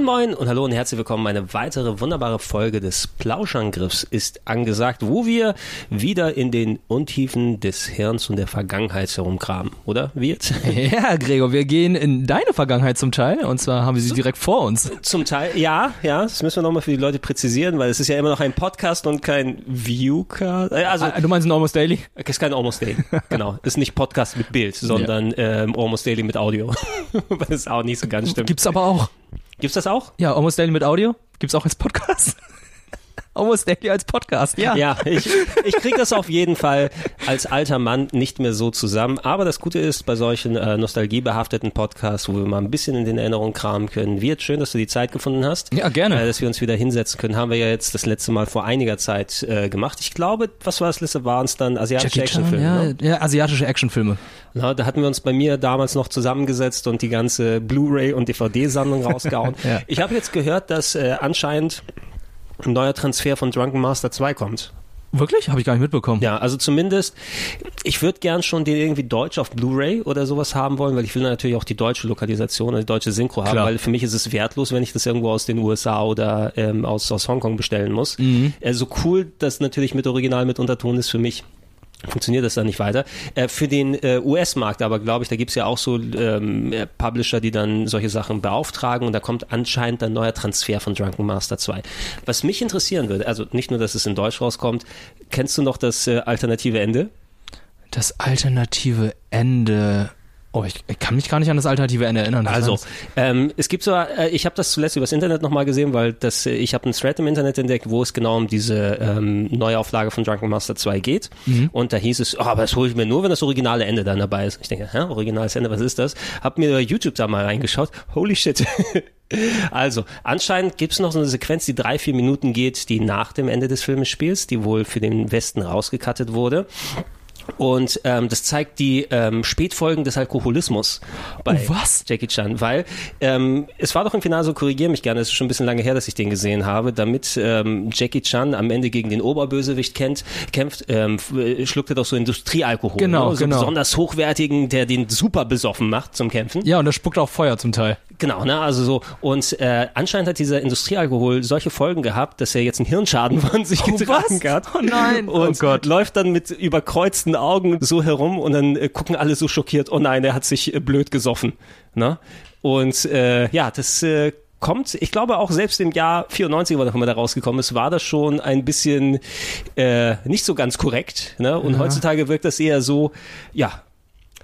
Moin Moin und hallo und herzlich willkommen. Eine weitere wunderbare Folge des Plauschangriffs ist angesagt, wo wir wieder in den Untiefen des Hirns und der Vergangenheit herumkramen, oder? Wie jetzt? Ja, Gregor, wir gehen in deine Vergangenheit zum Teil und zwar haben wir sie direkt vor uns. Zum Teil, ja, ja, das müssen wir nochmal für die Leute präzisieren, weil es ist ja immer noch ein Podcast und kein Viewcast. Äh, Also, Ah, Du meinst ein Almost Daily? es ist kein Almost Daily, genau. Ist nicht Podcast mit Bild, sondern ähm, Almost Daily mit Audio. Was ist auch nicht so ganz stimmt. Gibt's aber auch. Gibt's das auch? Ja, Almost Daily mit Audio. Gibt's auch als Podcast. Almost Daily als Podcast, ja. Ja, ich, ich kriege das auf jeden Fall als alter Mann nicht mehr so zusammen. Aber das Gute ist, bei solchen äh, nostalgiebehafteten Podcasts, wo wir mal ein bisschen in den Erinnerungen kramen können, wird schön, dass du die Zeit gefunden hast. Ja, gerne. Äh, dass wir uns wieder hinsetzen können, haben wir ja jetzt das letzte Mal vor einiger Zeit äh, gemacht. Ich glaube, was war das letzte? Waren es dann asiatische Actionfilme? ja, ne? ja, asiatische Actionfilme. Na, da hatten wir uns bei mir damals noch zusammengesetzt und die ganze Blu-ray und DVD-Sammlung rausgehauen. Ja. Ich habe jetzt gehört, dass äh, anscheinend ein neuer Transfer von Drunken Master 2 kommt. Wirklich? Habe ich gar nicht mitbekommen. Ja, also zumindest, ich würde gern schon den irgendwie deutsch auf Blu-ray oder sowas haben wollen, weil ich will natürlich auch die deutsche Lokalisation, die deutsche Synchro haben, Klar. weil für mich ist es wertlos, wenn ich das irgendwo aus den USA oder ähm, aus, aus Hongkong bestellen muss. Mhm. So cool das natürlich mit Original mit Unterton ist für mich, funktioniert das dann nicht weiter. Äh, für den äh, US-Markt aber, glaube ich, da gibt's ja auch so ähm, äh, Publisher, die dann solche Sachen beauftragen und da kommt anscheinend ein neuer Transfer von Drunken Master 2. Was mich interessieren würde, also nicht nur, dass es in Deutsch rauskommt, kennst du noch das alternative Ende? Das alternative Ende. Oh, ich, ich kann mich gar nicht an das alternative Ende erinnern. Das Also, ähm, es gibt so, äh, ich habe das zuletzt übers Internet nochmal gesehen, weil das, äh, ich habe einen Thread im Internet entdeckt, wo es genau um diese ähm, Neuauflage von Drunken Master 2 geht. Und da hieß es, oh, aber das hole ich mir nur, wenn das originale Ende dann dabei ist. Ich denke, hä, originales Ende, was ist das? Hab mir YouTube da mal reingeschaut. Holy shit. Also, anscheinend gibt's noch so eine Sequenz, die drei, vier Minuten geht, die nach dem Ende des Filmes spielt, die wohl für den Westen rausgekattet wurde. Und ähm, das zeigt die ähm, Spätfolgen des Alkoholismus bei Oh, was? Jackie Chan, weil ähm, es war doch im Finale so, korrigiere mich gerne, es ist schon ein bisschen lange her, dass ich den gesehen habe, damit ähm, Jackie Chan am Ende gegen den Oberbösewicht kennt, kämpft, ähm, äh, schluckt er doch so Industriealkohol, Genau, ne? so genau. besonders hochwertigen, der den super besoffen macht zum Kämpfen. ja, und das spuckt auch Feuer zum Teil. Genau, ne, also so und äh, anscheinend hat dieser Industriealkohol solche Folgen gehabt, dass er jetzt einen Hirnschaden von sich getragen was? hat. Oh nein. Und Oh Gott. läuft dann mit überkreuzten Augen so herum und dann äh, gucken alle so schockiert, oh nein, er hat sich äh, blöd gesoffen. Ne? Und äh, ja, das äh, kommt, ich glaube auch selbst im Jahr 94, wann auch immer da rausgekommen ist, war das schon ein bisschen äh, nicht so ganz korrekt. Ne? Und heutzutage wirkt das eher so, ja,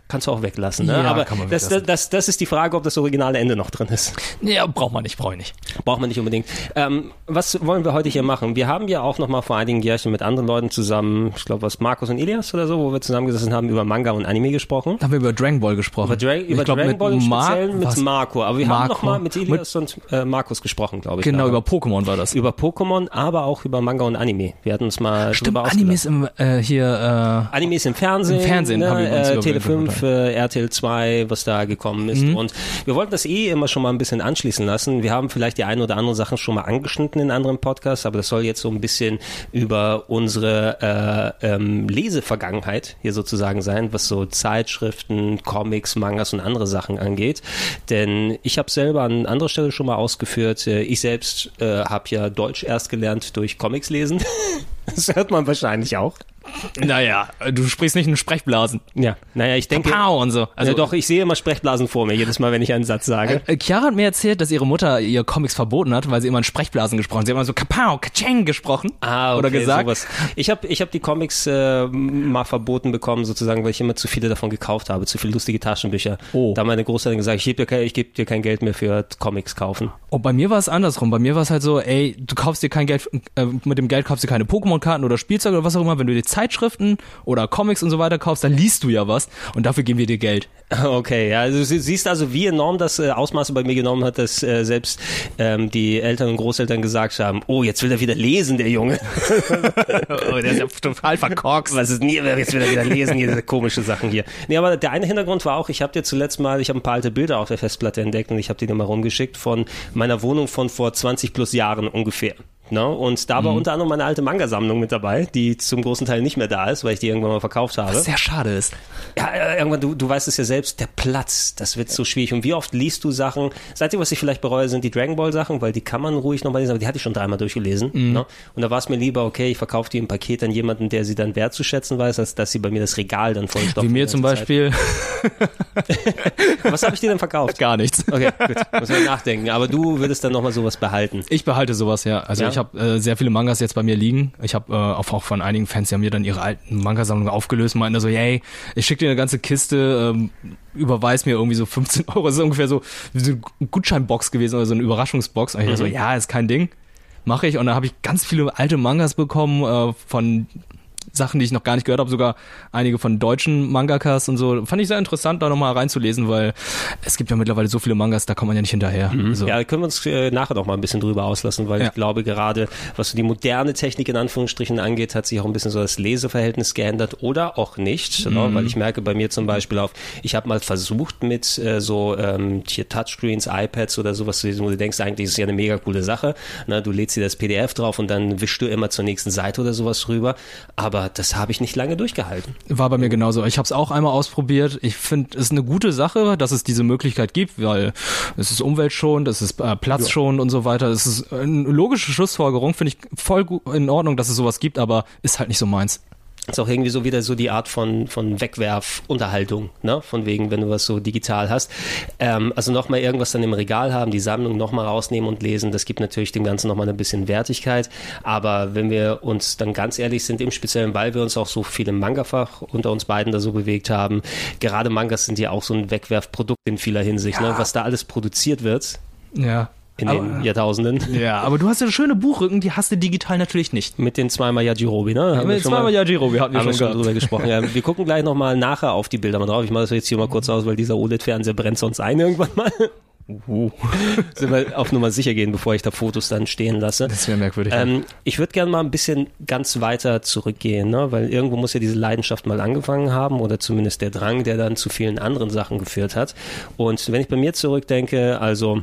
kannst du auch weglassen. Ne? Ja, Aber kann man das, das, das, das ist die Frage, ob das originale Ende noch drin ist. Ja, braucht man nicht, brauche ich nicht. Braucht man nicht unbedingt. Ähm, was wollen wir heute hier machen? Wir haben ja auch noch mal vor einigen Jährchen mit anderen Leuten zusammen, ich glaube was Markus und Elias oder so, wo wir zusammengesessen haben, über Manga und Anime gesprochen. Da haben wir über Dragon Ball gesprochen. Über, Dra über glaub, Dragon mit Ball im Speziellen mit? Marco. Aber wir haben Marco. noch mal mit Elias und äh, Markus gesprochen, glaube ich. Genau, über Pokémon war das. über Pokémon, aber auch über Manga und Anime. Wir hatten uns mal Stimmt, Animes im, äh, hier, Animes im Fernsehen, Im Fernsehen ne, haben wir uns äh, Tele über- 5, äh, RTL 2, was da gekommen ist. Mhm. Und wir wollten das eh immer schon mal ein bisschen anschließen lassen. Wir haben vielleicht die ein oder andere Sachen schon mal angeschnitten in anderen Podcasts, aber das soll jetzt so ein bisschen über unsere äh, ähm, Lesevergangenheit hier sozusagen sein, was so Zeitschriften, Comics, Mangas und andere Sachen angeht. Denn ich habe selber an anderer Stelle schon mal ausgeführt, äh, ich selbst äh, habe ja Deutsch erst gelernt durch Comics lesen. das hört man wahrscheinlich auch. Naja, du sprichst nicht in Sprechblasen. Ja, naja, ich denke. Pow und so. Also ja, doch, ich sehe immer Sprechblasen vor mir, jedes Mal, wenn ich einen Satz sage. Äh, Chiara hat mir erzählt, dass ihre Mutter ihr Comics verboten hat, weil sie immer in Sprechblasen gesprochen hat. Sie hat immer so Kapow, Kacheng gesprochen. Ah, okay, oder gesagt. Sowas. Ich habe ich hab die Comics äh, mal verboten bekommen, sozusagen, weil ich immer zu viele davon gekauft habe, zu viele lustige Taschenbücher. Oh. Da hat meine Großeltern gesagt, ich gebe dir, kein- ich geb dir kein Geld mehr für Comics kaufen. Oh, bei mir war es andersrum. Bei mir war es halt so, ey, du kaufst dir kein Geld, äh, mit dem Geld kaufst du keine Pokémon-Karten oder Spielzeug oder was auch immer. Wenn du dir Zeitschriften oder Comics und so weiter kaufst, dann liest du ja was und dafür geben wir dir Geld. Okay, ja, also du siehst also, wie enorm das äh, Ausmaße bei mir genommen hat, dass äh, selbst ähm, die Eltern und Großeltern gesagt haben, oh, jetzt will er wieder lesen, der Junge. oh, der ist ja total verkorkst. Was ist nie, jetzt will er wieder lesen, diese komische Sachen hier. Nee, aber der eine Hintergrund war auch, ich habe dir zuletzt mal, ich habe ein paar alte Bilder auf der Festplatte entdeckt und ich habe die dir mal rumgeschickt von meiner Wohnung von vor 20 plus Jahren ungefähr. No? Ne? Und da war mhm. unter anderem meine alte Manga-Sammlung mit dabei, die zum großen Teil nicht mehr da ist, weil ich die irgendwann mal verkauft habe. Was sehr schade ist. Ja, äh, irgendwann, du, du weißt es ja selbst, der Platz, das wird so schwierig. Und wie oft liest du Sachen? Das Einzige, was ich vielleicht bereue, sind die Dragon Ball Sachen, weil die kann man ruhig nochmal lesen, aber die hatte ich schon dreimal durchgelesen. Mhm. No? Ne? Und da war es mir lieber, okay, ich verkaufe die im Paket an jemanden, der sie dann wertzuschätzen weiß, als dass sie bei mir das Regal dann vollstopfen. Wie mir zum Beispiel. was habe ich dir denn verkauft? Gar nichts. Okay, gut. Muss man nachdenken. Aber du würdest dann nochmal sowas behalten. Ich behalte sowas, ja. Also ja? Ich habe äh, sehr viele Mangas jetzt bei mir liegen. Ich habe äh, auch, auch von einigen Fans, die haben mir dann ihre alten Manga-Sammlungen aufgelöst meinten so, hey, ich schicke dir eine ganze Kiste, ähm, überweis mir irgendwie so 15 Euro. Das ist ungefähr so, so eine Gutscheinbox gewesen oder so eine Überraschungsbox. Und ich mhm. so, ja, ist kein Ding. Mache ich. Und dann habe ich ganz viele alte Mangas bekommen äh, von Sachen, die ich noch gar nicht gehört habe, sogar einige von deutschen Mangakas und so. Fand ich sehr interessant, da nochmal reinzulesen, weil es gibt ja mittlerweile so viele Mangas, da kommt man ja nicht hinterher. Mhm. So. Ja, können wir uns äh, nachher noch mal ein bisschen drüber auslassen, weil ja. ich glaube, gerade was so die moderne Technik in Anführungsstrichen angeht, hat sich auch ein bisschen so das Leseverhältnis geändert oder auch nicht, mhm. ne? weil ich merke bei mir zum Beispiel auf, ich habe mal versucht mit äh, so ähm, hier Touchscreens, iPads oder sowas zu lesen, wo du denkst, eigentlich ist es ja eine mega coole Sache. Ne? Du lädst dir das PDF drauf und dann wischst du immer zur nächsten Seite oder sowas rüber. Aber das habe ich nicht lange durchgehalten. War bei mir genauso. Ich habe es auch einmal ausprobiert. Ich finde, es ist eine gute Sache, dass es diese Möglichkeit gibt, weil es ist umweltschonend, es ist äh, platzschonend ja. und so weiter. Es ist eine logische Schlussfolgerung, finde ich voll in Ordnung, dass es sowas gibt, aber ist halt nicht so meins ist auch irgendwie so wieder so die Art von, von Wegwerfunterhaltung, ne? Von wegen, wenn du was so digital hast. Ähm, also nochmal irgendwas dann im Regal haben, die Sammlung nochmal rausnehmen und lesen, das gibt natürlich dem Ganzen nochmal ein bisschen Wertigkeit. Aber wenn wir uns dann ganz ehrlich sind, im Speziellen, weil wir uns auch so viel im Manga-Fach unter uns beiden da so bewegt haben, gerade Mangas sind ja auch so ein Wegwerfprodukt in vieler Hinsicht, ne? ja. ne? Was da alles produziert wird. Ja in aber, den Jahrtausenden. Ja, aber du hast ja schöne Buchrücken, die hast du digital natürlich nicht. Mit den zweimal Yajirobe, ne? Haben mit den zweimal Yajirobe hatten wir schon, schon drüber gesprochen. Ja, wir gucken gleich nochmal nachher auf die Bilder mal drauf. Ich mache das jetzt hier mal kurz aus, weil dieser OLED-Fernseher brennt sonst ein irgendwann mal. Uh. Sind wir auf Nummer sicher gehen, bevor ich da Fotos dann stehen lasse. Das wäre merkwürdig. Ähm, ich würde gerne mal ein bisschen ganz weiter zurückgehen, ne? weil irgendwo muss ja diese Leidenschaft mal angefangen haben oder zumindest der Drang, der dann zu vielen anderen Sachen geführt hat. Und wenn ich bei mir zurückdenke, also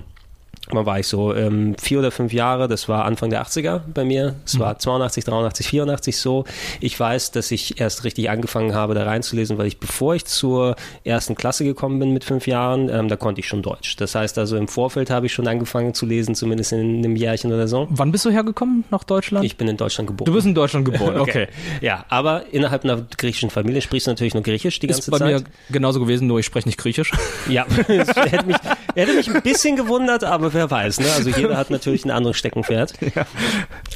man war ich so ähm, vier oder fünf Jahre, das war Anfang der 80er bei mir. Es war 82, 83, 84 so. Ich weiß, dass ich erst richtig angefangen habe, da reinzulesen, weil ich, bevor ich zur ersten Klasse gekommen bin mit fünf Jahren, ähm, da konnte ich schon Deutsch. Das heißt also, im Vorfeld habe ich schon angefangen zu lesen, zumindest in einem Jährchen oder so. Wann bist du hergekommen nach Deutschland? Ich bin in Deutschland geboren. Du bist in Deutschland geboren, okay. okay. Ja, aber innerhalb einer griechischen Familie sprichst du natürlich nur Griechisch die ganze Ist bei Zeit. mir genauso gewesen, nur ich spreche nicht Griechisch. Ja, hätte mich, hätte mich ein bisschen gewundert, aber wer weiß, ne? Also jeder hat natürlich ein anderes Steckenpferd. Ja.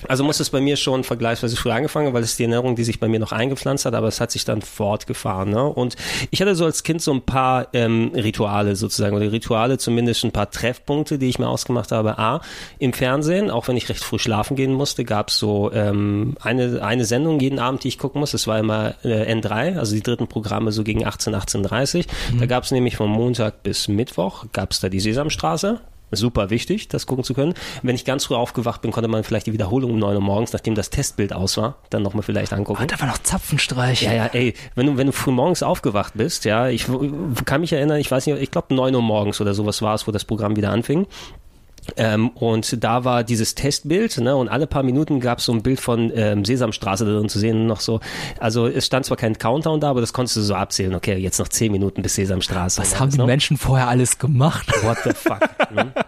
Also muss es bei mir schon vergleichsweise früh angefangen, weil es die Erinnerung, die sich bei mir noch eingepflanzt hat, aber es hat sich dann fortgefahren. Ne? Und ich hatte so als Kind so ein paar ähm, Rituale sozusagen, oder Rituale, zumindest ein paar Treffpunkte, die ich mir ausgemacht habe. A, im Fernsehen, auch wenn ich recht früh schlafen gehen musste, gab es so ähm, eine, eine Sendung jeden Abend, die ich gucken muss. Das war immer äh, N3, also die dritten Programme so gegen 18, 18.30 mhm. Da gab es nämlich von Montag bis Mittwoch, gab es da die Sesamstraße super wichtig, das gucken zu können. Wenn ich ganz früh aufgewacht bin, konnte man vielleicht die Wiederholung um 9 Uhr morgens, nachdem das Testbild aus war, dann nochmal vielleicht angucken. Ah, da war noch Zapfenstreich. Ja, ja, ey, wenn du, wenn du früh morgens aufgewacht bist, ja, ich kann mich erinnern, ich weiß nicht, ich glaube 9 Uhr morgens oder sowas war es, wo das Programm wieder anfing. Ähm, und da war dieses Testbild, ne, und alle paar Minuten gab es so ein Bild von ähm, Sesamstraße drin zu sehen, noch so. Also es stand zwar kein Countdown da, aber das konntest du so abzählen. Okay, jetzt noch zehn Minuten bis Sesamstraße. Was haben die noch? Menschen vorher alles gemacht? What the fuck? ne?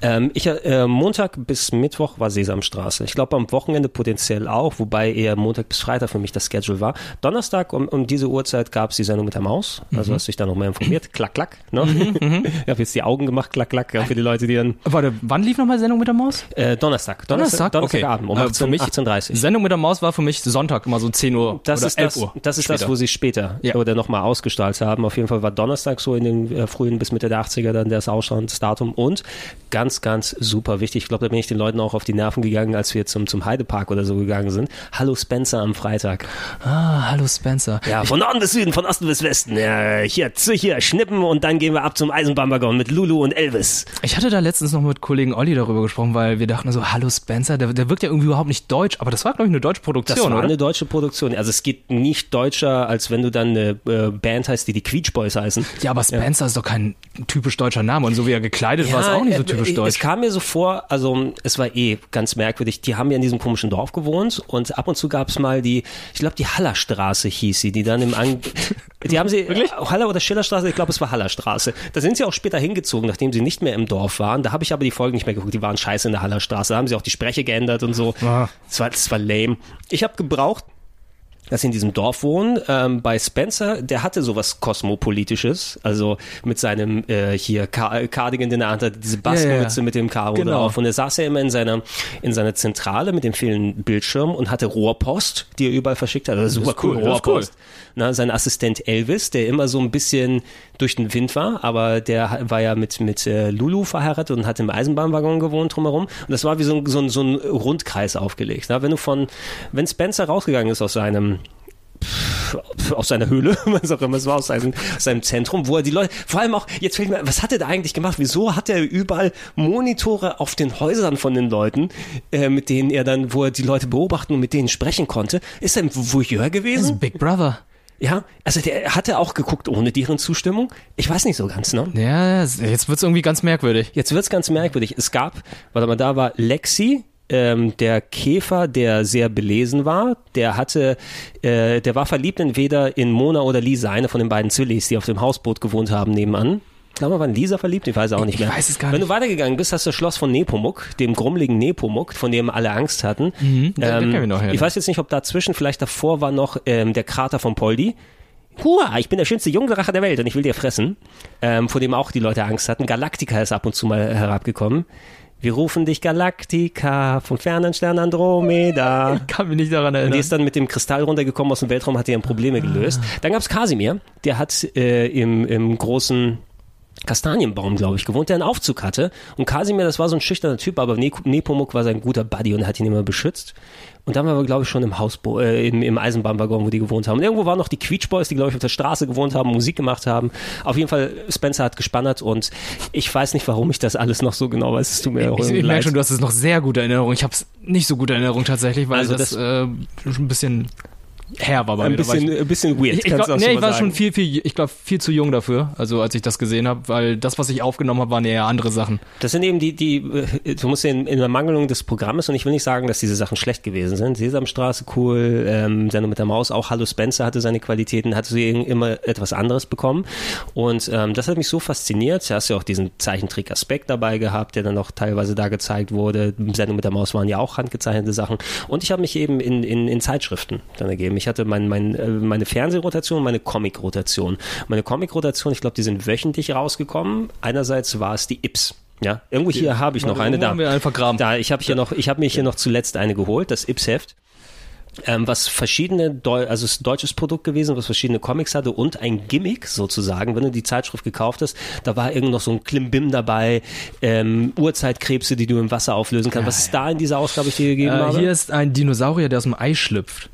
Ähm, ich, äh, Montag bis Mittwoch war Sesamstraße. Ich glaube am Wochenende potenziell auch, wobei eher Montag bis Freitag für mich das Schedule war. Donnerstag um, um diese Uhrzeit gab es die Sendung mit der Maus. Also mhm. hast du dich da nochmal informiert. klack, klack. Ne? Mhm, mhm. ich habe jetzt die Augen gemacht, klack, klack, ja, für die Leute, die dann. Warte, wann lief nochmal Sendung mit der Maus? Äh, Donnerstag. Donnerstag, Donnerstag okay. Abend um 18, äh, 18.30 Sendung mit der Maus war für mich Sonntag, immer so 10 Uhr das oder ist 11 Uhr. Das ist später. das, wo sie später ja. oder nochmal ausgestaltet haben. Auf jeden Fall war Donnerstag so in den äh, frühen bis Mitte der 80er dann das Ausstandsdatum und ganz ganz, ganz super wichtig. Ich glaube, da bin ich den Leuten auch auf die Nerven gegangen, als wir zum, zum Heidepark oder so gegangen sind. Hallo Spencer am Freitag. Ah, hallo Spencer. Ja, von Norden bis Süden, von Osten bis Westen. Ja, hier, hier, schnippen und dann gehen wir ab zum Eisenbahnwaggon mit Lulu und Elvis. Ich hatte da letztens noch mit Kollegen Olli darüber gesprochen, weil wir dachten so, hallo Spencer, der, der wirkt ja irgendwie überhaupt nicht deutsch, aber das war, glaube ich, eine deutsche Produktion, Das war oder? eine deutsche Produktion. Also es geht nicht deutscher, als wenn du dann eine äh, Band heißt, die die Queech Boys heißen. ja, aber Spencer ist doch kein typisch deutscher Name und so wie er gekleidet war, ist auch nicht so typisch Es deutsch. kam mir so vor, also es war eh ganz merkwürdig. Die haben ja in diesem komischen Dorf gewohnt und ab und zu gab es mal die, ich glaube die Hallerstraße hieß sie, die dann im An die haben sie Wirklich? Haller oder Schillerstraße, ich glaube es war Hallerstraße. Da sind sie auch später hingezogen, nachdem sie nicht mehr im Dorf waren. Da habe ich aber die Folgen nicht mehr geguckt. Die waren scheiße in der Hallerstraße. Da haben sie auch die Spreche geändert und so. Ah. Das war das war lame. Ich habe gebraucht dass sie in diesem Dorf wohnen. Ähm, bei Spencer, der hatte sowas kosmopolitisches, also mit seinem äh, hier Car Cardigan, den er hatte, diese Bassmütze Ja, ja. mit dem Karo Genau. drauf. Und er saß ja immer in seiner in seiner Zentrale mit dem vielen Bildschirm und hatte Rohrpost, die er überall verschickt hat. Also super cool, cool, das ist Rohrpost. Na, sein Assistent Elvis, der immer so ein bisschen durch den Wind war, aber der war ja mit mit äh, Lulu verheiratet und hat im Eisenbahnwaggon gewohnt drumherum. Und das war wie so ein, so ein, so ein Rundkreis aufgelegt. Na, wenn du von, wenn Spencer rausgegangen ist aus seinem aus seiner Höhle, was auch immer es war, aus seinem, aus seinem Zentrum, wo er die Leute, vor allem auch, jetzt fällt mir, was hat er da eigentlich gemacht? Wieso hat er überall Monitore auf den Häusern von den Leuten, äh, mit denen er dann, wo er die Leute beobachten und mit denen sprechen konnte? Ist er ein Voyeur Das gewesen? ist Big Brother. Ja, also der hatte auch geguckt ohne deren Zustimmung. Ich weiß nicht so ganz, ne? Ja, jetzt wird's irgendwie ganz merkwürdig. Jetzt wird's ganz merkwürdig. Es gab, warte mal, da war Lexi, ähm, der Käfer, der sehr belesen war, der hatte, äh, der war verliebt entweder in Mona oder Lisa, eine von den beiden Zillis, die auf dem Hausboot gewohnt haben nebenan. Ich glaube, war Lisa verliebt? Ich weiß auch nicht Ich mehr. weiß es gar Wenn nicht. du weitergegangen bist, hast du das Schloss von Nepomuk, dem grummeligen Nepomuk, von dem alle Angst hatten. den kennen wir noch, ja. ich weiß jetzt nicht, ob dazwischen, vielleicht davor war noch ähm, der Krater von Poldi. Hua, ich bin der schönste Jungdrache der Welt und ich will dir fressen. Ähm, vor dem auch die Leute Angst hatten. Galactica ist ab und zu mal herabgekommen. Wir rufen dich Galactica vom fernen Stern Andromeda. Kann mich nicht daran Und die erinnern. ist dann mit dem Kristall runtergekommen aus dem Weltraum, hat ihren Probleme gelöst. Dann gab's Kasimir, der hat äh, im, im großen Kastanienbaum, glaube ich, gewohnt, der einen Aufzug hatte. Und Kasimir, das war so ein schüchterner Typ, aber Ne- Nepomuk war sein guter Buddy und hat ihn immer beschützt. Und dann waren wir, glaube ich, schon im Hausbo äh, im, im Eisenbahnwaggon, wo die gewohnt haben. Und irgendwo waren noch die Queech Boys, die, glaube ich, auf der Straße gewohnt haben, Musik gemacht haben. Auf jeden Fall, Spencer hat gespannert und ich weiß nicht, warum ich das alles noch so genau weiß. Es tut mir Ich, irgendwie ich merke schon, du hast es noch sehr gute Erinnerung. Ich habe es nicht so gute Erinnerung tatsächlich, weil Also das, das- äh, schon ein bisschen her war bei ein mir. Bisschen, ein bisschen weird. Ich, ich, glaub, nee, ich war sagen. schon viel, viel, ich glaube, viel zu jung dafür, also als ich das gesehen habe, weil das, was ich aufgenommen habe, waren eher andere Sachen. Das sind eben die, die, äh, du musst in, in der Mangelung des Programmes, und ich will nicht sagen, dass diese Sachen schlecht gewesen sind. Sesamstraße cool, ähm, Sendung mit der Maus, auch Hallo Spencer hatte seine Qualitäten, hatte sie immer etwas anderes bekommen. Und ähm, das hat mich so fasziniert. Du hast ja auch diesen Zeichentrick-Aspekt dabei gehabt, der dann auch teilweise da gezeigt wurde. Sendung mit der Maus waren ja auch handgezeichnete Sachen. Und ich habe mich eben in, in, in Zeitschriften dann ergeben. Ich hatte mein, mein, äh, meine Fernsehrotation und meine Comic-Rotation. Meine Comic-Rotation, ich glaube, die sind wöchentlich rausgekommen. Einerseits war es die Ips. Ja, irgendwo hier habe ich noch eine da. haben wir einfach vergraben. Da, ich habe hier noch, ich habe mir hier noch zuletzt eine geholt, das Ips-Heft. Ähm, was verschiedene, Deu also es ist ein deutsches Produkt gewesen, was verschiedene Comics hatte und ein Gimmick sozusagen, wenn du die Zeitschrift gekauft hast, da war irgend noch so ein Klimbim dabei, ähm, Urzeitkrebse, die du im Wasser auflösen kannst. was ist da in dieser Ausgabe, ich dir gegeben Äh, habe? hier ist ein Dinosaurier, der aus dem Ei schlüpft.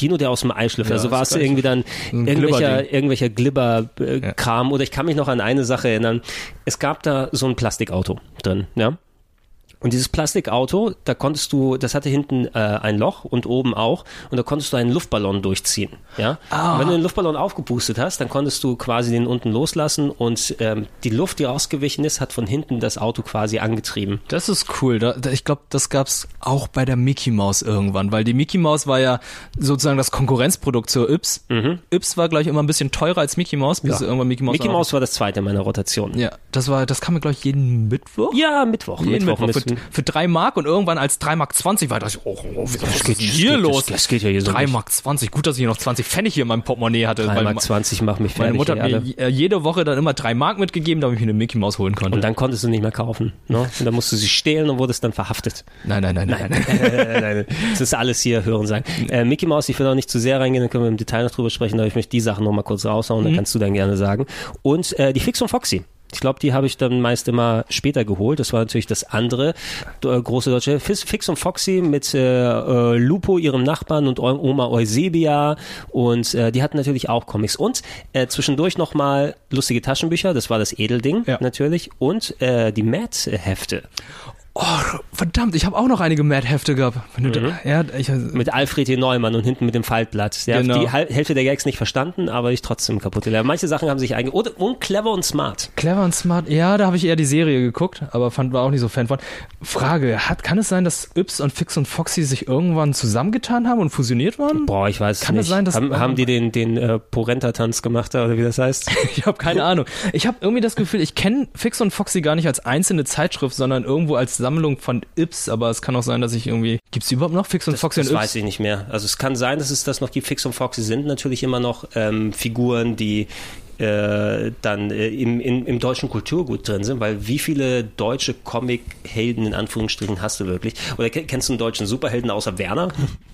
Dino, der aus dem Ei schlüpft. Ja, also war es irgendwie dann irgendwelcher, irgendwelcher Glibber-Kram. Oder ich kann mich noch an eine Sache erinnern. Es gab da so ein Plastikauto drin, ja. Und dieses Plastikauto, da konntest du, das hatte hinten äh, ein Loch und oben auch, und da konntest du einen Luftballon durchziehen. Ja? Ah. Und wenn du den Luftballon aufgepustet hast, dann konntest du quasi den unten loslassen und ähm, die Luft, die rausgewichen ist, hat von hinten das Auto quasi angetrieben. Das ist cool. Da, da, ich glaube, das gab's auch bei der Mickey Mouse irgendwann, weil die Mickey Mouse war ja sozusagen das Konkurrenzprodukt zur Yps. Yps war gleich immer ein bisschen teurer als Mickey Mouse, bis Mhm. Ja. irgendwann Mickey Mouse. Mickey Mouse war das zweite meiner Rotation. Ja, das war, das kam mir glaube ich jeden Mittwoch. Ja, Mittwoch. Jeden Mittwoch, Mittwoch mit- für, für drei Mark und irgendwann als drei Mark 20 war das, oh, oh, was ist geht- hier geht- los? das- das geht ja hier so Drei nicht. Mark 20. Gut, dass ich hier noch 20 Pfennig hier in meinem Portemonnaie hatte. 3 weil Mark ma- 20 macht mich meine fertig. Mutter ey, hat alle. mir äh, jede Woche dann immer drei Mark mitgegeben, damit ich mir eine Mickey Maus holen konnte. Und dann konntest du nicht mehr kaufen. Ne? Und dann musst du sie stehlen und wurdest dann verhaftet. nein, nein, nein, nein. nein. Nein, nein, das ist alles hier hören sagen. Äh, Mickey Mouse, ich will auch nicht zu sehr reingehen, dann können wir im Detail noch drüber sprechen, aber ich möchte die Sachen noch mal kurz raushauen, dann kannst du dann gerne sagen. Und äh, die Fix und Foxy. Ich glaube, die habe ich dann meist immer später geholt. Das war natürlich das andere äh, große deutsche. Fix und Foxy mit äh, äh, Lupo, ihrem Nachbarn und Oma Eusebia. Und äh, die hatten natürlich auch Comics. Und äh, zwischendurch nochmal lustige Taschenbücher. Das war das Edelding ja. natürlich. Und äh, die Mad-Hefte. Oh, verdammt, ich habe auch noch einige Mad-Hefte gehabt. Mhm. Ja, ich, mit Alfred E. Neumann und hinten mit dem Faltblatt. Der genau. die Hälfte der Gags nicht verstanden, aber ich trotzdem kaputt gelernt. Manche Sachen haben sich einge... Und, und clever und smart. Clever und smart, ja, da habe ich eher die Serie geguckt, aber fand, war auch nicht so Fan von. Frage, hat, kann es sein, dass Yps und Fix und Foxy sich irgendwann zusammengetan haben und fusioniert waren? Boah, ich weiß kann nicht. Kann es sein, dass... Haben, haben die den, den äh, Porenta-Tanz gemacht, oder wie das heißt? ich habe keine Ahnung. Ich habe irgendwie das Gefühl, ich kenne Fix und Foxy gar nicht als einzelne Zeitschrift, sondern irgendwo als Sammlung von Ips, aber es kann auch sein, dass ich irgendwie. Gibt es überhaupt noch Fix und das, Foxy und Ips? Das weiß ich nicht mehr. Also es kann sein, dass es das noch gibt. Fix und Foxy sind natürlich immer noch ähm, Figuren, die äh, dann äh, im, im, im, deutschen Kulturgut drin sind, weil wie viele deutsche Comic-Helden in Anführungsstrichen hast du wirklich? Oder kennst du einen deutschen Superhelden außer Werner?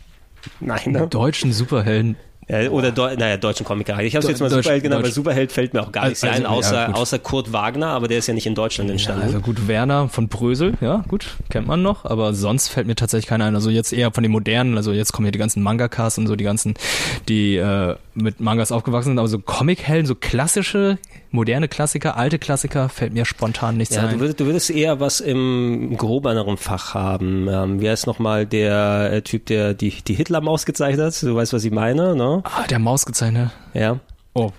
Nein, ne? Deutschen Superhelden. Ja, oder Deu naja, deutschen Comic Ich habe es jetzt mal Deutsch, Superheld genannt, weil Superheld fällt mir auch gar nichts also, ein, außer, ja, außer Kurt Wagner, aber der ist ja nicht in Deutschland entstanden. Ja, also gut, Werner von Brösel, ja, gut, kennt man noch, aber sonst fällt mir tatsächlich keiner ein. Also jetzt eher von den modernen, also jetzt kommen ja die ganzen Mangakas und so, die ganzen, die äh, mit Mangas aufgewachsen sind, aber so Comic-Helden, so klassische moderne Klassiker, alte Klassiker fällt mir spontan nichts ja, ein. Du würdest, du würdest eher was im gehobeneren Fach haben. Ähm, wie heißt nochmal der äh, Typ, der die, die Hitler-Maus gezeichnet hat? Du weißt, was ich meine, ne? Ah, der Maus gezeichnet. Ja. Oh,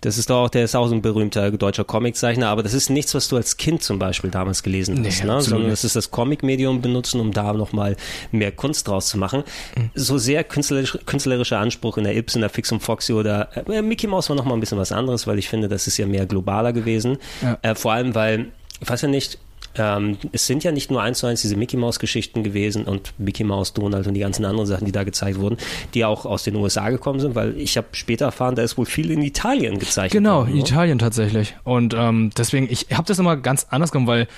das ist doch auch, der ist auch so ein berühmter deutscher Comiczeichner, aber das ist nichts, was du als Kind zum Beispiel damals gelesen hast, nee, ne? sondern das ist das Comic-Medium benutzen, um da nochmal mehr Kunst draus zu machen. Mhm. So sehr künstlerisch, künstlerischer Anspruch in der Ips, in der Fix und Foxy oder äh, Mickey Mouse war nochmal ein bisschen was anderes, weil ich finde, das ist ja mehr globaler gewesen. Ja. Äh, vor allem, weil, ich weiß ja nicht, ähm, es sind ja nicht nur eins zu eins diese Mickey Mouse Geschichten gewesen und Mickey Mouse, Donald und die ganzen anderen Sachen, die da gezeigt wurden, die auch aus den USA gekommen sind, weil ich habe später erfahren, da ist wohl viel in Italien gezeichnet Genau, worden, in Italien tatsächlich. Und ähm, deswegen, ich habe das immer ganz anders gemacht, weil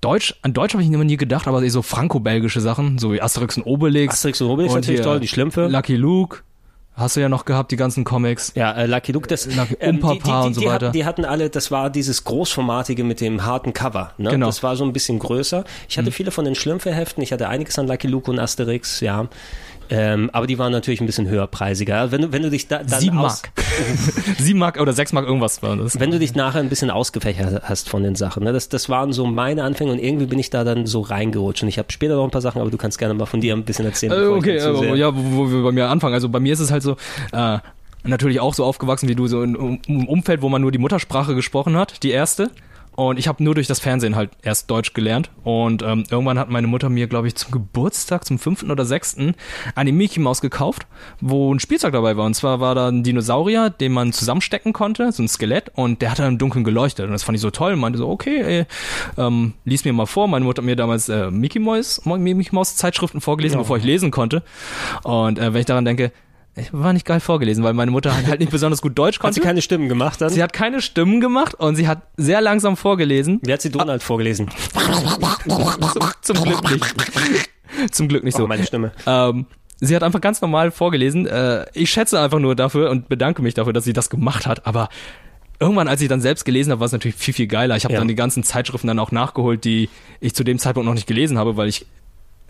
Deutsch, an Deutsch habe ich immer nie gedacht, aber so franco-belgische Sachen, so wie Asterix und Obelix. Asterix und Obelix und natürlich toll, die Schlümpfe. Lucky Luke. Hast du ja noch gehabt, die ganzen Comics. Ja, äh, Lucky Luke, das Lucky, ähm, die, die, die, und so weiter. Hatten, die hatten alle, das war dieses großformatige mit dem harten Cover. Ne? Genau. Das war so ein bisschen größer. Ich hatte mhm. viele von den Schlümpfe-Heften. Ich hatte einiges an Lucky Luke und Asterix, ja. Ähm, aber die waren natürlich ein bisschen höherpreisiger. Wenn du, wenn du dich da dann Sieben Mark. Sieben Mark oder sechs Mark irgendwas war das. Wenn du dich nachher ein bisschen ausgefächert hast von den Sachen. Ne? Das, das waren so meine Anfänge und irgendwie bin ich da dann so reingerutscht. Und ich habe später noch ein paar Sachen, aber du kannst gerne mal von dir ein bisschen erzählen. Äh, okay, äh, ja, wo, wo wir bei mir anfangen. Also bei mir ist es halt so, äh, natürlich auch so aufgewachsen wie du, so in einem Umfeld, wo man nur die Muttersprache gesprochen hat, die erste. Und ich habe nur durch das Fernsehen halt erst Deutsch gelernt. Und ähm, irgendwann hat meine Mutter mir, glaube ich, zum Geburtstag, zum fünften oder sechsten, eine Mickey Maus gekauft, wo ein Spielzeug dabei war. Und zwar war da ein Dinosaurier, den man zusammenstecken konnte, so ein Skelett. Und der hat dann im Dunkeln geleuchtet. Und das fand ich so toll. Und meinte so, okay, ey, ähm, lies mir mal vor. Meine Mutter hat mir damals äh, Mickey Maus, Mickey Maus Zeitschriften vorgelesen, ja. bevor ich lesen konnte. Und äh, wenn ich daran denke, war nicht geil vorgelesen, weil meine Mutter halt nicht besonders gut Deutsch konnte. Hat sie keine Stimmen gemacht dann? Sie hat keine Stimmen gemacht und sie hat sehr langsam vorgelesen. Wie hat sie Donald ah. vorgelesen? zum, zum, Glück nicht. Zum Glück nicht so. Oh, meine Stimme. Ähm, sie hat einfach ganz normal vorgelesen. Äh, ich schätze einfach nur dafür und bedanke mich dafür, dass sie das gemacht hat, aber irgendwann, als ich dann selbst gelesen habe, war es natürlich viel, viel geiler. Ich habe ja. dann die ganzen Zeitschriften dann auch nachgeholt, die ich zu dem Zeitpunkt noch nicht gelesen habe, weil ich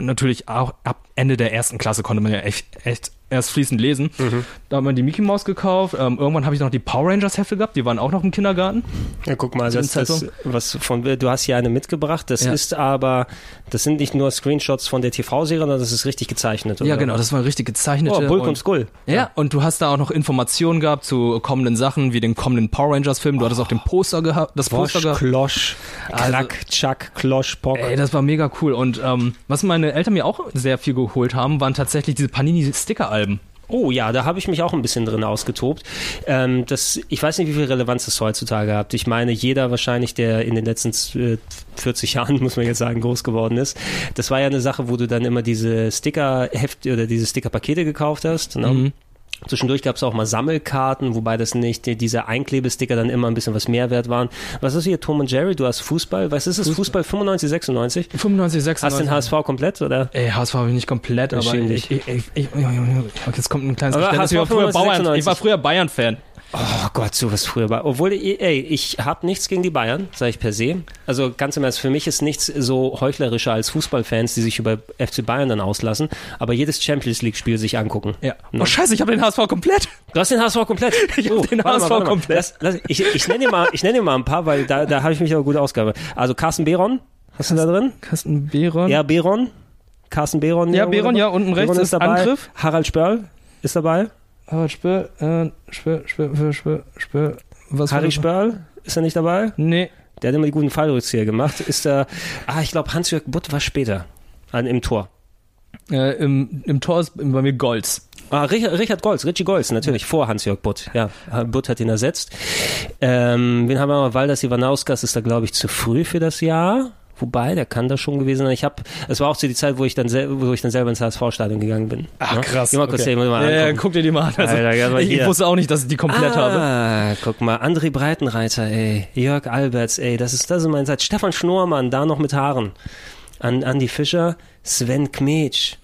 natürlich auch ab Ende der ersten Klasse konnte man ja echt, echt erst fließend lesen. Mhm. Da hat man die Mickey Mouse gekauft. Ähm, irgendwann habe ich noch die Power Rangers Hefte gehabt. Die waren auch noch im Kindergarten. Ja, guck mal, das, das, was von, du hast hier eine mitgebracht. Das ja. ist aber, das sind nicht nur Screenshots von der TV-Serie, sondern das ist richtig gezeichnet. Oder? Ja, genau, das war richtig gezeichnet. Oh, Bulk und, und Skull. Ja, ja, und du hast da auch noch Informationen gehabt zu kommenden Sachen, wie den kommenden Power Rangers Film. Du oh. hattest auch den Poster gehabt, das Bosch, Poster gehabt. Klosch, Krack, also, Chuck, Klosch, Pock. Ey, das war mega cool. Und ähm, was meine Eltern mir auch sehr viel geholt haben, waren tatsächlich diese Panini-Sticker-Alben. Oh ja, da habe ich mich auch ein bisschen drin ausgetobt. Ähm, das, ich weiß nicht, wie viel Relevanz das heutzutage hat. Ich meine, jeder wahrscheinlich, der in den letzten 40 Jahren, muss man jetzt sagen, groß geworden ist, das war ja eine Sache, wo du dann immer diese Sticker-Heft oder diese Sticker-Pakete gekauft hast. Ne? Mhm. Zwischendurch gab es auch mal Sammelkarten, wobei das nicht diese Einklebesticker dann immer ein bisschen was mehr wert waren. Was ist hier, Tom und Jerry? Du hast Fußball. Was ist es? Fußball, Fußball 95, 96? 95, 96. Hast du den HSV komplett, oder? Ey, HSV habe ich nicht komplett, aber ich, ich, ich, ich, jetzt kommt ein kleines Geständnis. Ich war früher Bayern-Fan. Oh Gott, so was früher war. Obwohl, ey, ich habe nichts gegen die Bayern, sage ich per se. Also ganz im Ernst, für mich ist nichts so heuchlerischer als Fußballfans, die sich über FC Bayern dann auslassen, aber jedes Champions League-Spiel sich angucken. Ja. Ne? Oh scheiße, ich habe den HSV komplett. Du hast den HSV komplett. Ich oh, den HSV mal, komplett. Lass, lass, ich, ich nenne dir mal, ich nenne dir mal ein paar, weil da, da habe ich mich aber gut ausgabe. Also Carsten Behron, hast du da drin? Carsten Behron. Ja, Behron. Carsten Behron. Ja, Behron, ja, unten rechts ist, ist dabei. Angriff. Harald Spörl ist dabei. Harald Spörl, äh, Spörl, Spörl, Spörl, Spörl, was Harry Spörl, ist er nicht dabei? Nee. Der hat immer die guten Fallrückzieher gemacht. Ist er, ah, ich glaube, Hans-Jörg Butt war später an, im Tor. Äh, im, Im Tor ist bei mir Golz. Ah, Richard, Richard Golz, Richie Golz, natürlich, vor Hans-Jörg Butt. Ja, Butt hat ihn ersetzt. Ähm, wen haben wir mal? Waldas Ivanauskas ist da, glaube ich, zu früh für das Jahr. Wobei, der kann das schon gewesen sein. Ich habe, es war auch zu die Zeit, wo ich dann, wo ich dann selber ins HSV-Stadion gegangen bin. Ach ja? krass. Geh mal kurz okay. mal ja, ja, guck dir die mal an. Also, Alter, ich, ich, wusste auch nicht, dass ich die komplett ah, habe. Guck mal, André Breitenreiter, ey, Jörg Alberts, ey, das ist das ist mein Zeit. Stefan Schnormann, da noch mit Haaren. An Andi Fischer, Sven Kmetsch,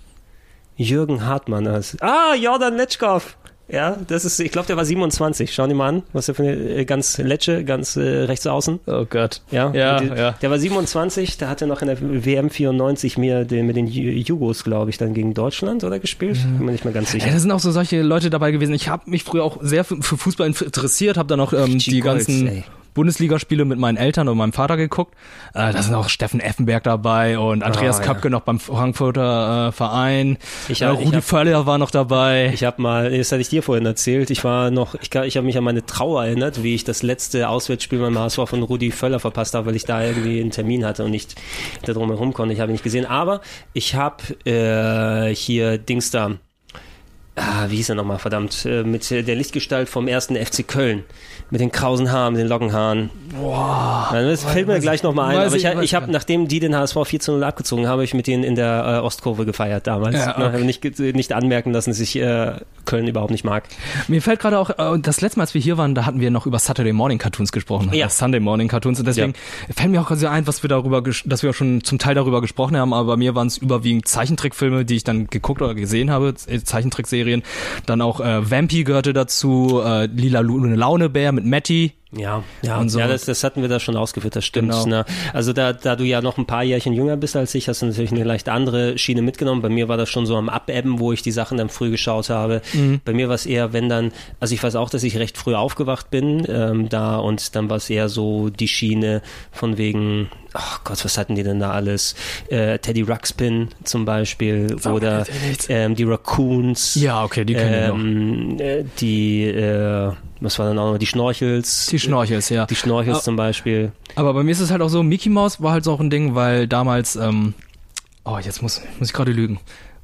Jürgen Hartmann. Ah, Jordan Letschkow. Ja, das ist, ich glaube, der war 27. Schauen die mal an, was der für eine äh, ganz Letsche, ganz äh, rechts außen. Oh Gott. Ja, ja, die, ja. Der war 27, der hatte noch in der WM 94 mir den, mit den Jugos, glaube ich, dann gegen Deutschland oder gespielt. Ja. Bin mir nicht mehr ganz sicher. Ja, da sind auch so solche Leute dabei gewesen. Ich habe mich früher auch sehr für, für Fußball interessiert, habe dann auch ähm, die ganzen ey. Bundesligaspiele mit meinen Eltern und meinem Vater geguckt. Äh, da sind auch Steffen Effenberg dabei und Andreas oh, Köpke ja. noch beim Frankfurter äh, Verein. Ich hab, äh, Rudi Völler war noch dabei. Ich habe mal, das hatte ich dir vorhin erzählt, ich war noch, ich, ich habe mich an meine Trauer erinnert, wie ich das letzte Auswärtsspiel beim HSV von Rudi Völler verpasst habe, weil ich da irgendwie einen Termin hatte und nicht da drumherum konnte. Ich habe ihn nicht gesehen. Aber ich habe äh, hier Dings da ah, wie hieß er nochmal, verdammt, äh, mit der Lichtgestalt vom ersten FC Köln mit den krausen Haaren, mit den Lockenhaaren. Boah. Das fällt mir gleich nochmal ein. Aber ich, ich, ich habe, nachdem die den HSV 4 zu 0 abgezogen haben, habe ich mit denen in der äh, Ostkurve gefeiert damals. Ja, okay. nicht, nicht anmerken lassen, dass ich äh, Köln überhaupt nicht mag. Mir fällt gerade auch, äh, das letzte Mal, als wir hier waren, da hatten wir noch über Saturday Morning Cartoons gesprochen. Ja. Sunday Morning Cartoons. Und deswegen ja. fällt mir auch so ein, was wir darüber, dass wir schon zum Teil darüber gesprochen haben, aber bei mir waren es überwiegend Zeichentrickfilme, die ich dann geguckt oder gesehen habe, Zeichentrickserien. Dann auch äh, Vampy gehörte dazu, äh, Lila Launebär mit Matty. Ja, ja, und so. ja das, das hatten wir da schon ausgeführt, das stimmt. Genau. Ne? Also da, da du ja noch ein paar Jährchen jünger bist als ich, hast du natürlich eine leicht andere Schiene mitgenommen. Bei mir war das schon so am Abebben, wo ich die Sachen dann früh geschaut habe. Mhm. Bei mir war es eher, wenn dann, also ich weiß auch, dass ich recht früh aufgewacht bin ähm, da und dann war es eher so die Schiene von wegen, ach Gott, was hatten die denn da alles? Äh, Teddy Ruxpin zum Beispiel Sag oder ähm, die Raccoons. Ja, okay, die kennen ähm, äh, Die, äh, was war dann auch noch, die Schnorchels. Die Schnorchels, ja. Die Schnorchels aber, zum Beispiel. Aber bei mir ist es halt auch so, Mickey Mouse war halt so auch ein Ding, weil damals, ähm, oh, jetzt muss, muss ich gerade lügen.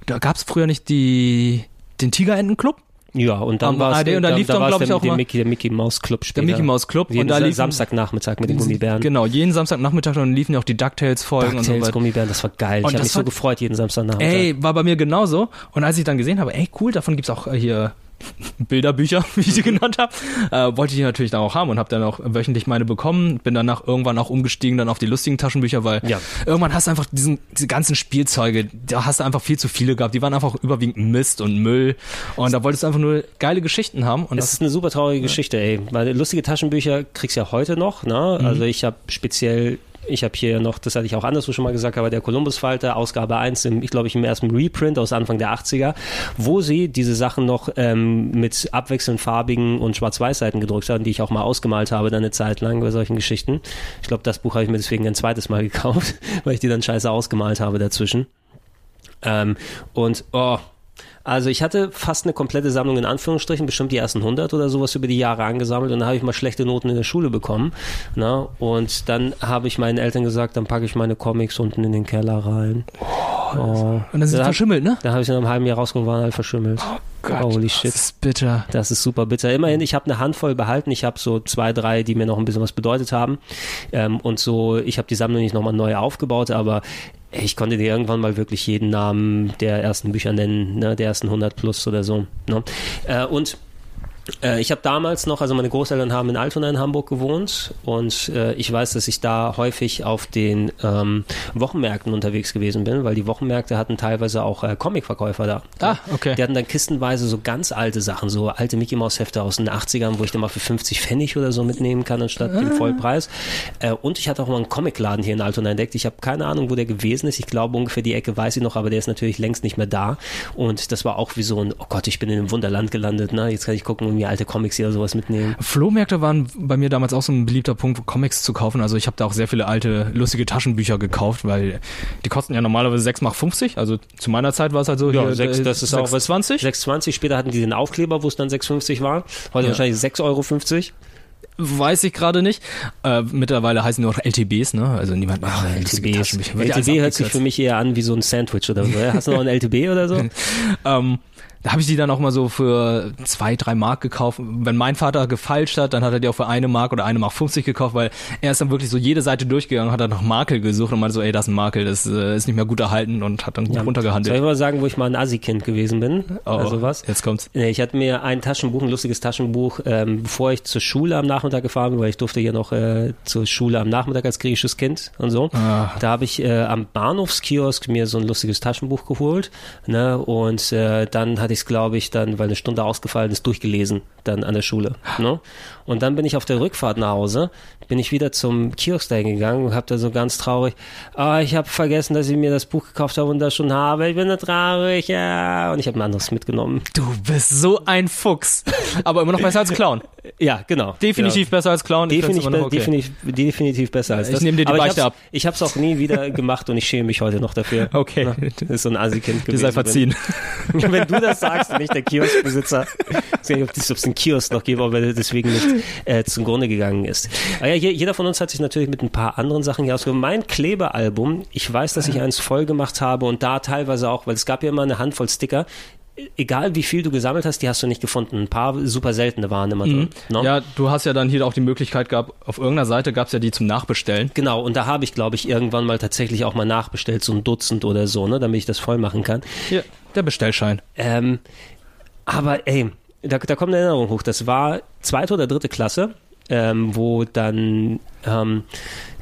Da gab es früher nicht die, den Tigerentenclub? Ja, und dann war es und da lief dann, dann glaube ich, auch der, Mickey, der Mickey Mouse Club später. Der Mickey Mouse Club. Jeden und da lief Samstagnachmittag mit den Gummibären. Genau, jeden Samstagnachmittag und liefen ja auch die DuckTales, und so weiter. Gummibären, das war geil. Und ich habe mich so gefreut jeden Samstagnachmittag. Ey, war bei mir genauso. Und als ich dann gesehen habe, ey, cool, davon gibt's auch hier Bilderbücher, wie ich sie genannt habe, äh, wollte ich die natürlich dann auch haben und habe dann auch wöchentlich meine bekommen. Bin danach irgendwann auch umgestiegen dann auf die lustigen Taschenbücher, weil ja. irgendwann hast du einfach diesen, diese ganzen Spielzeuge, da hast du einfach viel zu viele gehabt. Die waren einfach überwiegend Mist und Müll und da wolltest du einfach nur geile Geschichten haben. Und das, das ist eine super traurige ja. Geschichte, ey. Weil lustige Taschenbücher kriegst du ja heute noch, ne? Mhm. Also ich habe speziell ich habe hier noch, das hatte ich auch anderswo schon mal gesagt, aber der Columbus-Falter, Ausgabe 1, im, ich glaube ich im ersten Reprint aus Anfang der 80er, wo sie diese Sachen noch ähm, mit abwechselnd farbigen und Schwarz-Weiß-Seiten gedruckt haben, die ich auch mal ausgemalt habe, dann eine Zeit lang bei solchen Geschichten. Ich glaube, das Buch habe ich mir deswegen ein zweites Mal gekauft, weil ich die dann scheiße ausgemalt habe dazwischen. Ähm, und, oh, also ich hatte fast eine komplette Sammlung in Anführungsstrichen, bestimmt die ersten 100 oder sowas über die Jahre angesammelt und dann habe ich mal schlechte Noten in der Schule bekommen. Na? Und dann habe ich meinen Eltern gesagt, dann packe ich meine Comics unten in den Keller rein. Oh, oh. Und dann sind sie verschimmelt, ne? Da habe ich in einem halben Jahr rausgekommen, waren halt verschimmelt. Oh Gott, Holy shit. Das ist bitter. Das ist super bitter. Immerhin, ich habe eine Handvoll behalten. Ich habe so zwei, drei, die mir noch ein bisschen was bedeutet haben. Ähm, und so, ich habe die Sammlung nicht nochmal neu aufgebaut, aber ich konnte dir irgendwann mal wirklich jeden Namen der ersten Bücher nennen, ne, der ersten 100 plus oder so. Ne? Äh, und ich habe damals noch, also meine Großeltern haben in Altona in Hamburg gewohnt und äh, ich weiß, dass ich da häufig auf den ähm, Wochenmärkten unterwegs gewesen bin, weil die Wochenmärkte hatten teilweise auch äh, Comicverkäufer da. Ah, okay. Die hatten dann kistenweise so ganz alte Sachen, so alte Mickey Mouse Hefte aus den 80ern, wo ich dann mal für 50 Pfennig oder so mitnehmen kann anstatt ah. dem Vollpreis. Äh, und ich hatte auch mal einen Comicladen hier in Altona entdeckt. Ich habe keine Ahnung, wo der gewesen ist. Ich glaube ungefähr die Ecke weiß ich noch, aber der ist natürlich längst nicht mehr da. Und das war auch wie so ein, oh Gott, ich bin in einem Wunderland gelandet. Ne? Jetzt kann ich gucken, irgendwie alte Comics hier oder sowas mitnehmen. Flohmärkte waren bei mir damals auch so ein beliebter Punkt, Comics zu kaufen. Also ich habe da auch sehr viele alte, lustige Taschenbücher gekauft, weil die kosten ja normalerweise 6 Mark 50. Also zu meiner Zeit war es halt so, ja, hier, 6, äh, das ist 6, auch 20. 6,20. Später hatten die den Aufkleber, wo es dann 6,50 war. Heute ja. wahrscheinlich 6,50 Euro. Weiß ich gerade nicht. Äh, mittlerweile heißen nur noch LTBs, ne? Also niemand macht oh, LTBs. LTB hört sich für mich eher an wie so ein Sandwich oder so. Hast du noch ein LTB oder so? ähm, da habe ich die dann auch mal so für zwei, drei Mark gekauft. Wenn mein Vater gefalscht hat, dann hat er die auch für eine Mark oder eine Mark 50 gekauft, weil er ist dann wirklich so jede Seite durchgegangen, hat dann nach Makel gesucht und meinte so, ey, das ist ein Makel, das äh, ist nicht mehr gut erhalten und hat dann gut ja. runtergehandelt. Soll ich mal sagen, wo ich mal ein Assi-Kind gewesen bin? Oh, also was? Jetzt kommt's. Ich hatte mir ein Taschenbuch, ein lustiges Taschenbuch, ähm, bevor ich zur Schule am Nachmittag gefahren bin, weil ich durfte hier noch äh, zur Schule am Nachmittag als griechisches Kind und so. Ah. Da habe ich äh, am Bahnhofskiosk mir so ein lustiges Taschenbuch geholt ne? und äh, dann hatte ich es, glaube ich, dann weil eine Stunde ausgefallen ist, durchgelesen dann an der Schule. Ne? Und dann bin ich auf der Rückfahrt nach Hause, bin ich wieder zum Kiosk da gegangen und habe da so ganz traurig, oh, ich habe vergessen, dass ich mir das Buch gekauft habe und das schon habe. Ich bin da traurig, ja. Und ich habe ein anderes mitgenommen. Du bist so ein Fuchs. Aber immer noch besser als Clown. Ja, genau. Definitiv genau. besser als Clown. Definitiv, be okay. definitiv, definitiv besser als ich das. Ich nehme dir die Beichte ab. Ich habe es auch nie wieder gemacht und ich schäme mich heute noch dafür. Okay. Na, das ist so ein Assi-Kind gewesen. sei verziehen. Wenn du das sagst und nicht der Kioskbesitzer, ich weiß nicht, ob es den Kiosk noch gibt, aber deswegen nicht äh, zum Grunde gegangen ist. Aber ja, jeder von uns hat sich natürlich mit ein paar anderen Sachen hier ausgegeben. Mein Klebealbum, ich weiß, dass ich eins voll gemacht habe und da teilweise auch, weil es gab ja immer eine Handvoll Sticker, egal wie viel du gesammelt hast, die hast du nicht gefunden. Ein paar super seltene waren immer drin. Mhm. No? Ne? Ja, du hast ja dann hier auch die Möglichkeit gehabt, auf irgendeiner Seite gab es ja die zum Nachbestellen. Genau, und da habe ich, glaube ich, irgendwann mal tatsächlich auch mal nachbestellt, so ein Dutzend oder so, ne, damit ich das voll machen kann. Hier, der Bestellschein. Ähm, aber ey, da, da kommt eine Erinnerung hoch. Das war zweite oder dritte Klasse, ähm, wo dann, ähm,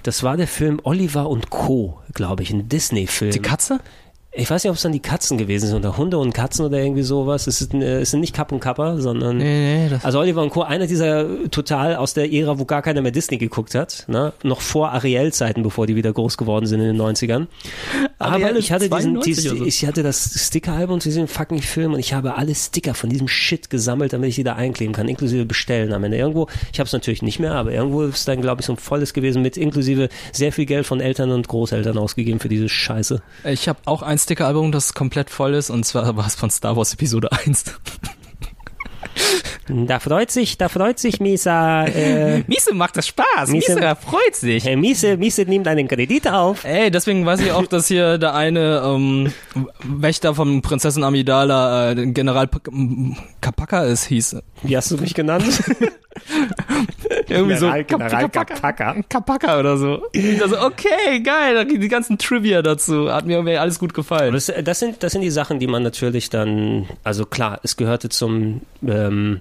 das war der Film Oliver und Co., glaube ich, ein Disney-Film. Die Katze? Ich weiß nicht, ob es dann die Katzen gewesen sind oder Hunde und Katzen oder irgendwie sowas. Es, ist, äh, es sind nicht Kapp und Kapper, sondern nee, nee, also Oliver und Co. Einer dieser total aus der Ära, wo gar keiner mehr Disney geguckt hat, ne? noch vor Ariel-Zeiten, bevor die wieder groß geworden sind in den 90ern. Aber ich hatte diesen, diesen so. ich hatte das Sticker-Album zu diesem fucking Film und ich habe alle Sticker von diesem Shit gesammelt, damit ich die da einkleben kann, inklusive bestellen am Ende. Irgendwo, ich habe es natürlich nicht mehr, aber irgendwo ist dann, glaube ich, so ein volles gewesen mit inklusive sehr viel Geld von Eltern und Großeltern ausgegeben für diese Scheiße. Ich habe auch ein Sticker-Album, das komplett voll ist, und zwar war es von Star Wars Episode 1. Da freut sich, da freut sich Misa. Äh, Miese macht das Spaß. Miese, Miese freut sich. Äh, Miese, Miese nimmt einen Kredit auf. Ey, deswegen weiß ich auch, dass hier der eine ähm, Wächter von Prinzessin Amidala äh, General Kapaka ist, hieß. Wie hast du mich genannt? Irgendwie General, so General Kapaka. Kapaka oder so. Also, okay, geil, die ganzen Trivia dazu. Hat mir irgendwie alles gut gefallen. Das, das, sind, das sind die Sachen, die man natürlich dann, also klar, es gehörte zum ähm,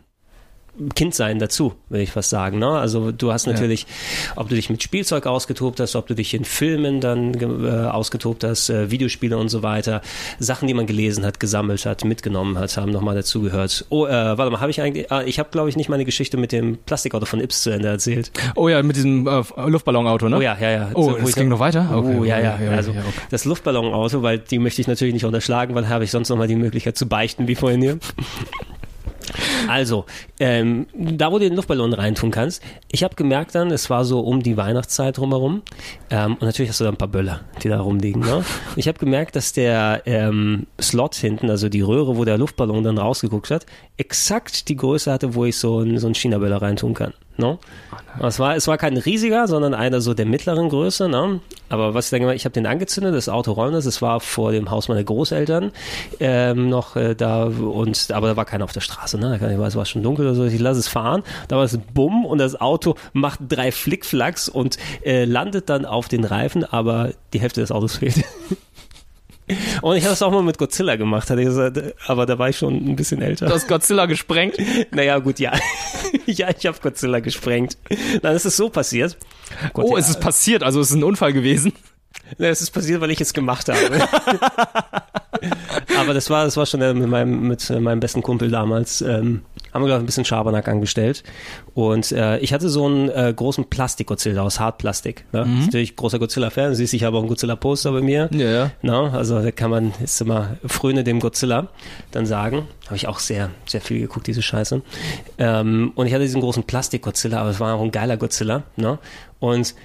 Kindsein dazu, will ich fast sagen. Ne? Also du hast natürlich, ja. ob du dich mit Spielzeug ausgetobt hast, ob du dich in Filmen dann äh, ausgetobt hast, äh, Videospiele und so weiter, Sachen, die man gelesen hat, gesammelt hat, mitgenommen hat, haben nochmal dazugehört. Oh, äh, warte mal, habe ich eigentlich, ah, ich habe glaube ich nicht meine Geschichte mit dem Plastikauto von Ips zu Ende erzählt. Oh ja, mit diesem äh, Luftballonauto, ne? Oh ja, ja, ja. Oh, so, das ging noch weiter? Okay, oh ja, ja. ja also ja, okay. das Luftballonauto, weil die möchte ich natürlich nicht unterschlagen, weil habe ich sonst nochmal die Möglichkeit zu beichten, wie vorhin hier. Also, ähm, da wo du den Luftballon reintun kannst, ich habe gemerkt dann, es war so um die Weihnachtszeit drumherum ähm, und natürlich hast du da ein paar Böller, die da rumliegen. Ne? Ich habe gemerkt, dass der ähm, Slot hinten, also die Röhre, wo der Luftballon dann rausgeguckt hat, exakt die Größe hatte, wo ich so, ein, so einen China-Böller reintun kann. No? Oh es, war, es war kein riesiger, sondern einer so der mittleren Größe. Ne? Aber was ich dann gemacht ich habe den angezündet, das Auto das. Es war vor dem Haus meiner Großeltern ähm, noch äh, da und aber da war keiner auf der Straße. Ne? Ich weiß, es war schon dunkel oder so. Ich lasse es fahren. Da war es bumm und das Auto macht drei Flickflacks und äh, landet dann auf den Reifen, aber die Hälfte des Autos fehlt. Und ich habe es auch mal mit Godzilla gemacht, hatte ich gesagt, aber da war ich schon ein bisschen älter. Du hast Godzilla gesprengt? Naja, gut, ja. ja, ich habe Godzilla gesprengt. Dann ist es so passiert. Gott, oh, ja. es ist passiert, also es ist ein Unfall gewesen. Es ist passiert, weil ich es gemacht habe. Aber das war, das war schon mit meinem, mit meinem besten Kumpel damals. Ähm, haben wir, glaube ich, ein bisschen Schabernack angestellt. Und äh, ich hatte so einen äh, großen Plastik-Godzilla aus Hartplastik. Ne? Mhm. Natürlich großer Godzilla-Fan. Siehst, ich habe auch einen Godzilla-Poster bei mir. Ja, ja. Ne? Also da kann man, ist immer fröne dem Godzilla dann sagen. Habe ich auch sehr, sehr viel geguckt, diese Scheiße. Ähm, und ich hatte diesen großen Plastik-Godzilla, aber es war auch ein geiler Godzilla. Ne? Und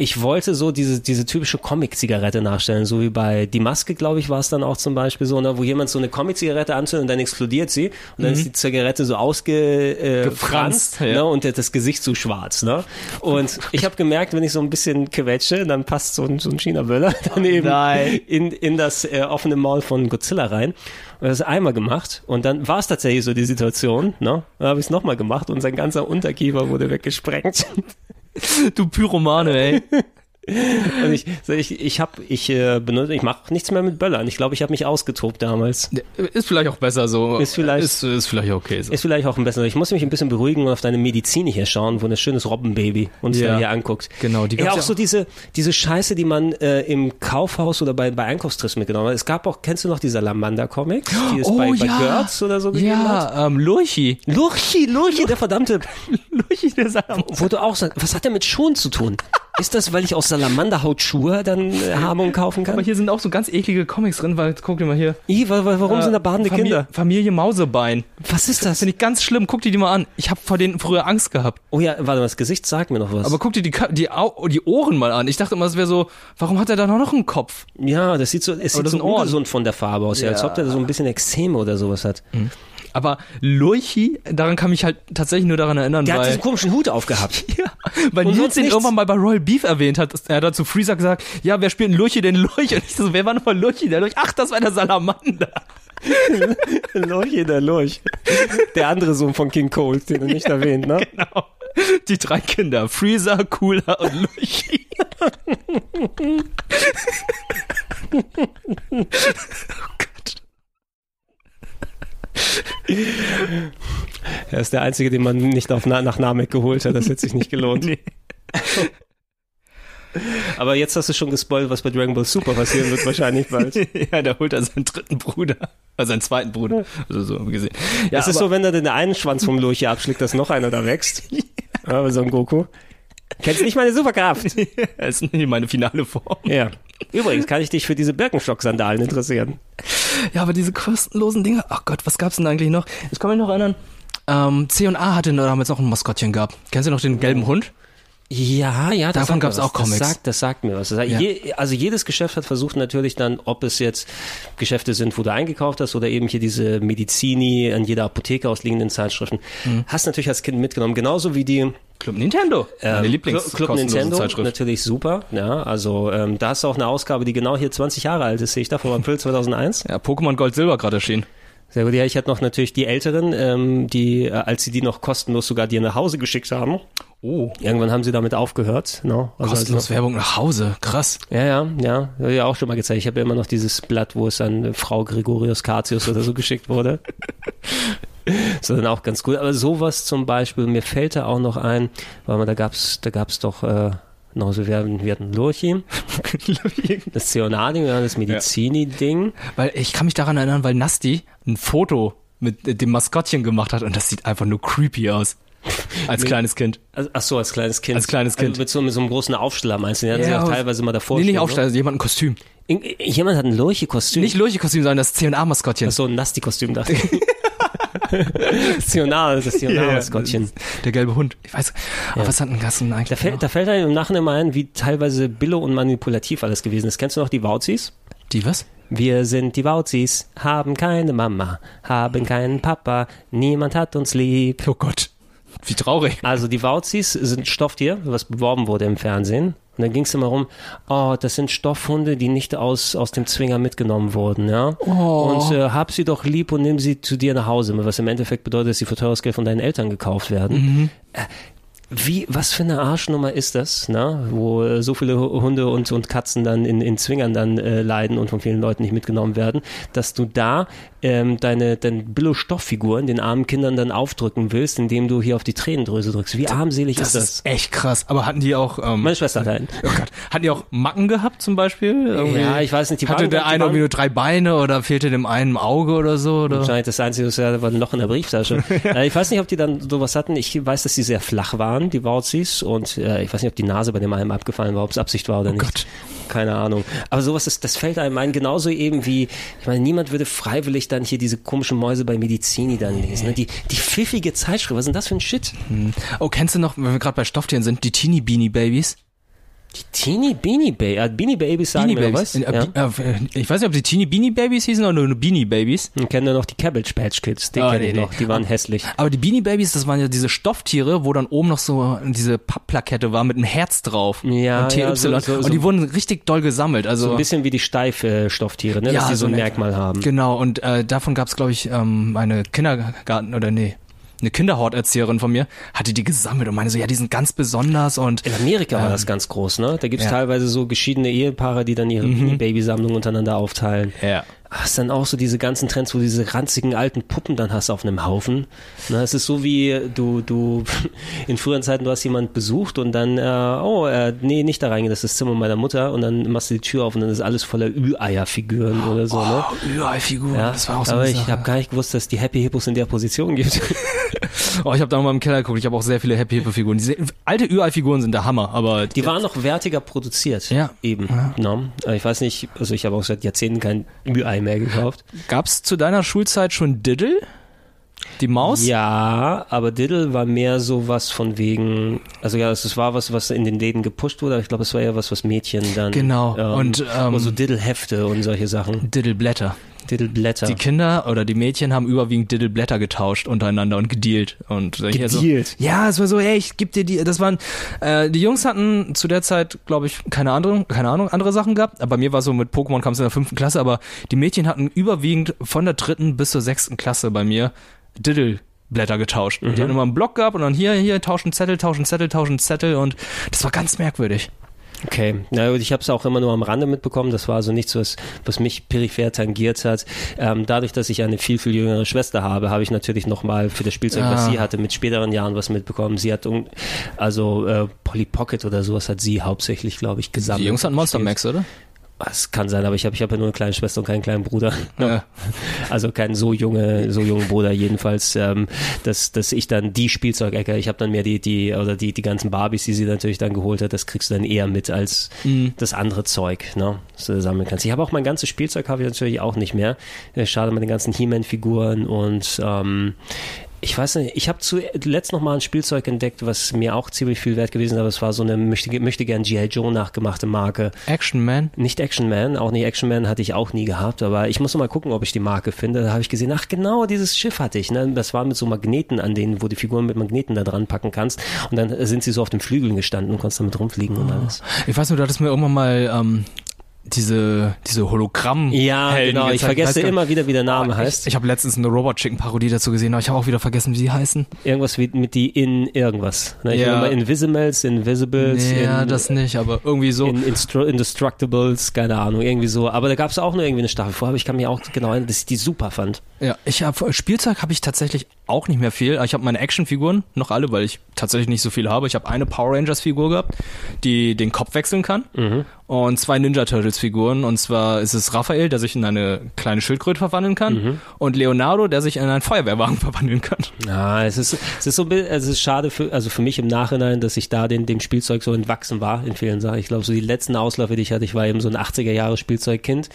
ich wollte so diese, diese typische Comic-Zigarette nachstellen, so wie bei Die Maske, glaube ich, war es dann auch zum Beispiel so, ne, wo jemand so eine Comic-Zigarette anzündet und dann explodiert sie und mhm. dann ist die Zigarette so ausgefranst äh, ja. ne, und das Gesicht so schwarz. Ne? Und ich habe gemerkt, wenn ich so ein bisschen quetsche, dann passt so ein, so ein China-Böller daneben oh in, in das äh, offene Maul von Godzilla rein. Und das einmal gemacht und dann war es tatsächlich so die Situation. Ne? Dann habe ich es nochmal gemacht und sein ganzer Unterkiefer wurde weggesprengt. Du Pyromane, ey. Und ich, ich, ich habe, ich äh, benutze, ich mache nichts mehr mit Böllern. Ich glaube, ich habe mich ausgetobt damals. Ist vielleicht auch besser so. Ist vielleicht, ist, ist vielleicht okay so. Ist vielleicht auch ein besser. Ich muss mich ein bisschen beruhigen und auf deine Medizin hier schauen, wo ein schönes Robbenbaby uns ja, hier anguckt. Genau, die Ja, auch so diese, diese Scheiße, die man äh, im Kaufhaus oder bei, bei Einkaufstrips mitgenommen hat. Es gab auch, kennst du noch die Salamander-Comics, die es oh, bei, ja. bei Gertz oder so gegeben ja, hat? Ja, ähm, Lurchi. Lurchi, Lurchi, der verdammte. Lurchi, der Salamander. Wo, wo du auch sagst, was hat der mit Schuhen zu tun? Ist das, weil ich aus Salamanderhaut Schuhe dann äh, habe und kaufen kann? Aber hier sind auch so ganz eklige Comics drin, weil guck dir mal hier. I, warum äh, sind da badende Familie, Kinder? Familie Mausebein. Was ist das? Finde ich ganz schlimm. Guck dir die mal an. Ich habe vor denen früher Angst gehabt. Oh ja, warte mal, das Gesicht sagt mir noch was. Aber guck dir die, die, die Ohren mal an. Ich dachte immer, es wäre so, warum hat er da noch einen Kopf? Ja, das sieht so, es sieht so ungesund von der Farbe aus, ja. als ob der so ein bisschen Extreme oder sowas hat. Mhm. Aber Lurchi, daran kann mich halt tatsächlich nur daran erinnern, der weil... hat diesen komischen Hut aufgehabt. ja, weil Und Nils den irgendwann mal bei Royal Beef erwähnt hat. Er hat dazu Freezer gesagt, ja, wer spielt Lurchi, den Lurchi? Und ich so, wer war nochmal Lurchi, der Lurchi? Ach, das war der Salamander. Lurchi, der Lurch. Der andere Sohn von King Cole, den er nicht erwähnt, ne? Genau. Die drei Kinder, Freezer, Cooler und Lurchi. oh er ist der Einzige, den man nicht auf, nach Namek geholt hat. Das hätte sich nicht gelohnt. Nee. Aber jetzt hast du schon gespoilt, was bei Dragon Ball Super passieren wird, wahrscheinlich bald. ja, da holt er seinen dritten Bruder. Also seinen zweiten Bruder. Also so gesehen. Ja, es ist so, wenn er den einen Schwanz vom Lurch abschlägt, dass noch einer da wächst. ja, so ein Goku. Kennst nicht meine Superkraft? das ist nicht meine finale Form. Ja. Übrigens kann ich dich für diese Birkenstock-Sandalen interessieren. Ja, aber diese kostenlosen Dinge, ach Gott, was gab's denn eigentlich noch? Ich kann mich noch erinnern, ähm, C&A hatte damals noch ein Maskottchen gehabt. Kennst du noch den gelben Hund? Ja, ja, davon gab es auch Comics. Das sagt, das sagt mir was. Sagt, ja. je, also jedes Geschäft hat versucht natürlich dann, ob es jetzt Geschäfte sind, wo du eingekauft hast oder eben hier diese Medizini an jeder Apotheke ausliegenden Zeitschriften, mhm. hast natürlich als Kind mitgenommen. Genauso wie die Club Nintendo, meine ähm, Lieblings Club Nintendo, Zeitschrift. natürlich super. Ja, also ähm, da ist auch eine Ausgabe, die genau hier 20 Jahre alt ist, sehe ich da vom April 2001. Ja, Pokémon Gold Silber gerade erschienen. Sehr gut. Ja, ich hatte noch natürlich die Älteren, ähm, die, äh, als sie die noch kostenlos sogar dir nach Hause geschickt haben. Oh. Irgendwann haben sie damit aufgehört. No? Also kostenlos also, Werbung nach Hause. Krass. Ja, ja, ja. Habe ja auch schon mal gezeigt. Ich habe ja immer noch dieses Blatt, wo es an Frau Gregorius Catius oder so geschickt wurde. ist dann auch ganz cool. Aber sowas zum Beispiel, mir fällt da auch noch ein, weil man, da gab's, da gab's doch, äh, noch so, wir, wir hatten Lurchi, das Zeonading, das Medizini-Ding. Weil ich kann mich daran erinnern, weil Nasti ein Foto mit dem Maskottchen gemacht hat und das sieht einfach nur creepy aus. Als kleines Kind. Also, ach so, als kleines Kind. Als kleines Kind. Also mit, so, mit so einem großen Aufsteller meinst du? Den hatten ja, sie auch teilweise mal davor. Nee, nicht Aufsteller, also jemand ein Kostüm. In, jemand hat ein Lurchi-Kostüm? Nicht Lurchi-Kostüm, sondern das C&A-Maskottchen. Ach so, ein Nasti-Kostüm, dachte ich. das Tional, das Tional-Maskottchen. Yeah, der gelbe Hund. Ich weiß, aber was hat ein Gassen eigentlich? Da fällt, da fällt einem im Nachhinein mal ein, wie teilweise billo und manipulativ alles gewesen ist. Kennst du noch die Wauzis? Die was? Wir sind die Wauzis, haben keine Mama, haben keinen Papa, niemand hat uns lieb. Oh Gott. Wie traurig. Also die Wauzis sind Stofftier, was beworben wurde im Fernsehen. Und dann ging es immer rum, oh, das sind Stoffhunde, die nicht aus, aus dem Zwinger mitgenommen wurden, ja. Oh. Und äh, hab sie doch lieb und nimm sie zu dir nach Hause, was im Endeffekt bedeutet, dass sie für teures Geld von deinen Eltern gekauft werden. Mhm. Äh, wie, was für eine Arschnummer ist das, ne? wo äh, so viele Hunde und, und Katzen dann in, in Zwingern dann äh, leiden und von vielen Leuten nicht mitgenommen werden, dass du da ähm, deine, deine Billo-Stofffiguren den armen Kindern dann aufdrücken willst, indem du hier auf die Tränendrüse drückst. Wie armselig Das ist das? ist echt krass. Aber hatten die auch, ähm, Meine Schwester hat einen. oh Gott, hatten die auch Macken gehabt zum Beispiel? Irgendwie? Ja, ich weiß nicht, die Hatte waren- der eine irgendwie nur drei Beine oder fehlte dem einen ein Auge oder so? Oder? Wahrscheinlich das Einzige, was ja, war ein Loch in der Brieftasche. äh, ich weiß nicht, ob die dann sowas hatten. Ich weiß, dass die sehr flach waren, die Wauzis. Und äh, ich weiß nicht, ob die Nase bei dem einen abgefallen war, ob es Absicht war oder nicht. Oh Gott. Keine Ahnung. Aber sowas, ist, das fällt einem ein. Genauso eben wie, ich meine, niemand würde freiwillig dann hier diese komischen Mäuse bei Medizini dann lesen. Ne? Die, die pfiffige Zeitschrift, was ist denn das für ein Shit? Oh, kennst du noch, wenn wir gerade bei Stofftieren sind, die Teeny Beanie Babies? Die Teeny Beanie Babies. Äh, Beanie Babies sagen Beanie Babies. was. Äh, Ja. Äh, ich weiß nicht, ob die Teeny Beanie Babies hießen oder nur Beanie Babies. Ich kenne noch die Cabbage Patch Kids. Die Ah, kenne nee, ich noch. Die waren hässlich. Aber die Beanie Babies, das waren ja diese Stofftiere, wo dann oben noch so diese Pappplakette war mit einem Herz drauf. Ja, und TY. ja, so- so- und die wurden richtig doll gesammelt. Also So ein bisschen wie die Steif-Stofftiere, ne? dass die so ein in Merkmal haben. Genau, und äh, davon gab es, glaube ich, ähm, eine Kindergarten oder nee, eine Kinderhorterzieherin von mir, hatte die gesammelt und meine so, ja, die sind ganz besonders und In Amerika war das ganz groß, ne? Da gibt's Ähm, ja. Mhm. teilweise so geschiedene Ehepaare, die dann ihre Babysammlung untereinander aufteilen. ja. Hast dann auch so diese ganzen Trends, wo du diese ranzigen alten Puppen dann hast auf einem Haufen. Na, es ist so wie du, du in früheren Zeiten, du hast jemand besucht und dann, äh, oh, äh, nee, nicht da reingehen, das ist das Zimmer meiner Mutter und dann machst du die Tür auf und dann ist alles voller Ü-Eier-Figuren oder so, ne? Oh, Ü-Ei-Figur, Ja, das war auch so aber ich habe gar nicht gewusst, dass die Happy Hippos in der Position gibt. Oh, ich habe da noch mal im Keller geguckt, ich habe auch sehr viele Happy Hippo Figuren. Diese alte Ü-Ei-Figuren sind der Hammer, aber Die waren noch wertiger produziert. Ja. Eben. Ne? Äh, Ich weiß nicht, also ich habe auch seit Jahrzehnten kein Ü-Ei mehr gekauft. gab's zu deiner Schulzeit schon Diddle? Die Maus? Ja, aber Diddle war mehr so was von wegen, also ja, es es war was, was in den Läden gepusht wurde, aber ich glaube, es war ja was, was Mädchen dann. Genau. Ähm, Und, ähm, so Diddle-Hefte und solche Sachen. Diddle-Blätter. Diddle-Blätter. Die Kinder oder die Mädchen haben überwiegend Diddle-Blätter getauscht untereinander und gedealt. Und hier so, Gedealt? ja, es war so, hey, ich geb dir die, das waren, äh, die Jungs hatten zu der Zeit, glaube ich, keine andere, keine Ahnung, andere Sachen gehabt. Aber bei mir war so mit Pokémon kam es in der fünften Klasse, aber die Mädchen hatten überwiegend von der dritten bis zur sechsten Klasse bei mir Diddle Blätter getauscht. Und Die hatten immer einen Block gehabt und dann hier, hier, tauschen Zettel, tauschen Zettel, tauschen Zettel und das war ganz merkwürdig. Okay, na gut, ich habe es auch immer nur am Rande mitbekommen. Das war also nichts, was, was mich peripher tangiert hat. Ähm, dadurch, dass ich eine viel, viel jüngere Schwester habe, habe ich natürlich nochmal für das Spielzeug, was Ah. sie hatte, mit späteren Jahren was mitbekommen. Sie hat, also äh, Polly Pocket oder sowas hat sie hauptsächlich, glaube ich, gesammelt. Die Jungs hatten Monster. Max, oder? Das kann sein, aber ich habe ich hab ja nur eine kleine Schwester und keinen kleinen Bruder. Ja. Also keinen so junge, so jungen Bruder jedenfalls, ähm, dass, dass ich dann die Spielzeugecke, ich habe dann mehr die, die, oder die, die ganzen Barbies, die sie natürlich dann geholt hat, das kriegst du dann eher mit als Mhm. das andere Zeug, ne, das du sammeln kannst. Ich habe auch mein ganzes Spielzeug habe ich natürlich auch nicht mehr. Äh, Schade mit den ganzen He-Man-Figuren und ähm, ich weiß nicht, ich habe zuletzt noch mal ein Spielzeug entdeckt, was mir auch ziemlich viel wert gewesen ist, aber es war so eine möchte, möchte gern G.I. Joe nachgemachte Marke. Action Man. Nicht Action Man, auch nicht Action Man hatte ich auch nie gehabt, aber ich muss noch mal gucken, ob ich die Marke finde. Da habe ich gesehen, ach genau, dieses Schiff hatte ich. Ne? Das war mit so Magneten an denen, wo die Figuren mit Magneten da dran packen kannst. Und dann sind sie so auf den Flügeln gestanden und konntest damit rumfliegen und alles. Ich weiß nur, du hattest mir irgendwann mal ähm, diese, diese Hologramm. Ja, genau. Ich vergesse immer wieder, wie der Name Oh, heißt. Ich, ich habe letztens eine Robot Chicken Parodie dazu gesehen, aber ich habe auch wieder vergessen, wie die heißen. Irgendwas wie, mit die in irgendwas. Ne? Ich Ja. immer Invisimals, Invisibles, ja, in, das nicht, aber irgendwie so. in Instru Indestructibles, keine Ahnung, irgendwie so. Aber da gab es auch nur irgendwie eine Staffel vor, aber ich kann mir auch genau erinnern, dass ich die super fand. Ja, ich habe Spielzeug habe ich tatsächlich auch nicht mehr viel. Ich habe meine Actionfiguren noch alle, weil ich tatsächlich nicht so viel habe. Ich habe eine Power Rangers Figur gehabt, die den Kopf wechseln kann und zwei Ninja Turtles Figuren und zwar ist es Raphael, der sich in eine kleine Schildkröte verwandeln kann und Leonardo, der sich in einen Feuerwehrwagen verwandeln kann. Ja, es ist, es ist so ein bisschen, es ist schade für, also für mich im Nachhinein, dass ich da den, dem Spielzeug so entwachsen war in vielen Sachen. Ich glaube, so die letzten Ausläufe, die ich hatte, ich war eben so ein 80er Jahre Spielzeugkind.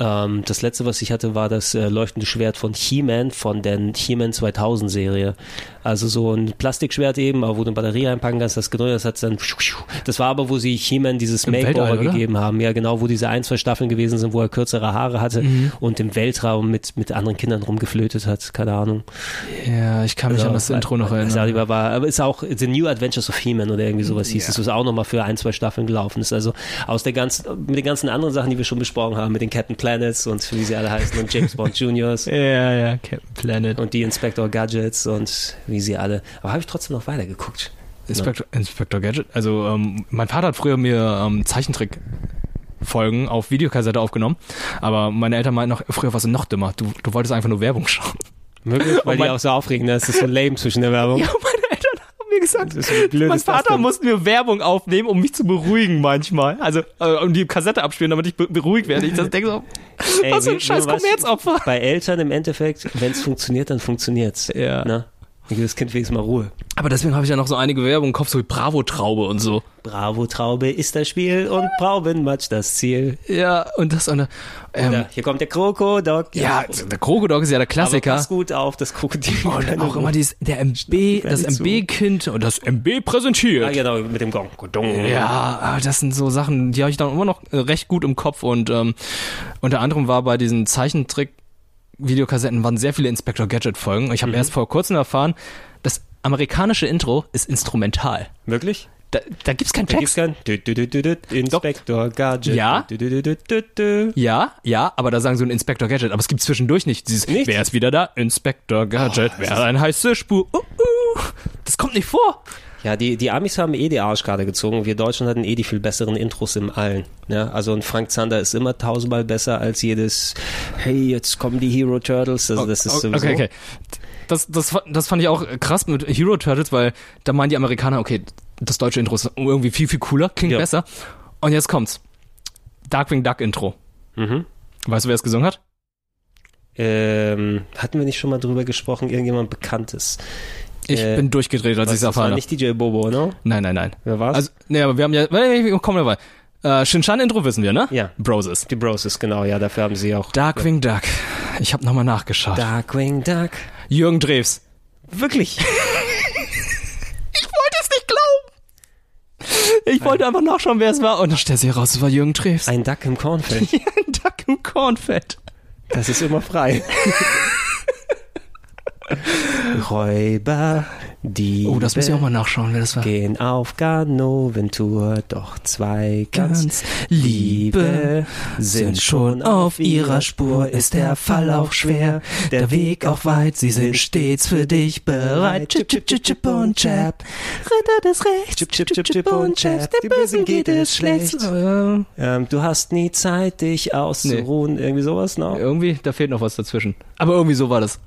Ähm, das letzte, was ich hatte, war das äh, leuchtende Schwert von He-Man von der He-Man 2000 Serie. Also so ein Plastikschwert eben, aber wo du eine Batterie einpacken kannst, das gedrückt, das hat dann, das war aber, wo sie He-Man dieses Makeover oder? gegeben haben. Ja, genau, wo diese ein, zwei Staffeln gewesen sind, wo er kürzere Haare hatte Mhm. und im Weltraum mit, mit anderen Kindern rumgeflötet hat. Keine Ahnung. Ja, ich kann mich an das Intro noch weiß erinnern. mehr, war, aber ist auch The New Adventures of He-Man oder irgendwie sowas hieß Ja. es, was auch nochmal für ein, zwei Staffeln gelaufen ist. Also aus der ganzen, mit den ganzen anderen Sachen, die wir schon besprochen haben, mit den Captain Planets und wie sie alle heißen und James Bond Juniors Ja, ja, Captain Planet. und die Inspector Gadgets und wie sie alle. Aber habe ich trotzdem noch weitergeguckt. Inspector, Inspector Gadget. Also ähm, mein Vater hat früher mir ähm, Zeichentrick Folgen auf Videokassette aufgenommen, aber meine Eltern meinten noch, früher war es noch dümmer. Du, du wolltest einfach nur Werbung schauen. Möglich, weil mein- die auch so aufregen, das ist so lame zwischen der Werbung. Ja, meine Eltern haben mir gesagt, ist blöd mein ist Vater musste mir Werbung aufnehmen, um mich zu beruhigen manchmal. Also äh, um die Kassette abspielen, damit ich be beruhigt werde. Ich das denke so, Ey, was für ein scheiß Kommerzopfer. Bei Eltern im Endeffekt, wenn es funktioniert, dann funktioniert's. Ja. Ne? Dann gibt das Kind wenigstens mal Ruhe. Aber deswegen habe ich ja noch so einige Werbung im Kopf, so wie Bravo-Traube und so. Bravo Traube ist das Spiel und Traubenmatsch das Ziel. Ja, und das und ähm, Oder hier kommt der Krokodok. ja, der Krokodok ist ja der aber Klassiker. pass gut auf, das Krokodil. Und auch immer dieses, der MB, das. MB-Kind und das MB Ah, präsentiert. genau, mit dem Gong. Ja, aber das sind so Sachen, die habe ich dann immer noch äh, recht gut im Kopf und ähm, unter anderem war bei diesen Zeichentrick Videokassetten waren sehr viele Inspector Gadget Folgen. Ich habe Mhm. erst vor kurzem erfahren, das amerikanische Intro ist instrumental. Wirklich? Da, da gibt's keinen Da gibt's Text. kein Inspector Gadget. Ja. Dü- dü- dü. Ja, ja, aber da sagen so ein Inspector Gadget, aber es gibt zwischendurch nicht dieses Nicht? Wer ist wieder da? Inspector Gadget, wer hat eine heiße Spur? Uh, uh. Das kommt nicht vor. Ja, die, die Amis haben eh die Arschkarte gezogen. Wir Deutschen hatten eh die viel besseren Intros im Allen. Ja, also ein Frank Zander ist immer tausendmal besser als jedes Hey, jetzt kommen die Hero Turtles. Also das ist okay, sowieso. okay, okay. Das, das, das fand ich auch krass mit Hero Turtles, weil da meinen die Amerikaner, okay, das deutsche Intro ist irgendwie viel, viel cooler, klingt Ja. besser. Und jetzt kommt's. Darkwing Duck Intro. Mhm. Weißt du, wer es gesungen hat? Ähm, hatten wir nicht schon mal drüber gesprochen? Irgendjemand Bekanntes. Ich Äh, bin durchgedreht, als ich es das war erfahren habe. nicht DJ Bobo, ne? Nein, nein, nein. Wer war's? Also, nee, aber wir haben ja, komm dabei. Äh, Shinshan Intro wissen wir, ne? Ja. Broses. die Broses, genau, ja, dafür haben sie auch. Darkwing Duck. Ich habe nochmal nachgeschaut. Darkwing Duck. Jürgen Drews. Wirklich? Ich wollte es nicht glauben. Ich wollte einfach nachschauen, wer es war. Und dann stellt sich heraus, es war Jürgen Drews. Ein Duck im Kornfeld. Ein Duck im Kornfett. Das ist immer frei. Räuber, die Oh, das muss ich auch mal nachschauen, wer das war. gehen auf Ganoventur, doch zwei ganz, Ganz Liebe sind schon auf ihrer Spur, ist der Fall auch schwer, der Weg auch weit, sie sind stets für dich bereit. Chip, chip, chip, chip und chap, Ritter des Rechts, chip, chip, chip, chip und chap, die Bösen geht es schlecht. Äh, Ähm, du hast nie Zeit, dich auszuruhen, irgendwie sowas, ne? irgendwie, da fehlt noch was dazwischen. Aber irgendwie so war das.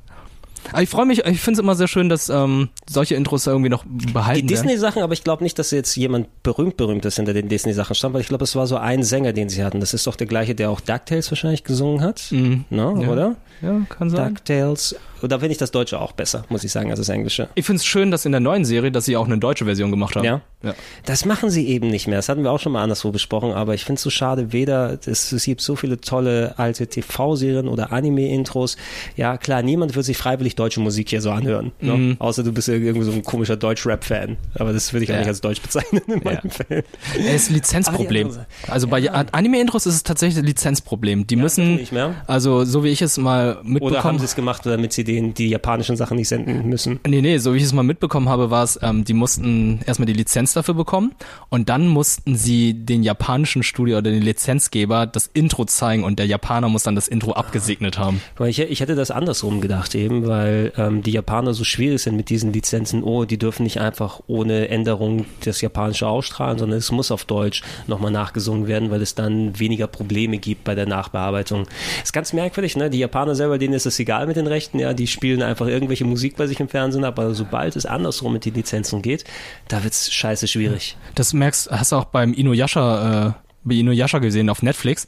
Aber ich freue mich, ich finde es immer sehr schön, dass ähm, solche Intros irgendwie noch behalten Die. Disney-Sachen, aber ich glaube nicht, dass jetzt jemand berühmt berühmt ist hinter den Disney-Sachen stand, weil ich glaube, es war so ein Sänger, den sie hatten. Das ist doch der gleiche, der auch DuckTales wahrscheinlich gesungen hat, Mhm. ne? Ja. oder? Ja, kann sein. DuckTales. Oder finde ich das Deutsche auch besser, muss ich sagen, als das Englische. Ich finde es schön, dass in der neuen Serie, dass sie auch eine deutsche Version gemacht haben. Ja? ja. Das machen sie eben nicht mehr. Das hatten wir auch schon mal anderswo besprochen, aber ich finde es so schade, weder, es, es gibt so viele tolle alte TV-Serien oder Anime-Intros. Ja, klar, niemand wird sich freiwillig deutsche Musik hier so anhören. Ne? Mhm. Außer du bist irgendwie so ein komischer Deutsch-Rap-Fan. Aber das würde ich auch Ja. nicht als Deutsch bezeichnen in meinem Fall. Es ist ein Lizenzproblem. Also bei Anime-Intros ist es tatsächlich ein Lizenzproblem. Die müssen, nicht mehr. also so wie ich es mal Oder haben sie es gemacht, damit sie den, die japanischen Sachen nicht senden müssen? Nee, nee, so wie ich es mal mitbekommen habe, war es, ähm, die mussten erstmal die Lizenz dafür bekommen und dann mussten sie den japanischen Studio oder den Lizenzgeber das Intro zeigen und der Japaner muss dann das Intro abgesegnet haben. Ich, ich hätte das andersrum gedacht eben, weil ähm, die Japaner so schwierig sind mit diesen Lizenzen. Oh, die dürfen nicht einfach ohne Änderung das Japanische ausstrahlen, sondern es muss auf Deutsch nochmal nachgesungen werden, weil es dann weniger Probleme gibt bei der Nachbearbeitung. Ist ganz merkwürdig, ne? Die Japaner selber, denen ist es egal mit den Rechten, ja, die spielen einfach irgendwelche Musik bei sich im Fernsehen, aber sobald es andersrum mit den Lizenzen geht, da wird's scheiße schwierig. Das merkst, hast du auch beim Inuyasha, äh, bei Inuyasha gesehen auf Netflix.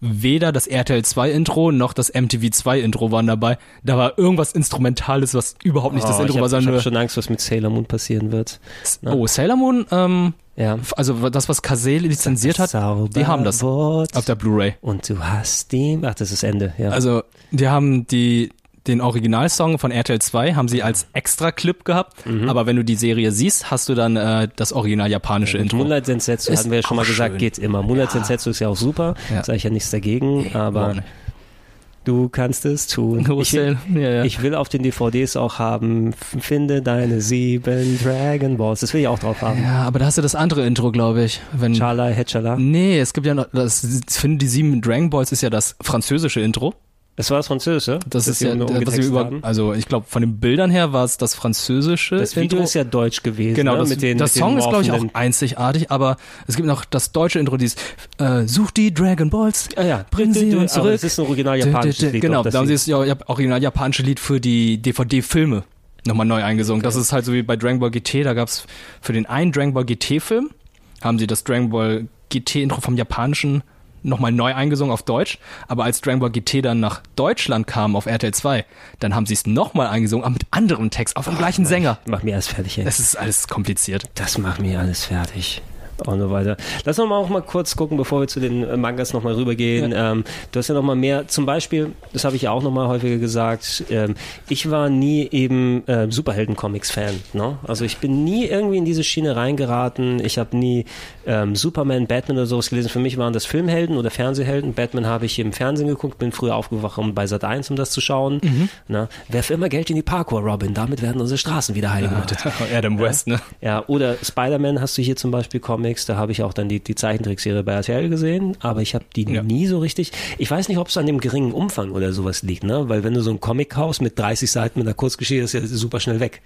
Weder das RTL 2 Intro noch das MTV 2 Intro waren dabei. Da war irgendwas Instrumentales, was überhaupt nicht das Oh, Intro ich war, habe sondern hab nur. schon Angst, was mit Sailor Moon passieren wird. ne? Oh, Sailor Moon, ähm, Ja. also das, was Kase lizenziert hat, die haben das Zauberwort. auf der Blu-ray. Und du hast die. Ach, das ist Ende, ja. Also, die haben die, den Originalsong von RTL 2 haben sie als extra Clip gehabt, Mhm. aber wenn du die Serie siehst, hast du dann äh, das original japanische Intro. Moonlight Sensetsu Ist hatten wir ja schon mal gesagt, schön. geht immer. Moonlight Sensetsu ist ja auch super, Ja. sage ich ja nichts dagegen, aber ne. du kannst es tun. Ich will, ja, ja. ich will auf den DVDs auch haben, finde deine sieben Dragon Balls, das will ich auch drauf haben. ja, aber da hast du das andere Intro, glaube ich. Wenn, Chala, Hetchala. nee, es gibt ja noch, das, finde die sieben Dragon Balls ist ja das französische Intro. Das war das Französische. Das, ist ja, was wir über, also ich glaube, von den Bildern her war es das Französische. Das Video Intro. ist ja deutsch gewesen. Genau, ne? das, mit den, das Song ist glaube ich auch einzigartig, aber es gibt noch das deutsche Intro, dieses äh, Such die Dragon Balls, ah, ja. bring sie uns zurück. das ist ein original japanisches Lied. Genau, da haben sie das ja, original japanische Lied für die DVD-Filme nochmal neu eingesungen. Okay. Das ist halt so wie bei Dragon Ball GT, da gab es für den einen Dragon Ball GT-Film, haben sie das Dragon Ball GT-Intro vom japanischen nochmal neu eingesungen auf Deutsch, aber als Dragon Ball GT dann nach Deutschland kam auf RTL 2, dann haben sie es nochmal eingesungen, aber mit anderem Text, auf dem oh, gleichen Mann, Sänger. Mach mir alles fertig, ey. Das ist alles kompliziert. Das macht mir alles fertig und so weiter. Lass uns mal auch mal kurz gucken, bevor wir zu den äh, Mangas nochmal rübergehen. Ja. Ähm, du hast ja nochmal mehr, zum Beispiel, das habe ich ja auch nochmal häufiger gesagt, ähm, ich war nie eben äh, Superhelden-Comics-Fan. Ne? Also ich bin nie irgendwie in diese Schiene reingeraten. Ich habe nie ähm, Superman, Batman oder sowas gelesen. Für mich waren das Filmhelden oder Fernsehhelden. Batman habe ich im Fernsehen geguckt, bin früher aufgewacht um bei Sat 1, um das zu schauen. Mhm. Ne? Werf immer Geld in die Parkour, Robin. Damit werden unsere Straßen wieder heil gemacht. Ja, Adam West, ne? Ja, oder Spider-Man hast du hier zum Beispiel Comics Comics, da habe ich auch dann die, die Zeichentrickserie bei RTL gesehen, aber ich habe die ja. nie so richtig. Ich weiß nicht, ob es an dem geringen Umfang oder sowas liegt, ne? Weil wenn du so ein Comic kaufst mit 30 Seiten mit einer Kurzgeschichte, ist ja super schnell weg.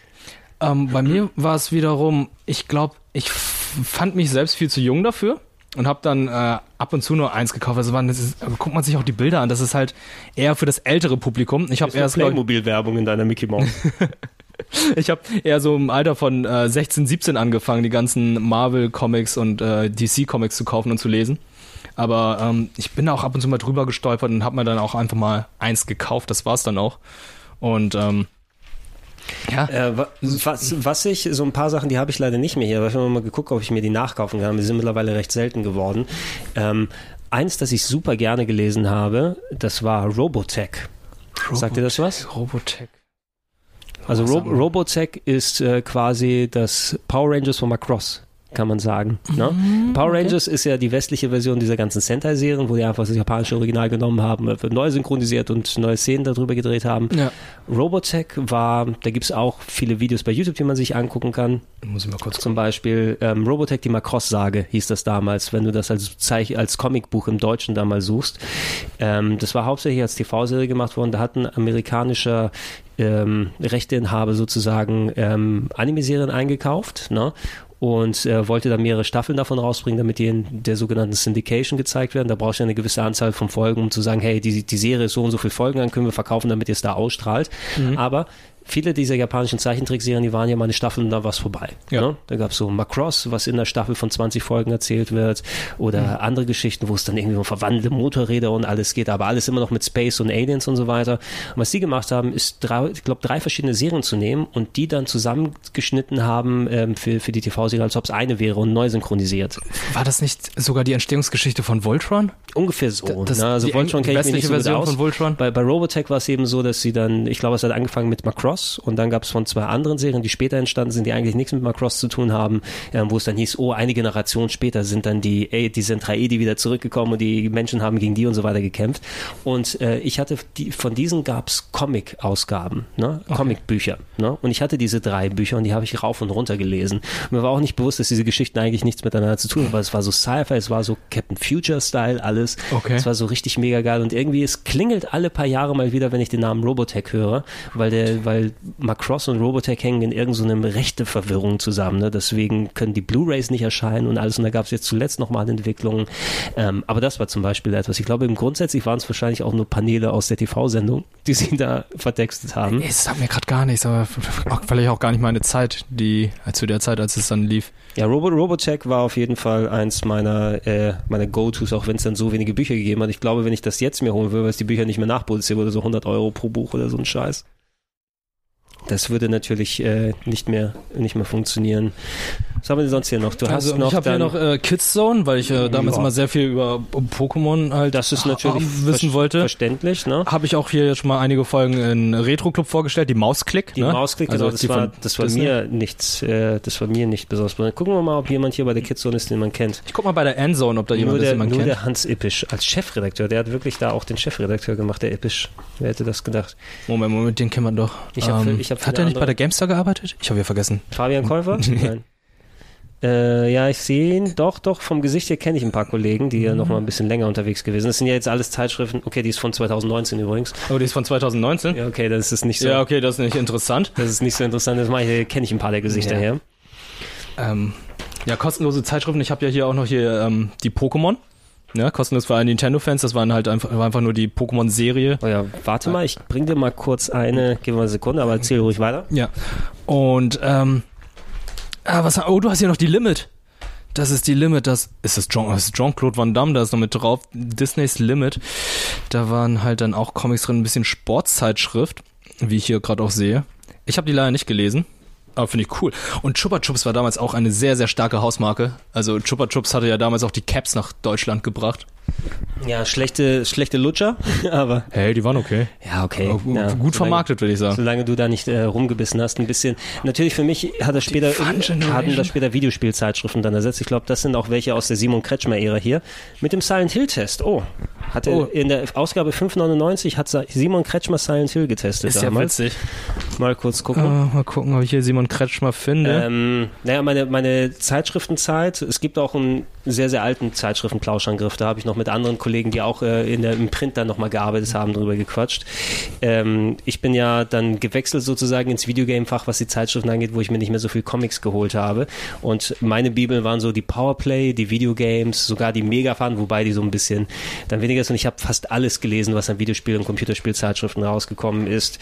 Ähm, bei mir war es wiederum, ich glaube, ich fand mich selbst viel zu jung dafür und habe dann äh, ab und zu nur eins gekauft. Also man, ist, guckt man sich auch die Bilder an. Das ist halt eher für das ältere Publikum. Ich habe erst Playmobil-Werbung in deiner Mickey Mouse. Ich habe eher so im Alter von äh, 16, 17 angefangen, die ganzen Marvel-Comics und äh, DC-Comics zu kaufen und zu lesen. Aber ähm, ich bin auch ab und zu mal drüber gestolpert und habe mir dann auch einfach mal eins gekauft. Das war's dann auch. Und ähm, ja. Äh, was, was ich, so ein paar Sachen, die habe ich leider nicht mehr hier, aber ich habe mal geguckt, ob ich mir die nachkaufen kann. Die sind mittlerweile recht selten geworden. Ähm, eins, das ich super gerne gelesen habe, das war Robotech. Robotech. Sagt ihr das was? Robotech. Also Ro Robotech ist äh, quasi das Power Rangers von Macross kann man sagen. Ne? Mhm, Power Rangers okay. ist ja die westliche Version dieser ganzen Sentai-Serien, wo die einfach das japanische Original genommen haben, äh, neu synchronisiert und neue Szenen darüber gedreht haben. Ja. Robotech war, da gibt es auch viele Videos bei YouTube, die man sich angucken kann. Muss ich mal kurz Zum Beispiel ähm, Robotech, die Macross-Sage hieß das damals, wenn du das als, Zeich als Comicbuch im Deutschen damals suchst. Ähm, das war hauptsächlich als TV-Serie gemacht worden. Da hat ein amerikanischer ähm, Rechteinhaber sozusagen ähm, Anime-Serien eingekauft ne? und äh, wollte dann mehrere Staffeln davon rausbringen, damit die in der sogenannten Syndication gezeigt werden. Da brauchst du eine gewisse Anzahl von Folgen, um zu sagen, hey, die, die Serie ist so und so viele Folgen, dann können wir verkaufen, damit ihr es da ausstrahlt. Mhm. Aber viele dieser japanischen Zeichentrickserien, die waren ja mal eine Staffel und da war es vorbei. Ja. Ne? Da gab es so Macross, was in der Staffel von 20 Folgen erzählt wird oder mhm. andere Geschichten, wo es dann irgendwie um verwandelte Motorräder und alles geht, aber alles immer noch mit Space und Aliens und so weiter. Und was die gemacht haben, ist, drei, ich glaube, drei verschiedene Serien zu nehmen und die dann zusammengeschnitten haben ähm, für, für die TV-Serie, als ob es eine wäre und neu synchronisiert. War das nicht sogar die Entstehungsgeschichte von Voltron? Ungefähr so. Das, ne? Also Voltron kenne ich nicht so Version aus. Von Voltron? Bei, bei Robotech war es eben so, dass sie dann, ich glaube, es hat angefangen mit Macross und dann gab es von zwei anderen Serien, die später entstanden sind, die eigentlich nichts mit Macross zu tun haben, ähm, wo es dann hieß, oh, eine Generation später sind dann die, ey, die Zentraedi wieder zurückgekommen und die Menschen haben gegen die und so weiter gekämpft. Und äh, ich hatte, die, von diesen gab es Comic-Ausgaben, ne? Okay. Comic-Bücher. Ne? Und ich hatte diese drei Bücher und die habe ich rauf und runter gelesen. mir war auch nicht bewusst, dass diese Geschichten eigentlich nichts miteinander zu tun haben, weil es war so Sci-Fi, es war so Captain Future-Style, alles. Okay. Es war so richtig mega geil und irgendwie, es klingelt alle paar Jahre mal wieder, wenn ich den Namen Robotech höre, weil der, weil Macross und Robotech hängen in irgendeiner so Rechteverwirrung zusammen. Ne? Deswegen können die Blu-Rays nicht erscheinen und alles. Und da gab es jetzt zuletzt nochmal Entwicklungen. Ähm, aber das war zum Beispiel etwas. Ich glaube, im grundsätzlich waren es wahrscheinlich auch nur Paneele aus der TV-Sendung, die sie da vertextet haben. Es sagt mir gerade gar nichts, aber vielleicht auch gar nicht meine Zeit, die zu der Zeit, als es dann lief. Ja, Robo Robotech war auf jeden Fall eins meiner, äh, meiner Go-Tos, auch wenn es dann so wenige Bücher gegeben hat. Ich glaube, wenn ich das jetzt mir holen würde, weil es die Bücher nicht mehr nachproduzieren würde, so 100 Euro pro Buch oder so ein Scheiß. Das würde natürlich äh, nicht mehr nicht mehr funktionieren. Was haben wir denn sonst hier noch? Du also, hast noch ich habe hier noch äh, Kids Zone, weil ich äh, damals ja. immer sehr viel über Pokémon halt das ist natürlich wissen wollte. Verständlich, ne? Habe ich auch hier jetzt schon mal einige Folgen in Retro Club vorgestellt, die Mausklick. Die ne? Mausklick, also genau, das war, das war mir nichts, äh, das war mir nicht besonders. Gucken wir mal, ob jemand hier bei der Kids Zone ist, den man kennt. Ich guck mal bei der Endzone, ob da jemand nur ist, den man nur kennt. Nur der Hans Ippisch als Chefredakteur, der hat wirklich da auch den Chefredakteur gemacht, der Ippisch. Wer hätte das gedacht? Moment, Moment, den kennt man doch. Ich hab, ähm, hab hat er nicht bei der GameStar gearbeitet? Ich habe ja vergessen. Fabian Käufer? Nein. Äh, ja, ich sehe ihn. Doch, doch, vom Gesicht her kenne ich ein paar Kollegen, die ja noch mal ein bisschen länger unterwegs gewesen sind. Das sind ja jetzt alles Zeitschriften. Okay, die ist von 2019 übrigens. Oh, die ist von 2019? Ja, okay, das ist nicht so. Ja, okay, das ist nicht interessant. Das ist nicht so interessant. Das kenne ich ein paar der Gesichter Ja. her. Ähm, ja, kostenlose Zeitschriften. Ich habe ja hier auch noch hier ähm, die Pokémon. Ja, kostenlos für alle Nintendo-Fans. Das waren halt einfach, war einfach nur die Pokémon-Serie. Oh ja, warte mal, ich bring dir mal kurz eine, gib mal eine Sekunde, aber erzähl ruhig weiter. Ja. Und, ähm, ah, was, oh, du hast hier noch die Limit. Das ist die Limit, das ist das Jean- das Jean-Claude Van Damme, da ist noch mit drauf, Disneys Limit. Da waren halt dann auch Comics drin, ein bisschen Sportzeitschrift, wie ich hier gerade auch sehe. Ich habe die leider nicht gelesen, aber finde ich cool. Und Chupa Chups war damals auch eine sehr, sehr starke Hausmarke. Also Chupa Chups hatte ja damals auch die Caps nach Deutschland gebracht. Ja, schlechte, schlechte Lutscher, aber Hey, die waren okay. ja, okay. Aber gu- ja, gut vermarktet, würde ich sagen. Solange du da nicht äh, rumgebissen hast, ein bisschen. Natürlich für mich hat das später, hatten das später Videospielzeitschriften dann ersetzt. Ich glaube, das sind auch welche aus der Simon Kretschmer-Ära hier. Mit dem Silent Hill-Test. Oh. Hatte Oh. in der Ausgabe 599 hat Simon Kretschmer Silent Hill getestet Ist ja damals. witzig. Mal kurz gucken. Äh, mal gucken, ob ich hier Simon Kretschmer finde. Ähm, naja, meine, meine Zeitschriftenzeit, es gibt auch einen sehr, sehr alten Zeitschriftenplauschangriff, da habe ich noch mit anderen Kollegen, die auch äh, in der, im Print dann nochmal gearbeitet haben, drüber gequatscht. Ähm, ich bin ja dann gewechselt sozusagen ins Videogame-Fach, was die Zeitschriften angeht, wo ich mir nicht mehr so viel Comics geholt habe. Und meine Bibel waren so die Powerplay, die Videogames, sogar die Megafan, wobei die so ein bisschen dann weniger ist. Und ich habe fast alles gelesen, was an Videospiel- und Computerspielzeitschriften rausgekommen ist.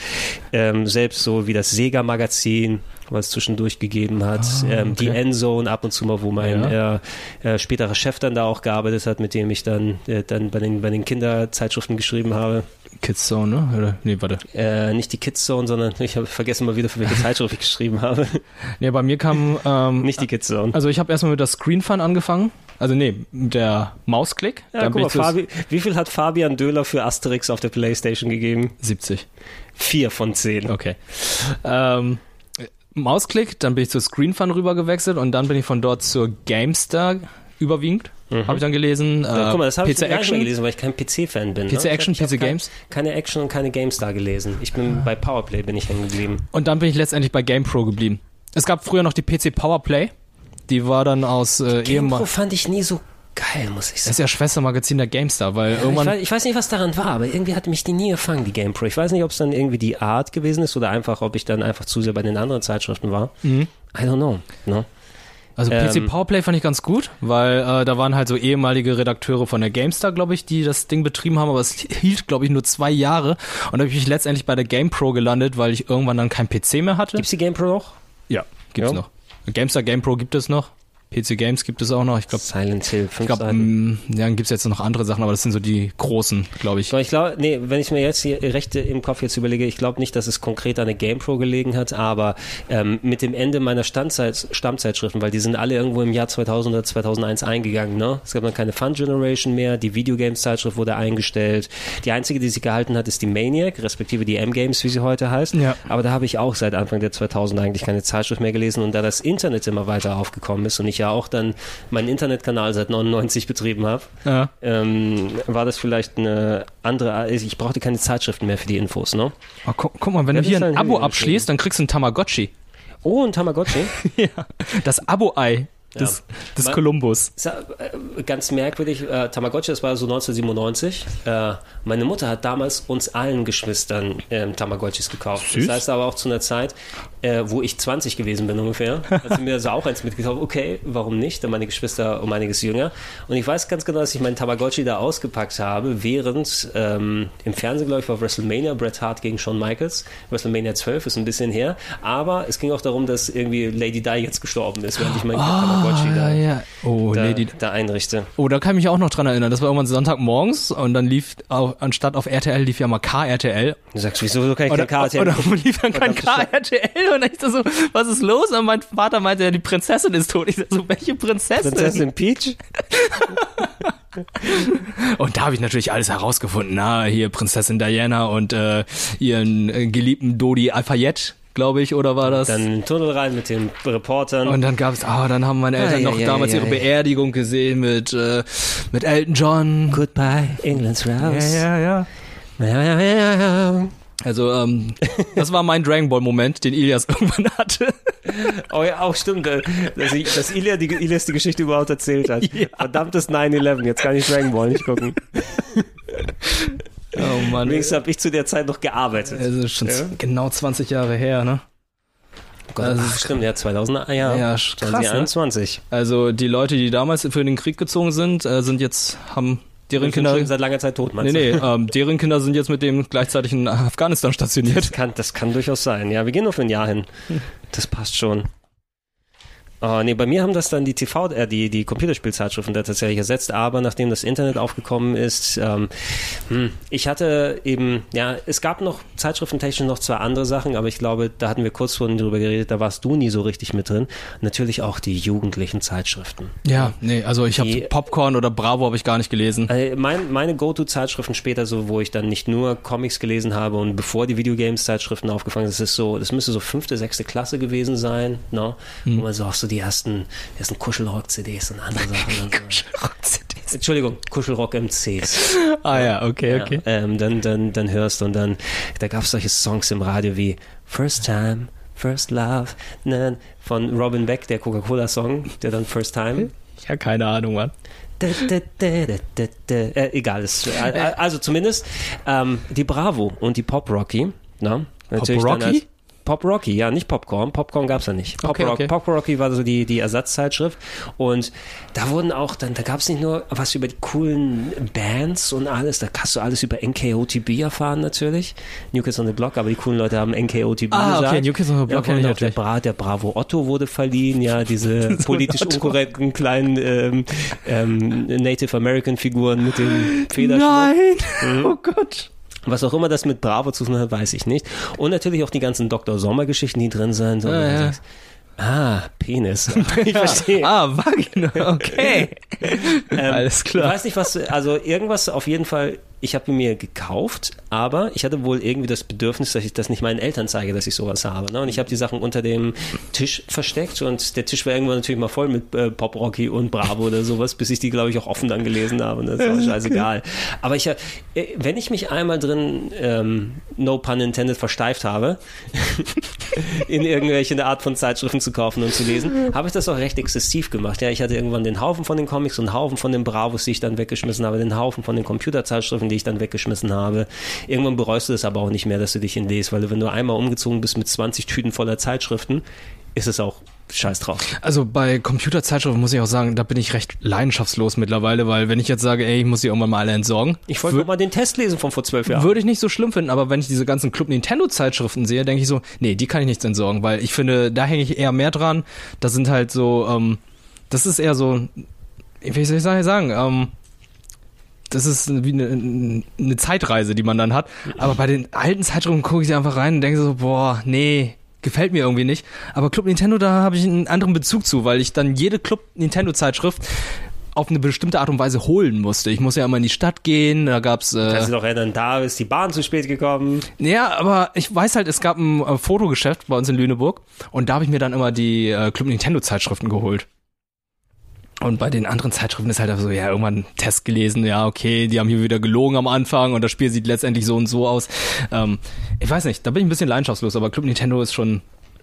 Ähm, selbst so wie das Sega-Magazin, was es zwischendurch gegeben hat. ähm, Die Endzone ab und zu mal, wo mein äh, äh, späterer Chef dann da auch gearbeitet hat, mit dem ich dann, äh, dann bei, den, bei den Kinderzeitschriften geschrieben habe. Kids Zone, ne? Oder, nee, warte. Äh, nicht die Kids Zone, sondern ich habe vergessen mal wieder, für welche Zeitschrift ich geschrieben habe. Nee, bei mir kam, ähm, nicht die Kids Zone. also ich habe erstmal mit der Screen Fun angefangen. Also nee, mit der Mausklick. Ja, Dann guck mal, Fabi, wie viel hat Fabian Döhler für Asterix auf der Playstation gegeben? 70. Vier von zehn. Okay. Ähm, Mausklick, dann bin ich zur Screen Fun rüber gewechselt und dann bin ich von dort zur GameStar überwiegend. Habe ich dann gelesen. Ja, äh, guck mal, das habe ich PC gar nicht gelesen, weil ich kein PC-Fan bin. PC ne? Ich hab- Action, ich hab PC kein- Games? Keine Action und keine GameStar gelesen. Ich bin bei Powerplay bin ich hängen geblieben. Und dann bin ich letztendlich bei GamePro geblieben. Es gab früher noch die PC Powerplay. Die war dann aus äh, GamePro fand ich nie so geil, muss ich Das sagen. ist ja Schwestermagazin der GameStar, weil Ich irgendwann. weiß, ich weiß nicht, was daran war, aber irgendwie hat mich die nie gefangen, die GamePro. Ich weiß nicht, ob es dann irgendwie die Art gewesen ist oder einfach, ob ich dann einfach zu sehr bei den anderen Zeitschriften war. I don't know. No? Also PC Ähm, Powerplay fand ich ganz gut, weil äh, da waren halt so ehemalige Redakteure von der GameStar, glaube ich, die das Ding betrieben haben, aber es hielt, glaube ich, nur zwei Jahre. Und da habe ich mich letztendlich bei der GamePro gelandet, weil ich irgendwann dann keinen PC mehr hatte. Gibt's die GamePro noch? ja, gibt's Ja. noch. GameStar GamePro gibt es noch. PC Games gibt es auch noch. Ich glaube, Silent Hill, ich fünf glaub, Seiten. mm, ja, dann gibt's jetzt noch andere Sachen, aber das sind so die großen, glaube ich. Ich glaube, nee, wenn ich mir jetzt die Rechte im Kopf jetzt überlege, ich glaube nicht, dass es konkret an der GamePro gelegen hat, aber ähm, mit dem Ende meiner Standzeit, Stammzeitschriften, weil die sind alle irgendwo im Jahr 2000 oder 2001 eingegangen, ne? Es gab dann keine Fun Generation mehr, die Videogames-Zeitschrift wurde eingestellt. Die einzige, die sich gehalten hat, ist die Maniac, respektive die M-Games, wie sie heute heißt. Ja. Aber da habe ich auch seit Anfang der 2000 eigentlich keine Zeitschrift mehr gelesen und da das Internet immer weiter aufgekommen ist und ich ja auch dann meinen Internetkanal seit 99 betrieben habe, Ja. ähm, war das vielleicht eine andere, ich brauchte keine Zeitschriften mehr für die Infos, ne? Oh, guck, guck mal, wenn Ja, du hier ein Abo abschließt, dann kriegst du ein Tamagotchi. Oh, ein Tamagotchi. ja. Das Abo-Ei des, des Ma- Kolumbus. Ja, äh, ganz merkwürdig, äh, Tamagotchi, das war so 1997. Äh, meine Mutter hat damals uns allen Geschwistern ähm, Tamagotchis gekauft. Süß. Das heißt aber auch zu einer Zeit, äh, wo ich 20 gewesen bin ungefähr, hat sie mir also auch eins mitgekauft. Okay, warum nicht? Denn meine Geschwister um einiges jünger. Und ich weiß ganz genau, dass ich meinen Tamagotchi da ausgepackt habe, während ähm, im Fernsehen, glaube ich, war WrestleMania, Bret Hart gegen Shawn Michaels. WrestleMania 12 ist ein bisschen her. Aber es ging auch darum, dass irgendwie Lady Di jetzt gestorben ist, während ich meinen Tamagotchi da, Ah, ja. Oh, da, Lady. da einrichte. Oh, da kann ich mich auch noch dran erinnern. Das war irgendwann Sonntagmorgens und dann lief, auf, anstatt auf RTL, lief ja mal KRTL. Du sagst, wieso kann ich Oder, keine Karte oder lief dann kein KRTL und ich so, was ist los? Und mein Vater meinte, ja, die Prinzessin ist tot. Ich so, welche Prinzessin? Prinzessin Peach? Und da habe ich natürlich alles herausgefunden. Na, hier Prinzessin Diana und äh, ihren äh, geliebten Dodi Alfayette, glaube ich, oder war das? Dann in den Tunnel rein mit den Reportern. und dann gab's, ah, dann haben meine Eltern Ah, ja, noch ja, damals ja, ihre. Beerdigung gesehen mit äh, mit Elton John. Goodbye, England's Rouse. ja, ja. Ja. Also, ähm, das war mein Dragon Ball Moment, den Ilias irgendwann hatte. Oh ja, auch stimmt, äh, dass, ich, dass Ilias, die, Ilias die Geschichte überhaupt erzählt hat. Verdammtes 9-11, jetzt kann ich Dragon Ball nicht gucken. Oh Mann. Wenigstens habe ich zu der Zeit noch gearbeitet. Ist schon Ja. genau 20 Jahre her, ne? Gott, Also, ach, stimmt, ja, 2000, ja, Ja, krass, ne? 2021. Also die Leute, die damals für den Krieg gezogen sind, äh, sind jetzt, haben deren Kinder. schon seit langer Zeit tot, meinst Nee, du? nee, ähm, deren Kinder sind jetzt mit dem gleichzeitig in Afghanistan stationiert. Das kann, das kann durchaus sein. Ja, wir gehen nur für ein Jahr hin. Das passt schon. Oh, nee, bei mir haben das dann die TV, äh, die, die Computerspielzeitschriften da tatsächlich ersetzt, aber nachdem das Internet aufgekommen ist, ähm, hm, ich hatte eben, ja, es gab noch zeitschriftentechnisch noch zwei andere Sachen, aber ich glaube, da hatten wir kurz vorhin drüber geredet, da warst du nie so richtig mit drin. Natürlich auch die jugendlichen Zeitschriften. Ja, nee, also ich habe Popcorn oder Bravo habe ich gar nicht gelesen. Äh, mein, meine Go-To-Zeitschriften später, so wo ich dann nicht nur Comics gelesen habe und bevor die Videogames-Zeitschriften aufgefangen sind, das ist so, das müsste so fünfte, sechste Klasse gewesen sein, ne? Wo man so auch so die ersten, die ersten Kuschelrock-CDs und andere Sachen. So. Entschuldigung, Kuschelrock-MCs. Ah ja, okay, okay. Ja, ähm, dann, dann, dann hörst du und dann, da gab es solche Songs im Radio wie First Time, First Love, ne, von Robin Beck, der Coca-Cola-Song, der dann First Time. Ja, keine Ahnung, Mann. Da, da, da, da, da, da. Äh, egal, das, äh, also zumindest ähm, die Bravo und die Pop Rocky. Na, natürlich dann Rocky? Pop Rocky, ja, nicht Popcorn. Popcorn gab's ja nicht. Pop, Okay, Rock, okay. Pop Rocky war so die, die Ersatzzeitschrift. Und da wurden auch, dann, da gab's nicht nur was über die coolen Bands und alles, da hast du alles über NKOTB erfahren natürlich. New Kids on the Block, aber die coolen Leute haben NKOTB Ah, gesagt. okay, New Kids on the Block ja, und auch der. Bra, der Bravo Otto wurde verliehen, ja, diese politisch Otto. unkorrekten kleinen ähm, ähm, Native American Figuren mit dem Federschmuck. Nein! Oh Gott. Was auch immer das mit Bravo zu tun hat, weiß ich nicht. Und natürlich auch die ganzen Dr. Sommer-Geschichten, die drin sind. Und Ah, ja. ah, Penis. Ich verstehe. Ah, Vagina, okay. Ähm, Alles Ich klar. weiß nicht, was, also irgendwas auf jeden Fall, ich habe mir gekauft, aber ich hatte wohl irgendwie das Bedürfnis, dass ich das nicht meinen Eltern zeige, dass ich sowas habe. Ne? Und ich habe die Sachen unter dem Tisch versteckt und der Tisch war irgendwann natürlich mal voll mit äh, Pop Rocky und Bravo oder sowas, bis ich die, glaube ich, auch offen dann gelesen habe. Und das ist auch scheißegal. Aber ich, äh, wenn ich mich einmal drin, ähm, no pun intended, versteift habe, in irgendwelche Art von Zeitschriften zu kaufen und zu lesen, habe ich das auch recht exzessiv gemacht. Ja, ich hatte irgendwann den Haufen von den Comics und einen Haufen von den Bravos, die ich dann weggeschmissen habe, den Haufen von den Computerzeitschriften, die ich dann weggeschmissen habe. Irgendwann bereust du es aber auch nicht mehr, dass du dich hinlegst, weil wenn du einmal umgezogen bist mit 20 Tüten voller Zeitschriften, ist es auch scheiß drauf. Also bei Computerzeitschriften muss ich auch sagen, da bin ich recht leidenschaftslos mittlerweile, weil wenn ich jetzt sage, ey, ich muss die irgendwann mal alle entsorgen, Ich wollte mal den Test lesen von vor zwölf Jahren. würde ich nicht so schlimm finden, aber wenn ich diese ganzen Club Nintendo Zeitschriften sehe, denke ich so, nee, die kann ich nicht entsorgen, weil ich finde, da hänge ich eher mehr dran. Das sind halt so, ähm, das ist eher so, wie soll ich sagen, ähm, das ist wie eine, eine Zeitreise, die man dann hat. Aber bei den alten Zeitschriften gucke ich einfach rein und denke so, boah, nee, gefällt mir irgendwie nicht. Aber Club Nintendo, da habe ich einen anderen Bezug zu, weil ich dann jede Club Nintendo Zeitschrift auf eine bestimmte Art und Weise holen musste. Ich muss ja immer in die Stadt gehen, da gab's äh, Kannst du doch erinnern, da ist die Bahn zu spät gekommen. ja, aber ich weiß halt, es gab ein äh, Fotogeschäft bei uns in Lüneburg und da habe ich mir dann immer die äh, Club Nintendo Zeitschriften geholt. Und bei den anderen Zeitschriften ist halt einfach so, ja, irgendwann Test gelesen, ja, okay, die haben hier wieder gelogen am Anfang und das Spiel sieht letztendlich so und so aus. Ähm, ich weiß nicht, da bin ich ein bisschen leidenschaftslos, aber Club Nintendo ist schon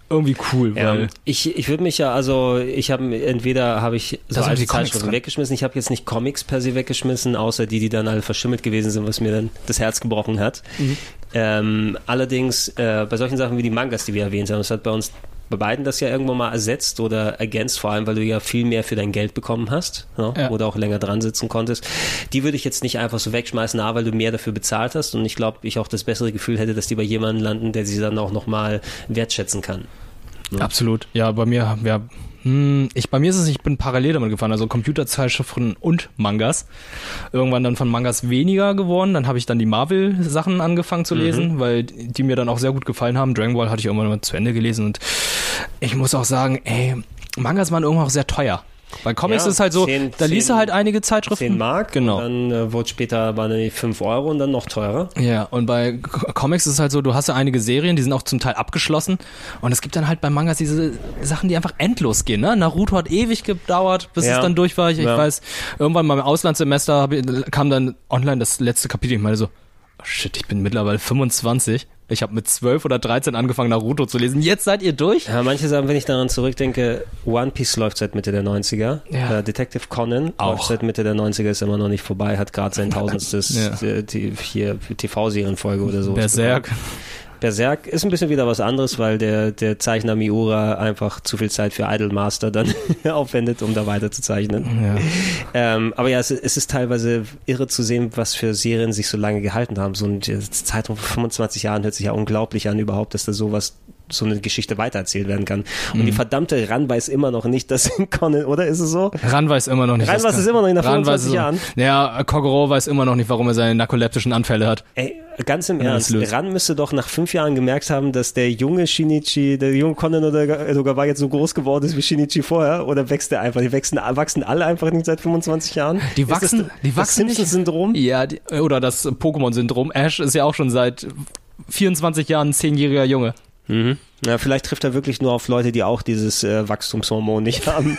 irgendwie cool, Ja, ich, ich würde mich ja, also ich habe entweder habe ich so Da sind alte die Zeitschriften weggeschmissen, ich habe jetzt nicht Comics per se weggeschmissen, außer die, die dann alle verschimmelt gewesen sind, was mir dann das Herz gebrochen hat. Mhm. Ähm, allerdings äh, bei solchen Sachen wie die Mangas, die wir erwähnt haben, das hat bei uns bei beiden das ja irgendwann mal ersetzt oder ergänzt, vor allem, weil du ja viel mehr für dein Geld bekommen hast ne? Ja. oder auch länger dran sitzen konntest. Die würde ich jetzt nicht einfach so wegschmeißen, A, weil du mehr dafür bezahlt hast und ich glaube, ich auch das bessere Gefühl hätte, dass die bei jemandem landen, der sie dann auch nochmal wertschätzen kann. Absolut. Ja, bei mir, ja, ich, bei mir ist es, ich bin parallel damit gefahren, also Computerzeitschriften und Mangas. Irgendwann dann von Mangas weniger geworden, dann habe ich dann die Marvel-Sachen angefangen zu lesen, weil die mir dann auch sehr gut gefallen haben. Dragon Ball hatte ich irgendwann mal zu Ende gelesen und ich muss auch sagen, ey, Mangas waren irgendwann auch sehr teuer. Bei Comics Ja, ist es halt so, zehn- da liest du halt einige Zeitschriften. 10 Mark. Genau. Und dann äh, wurde später die 5 Euro und dann noch teurer. Ja, und bei Co- Comics ist es halt so, du hast ja einige Serien, die sind auch zum Teil abgeschlossen. Und es gibt dann halt bei Mangas diese Sachen, die einfach endlos gehen. Ne? Naruto hat ewig gedauert, bis Ja. es dann durch war. Ich, ich Ja. weiß, irgendwann mal im Auslandssemester ich, kam dann online das letzte Kapitel. Ich meine so, Shit, ich bin mittlerweile 25. Ich habe mit 12 oder 13 angefangen, Naruto zu lesen. Jetzt seid ihr durch? Ja, manche sagen, wenn ich daran zurückdenke, One Piece läuft seit Mitte der 90er. Ja. Äh, Detective Conan Auch. läuft seit Mitte der 90er, ist immer noch nicht vorbei, hat gerade sein tausendstes Ja. äh, die- hier TV-Serienfolge oder so. Berserk. Berserk ist ein bisschen wieder was anderes, weil der, der Zeichner Miura einfach zu viel Zeit für Idolmaster dann aufwendet, um da weiter zu zeichnen. Ja. Ähm, aber ja, es, es ist teilweise irre zu sehen, was für Serien sich so lange gehalten haben. So eine Zeitung von 25 Jahren hört sich ja unglaublich an überhaupt, dass da sowas so eine Geschichte weitererzählt werden kann. Und Mhm. die verdammte Ran weiß immer noch nicht, dass Conan, oder ist es so? Ran weiß immer noch nicht. Ran weiß es immer noch nicht nach Ran weiß 25 es- Jahren. Ja, Kogoro weiß immer noch nicht, warum er seine narkoleptischen Anfälle hat. Ey, ganz im Ernst, das. Ran müsste doch nach fünf Jahren gemerkt haben, dass der junge Shinichi, der junge Conan oder sogar jetzt so groß geworden ist wie Shinichi vorher, oder wächst der einfach? Die wachsen, wachsen alle einfach nicht seit 25 Jahren? Die das wachsen- das, die das wachsen nicht. Simpsons-Syndrom? Ja, die, oder das Pokémon-Syndrom. Ash ist ja auch schon seit 24 Jahren ein zehnjähriger Junge. Mhm. Ja, vielleicht trifft er wirklich nur auf Leute, die auch dieses äh, Wachstumshormon nicht haben.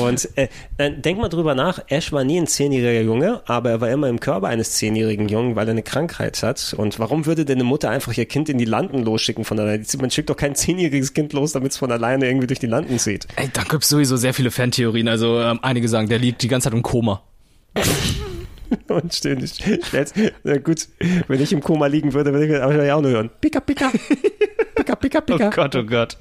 Und äh, äh, denk mal drüber nach, Ash war nie ein zehnjähriger Junge, aber er war immer im Körper eines zehnjährigen Jungen, weil er eine Krankheit hat. Und warum würde denn eine Mutter einfach ihr Kind in die Landen losschicken von alleine? Man schickt doch kein zehnjähriges Kind los, damit es von alleine irgendwie durch die Landen zieht. Ey, da gibt's sowieso sehr viele Fantheorien. Also ähm, einige sagen, der liegt die ganze Zeit im Koma. Und ständig. Jetzt, na gut, wenn ich im Koma liegen würde, würde ich aber ja auch nur hören. Pika, pika. Pika, pika, pika. Gott, oh Gott.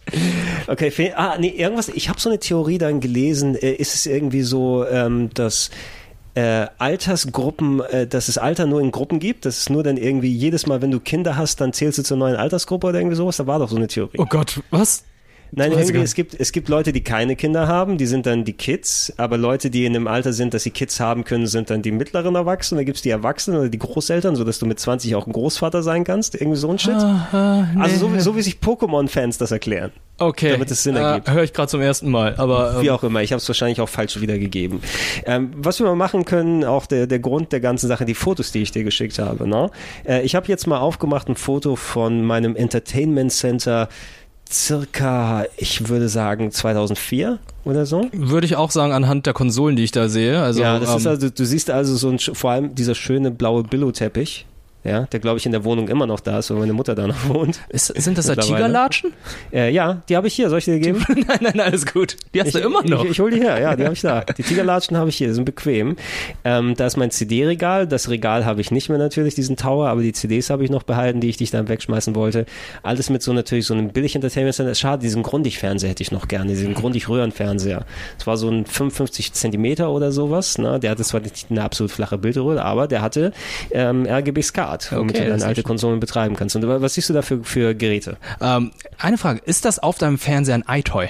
Okay, ah, nee, irgendwas, ich habe so eine Theorie dann gelesen, äh, ist es irgendwie so, ähm, dass äh, Altersgruppen, äh, dass es Alter nur in Gruppen gibt, dass es nur dann irgendwie jedes Mal, wenn du Kinder hast, dann zählst du zur neuen Altersgruppe oder irgendwie sowas, da war doch so eine Theorie. Oh Gott, was? Nein, irgendwie, es gibt, es gibt Leute, die keine Kinder haben, die sind dann die Kids, aber Leute, die in dem Alter sind, dass sie Kids haben können, sind dann die mittleren Erwachsenen, da gibt's die Erwachsenen oder die Großeltern, sodass du mit 20 auch ein Großvater sein kannst, irgendwie so ein Shit. Aha, nee. Also so, wie- so wie sich Pokémon-Fans das erklären. okay. damit es Sinn ergibt. Äh, Höre ich gerade zum ersten Mal. Aber ähm, Wie auch immer, ich habe es wahrscheinlich auch falsch wiedergegeben. Ähm, was wir mal machen können, auch der, der Grund der ganzen Sache, die Fotos, die ich dir geschickt habe. Ne? Äh, ich habe jetzt mal aufgemacht ein Foto von meinem Entertainment Center circa, ich würde sagen 2004 oder so. würde ich auch sagen, anhand der Konsolen, die ich da sehe. Also, ja, das ähm, ist also, du siehst also so ein, vor allem dieser schöne blaue Billo-Teppich. Ja, der glaube ich in der Wohnung immer noch da ist, weil meine Mutter da noch wohnt. ist, sind das da. Tigerlatschen? Äh, ja, die habe ich hier. Soll ich dir geben? nein, nein, alles gut. Die hast du immer noch. Ich, ich hol die her, ja, die habe ich da. Die Tigerlatschen habe ich hier, die sind bequem. Ähm, da ist mein CD-Regal. Das Regal habe ich nicht mehr natürlich, diesen Tower, aber die CDs habe ich noch behalten, die ich dich dann wegschmeißen wollte. Alles mit so natürlich so einem billig Entertainment Center. Schade, diesen Grundig-Fernseher hätte ich noch gerne, diesen Grundig-Röhrenfernseher. Das war so ein 55 Zentimeter oder sowas. Ne? Der hatte zwar nicht eine absolut flache Bildröhre, aber der hatte ähm, RGB SCART, womit Okay, du ist alte Konsolen betreiben kannst. Und was siehst du da für, für Geräte? Ähm, eine Frage, ist das auf deinem Fernseher ein iToy?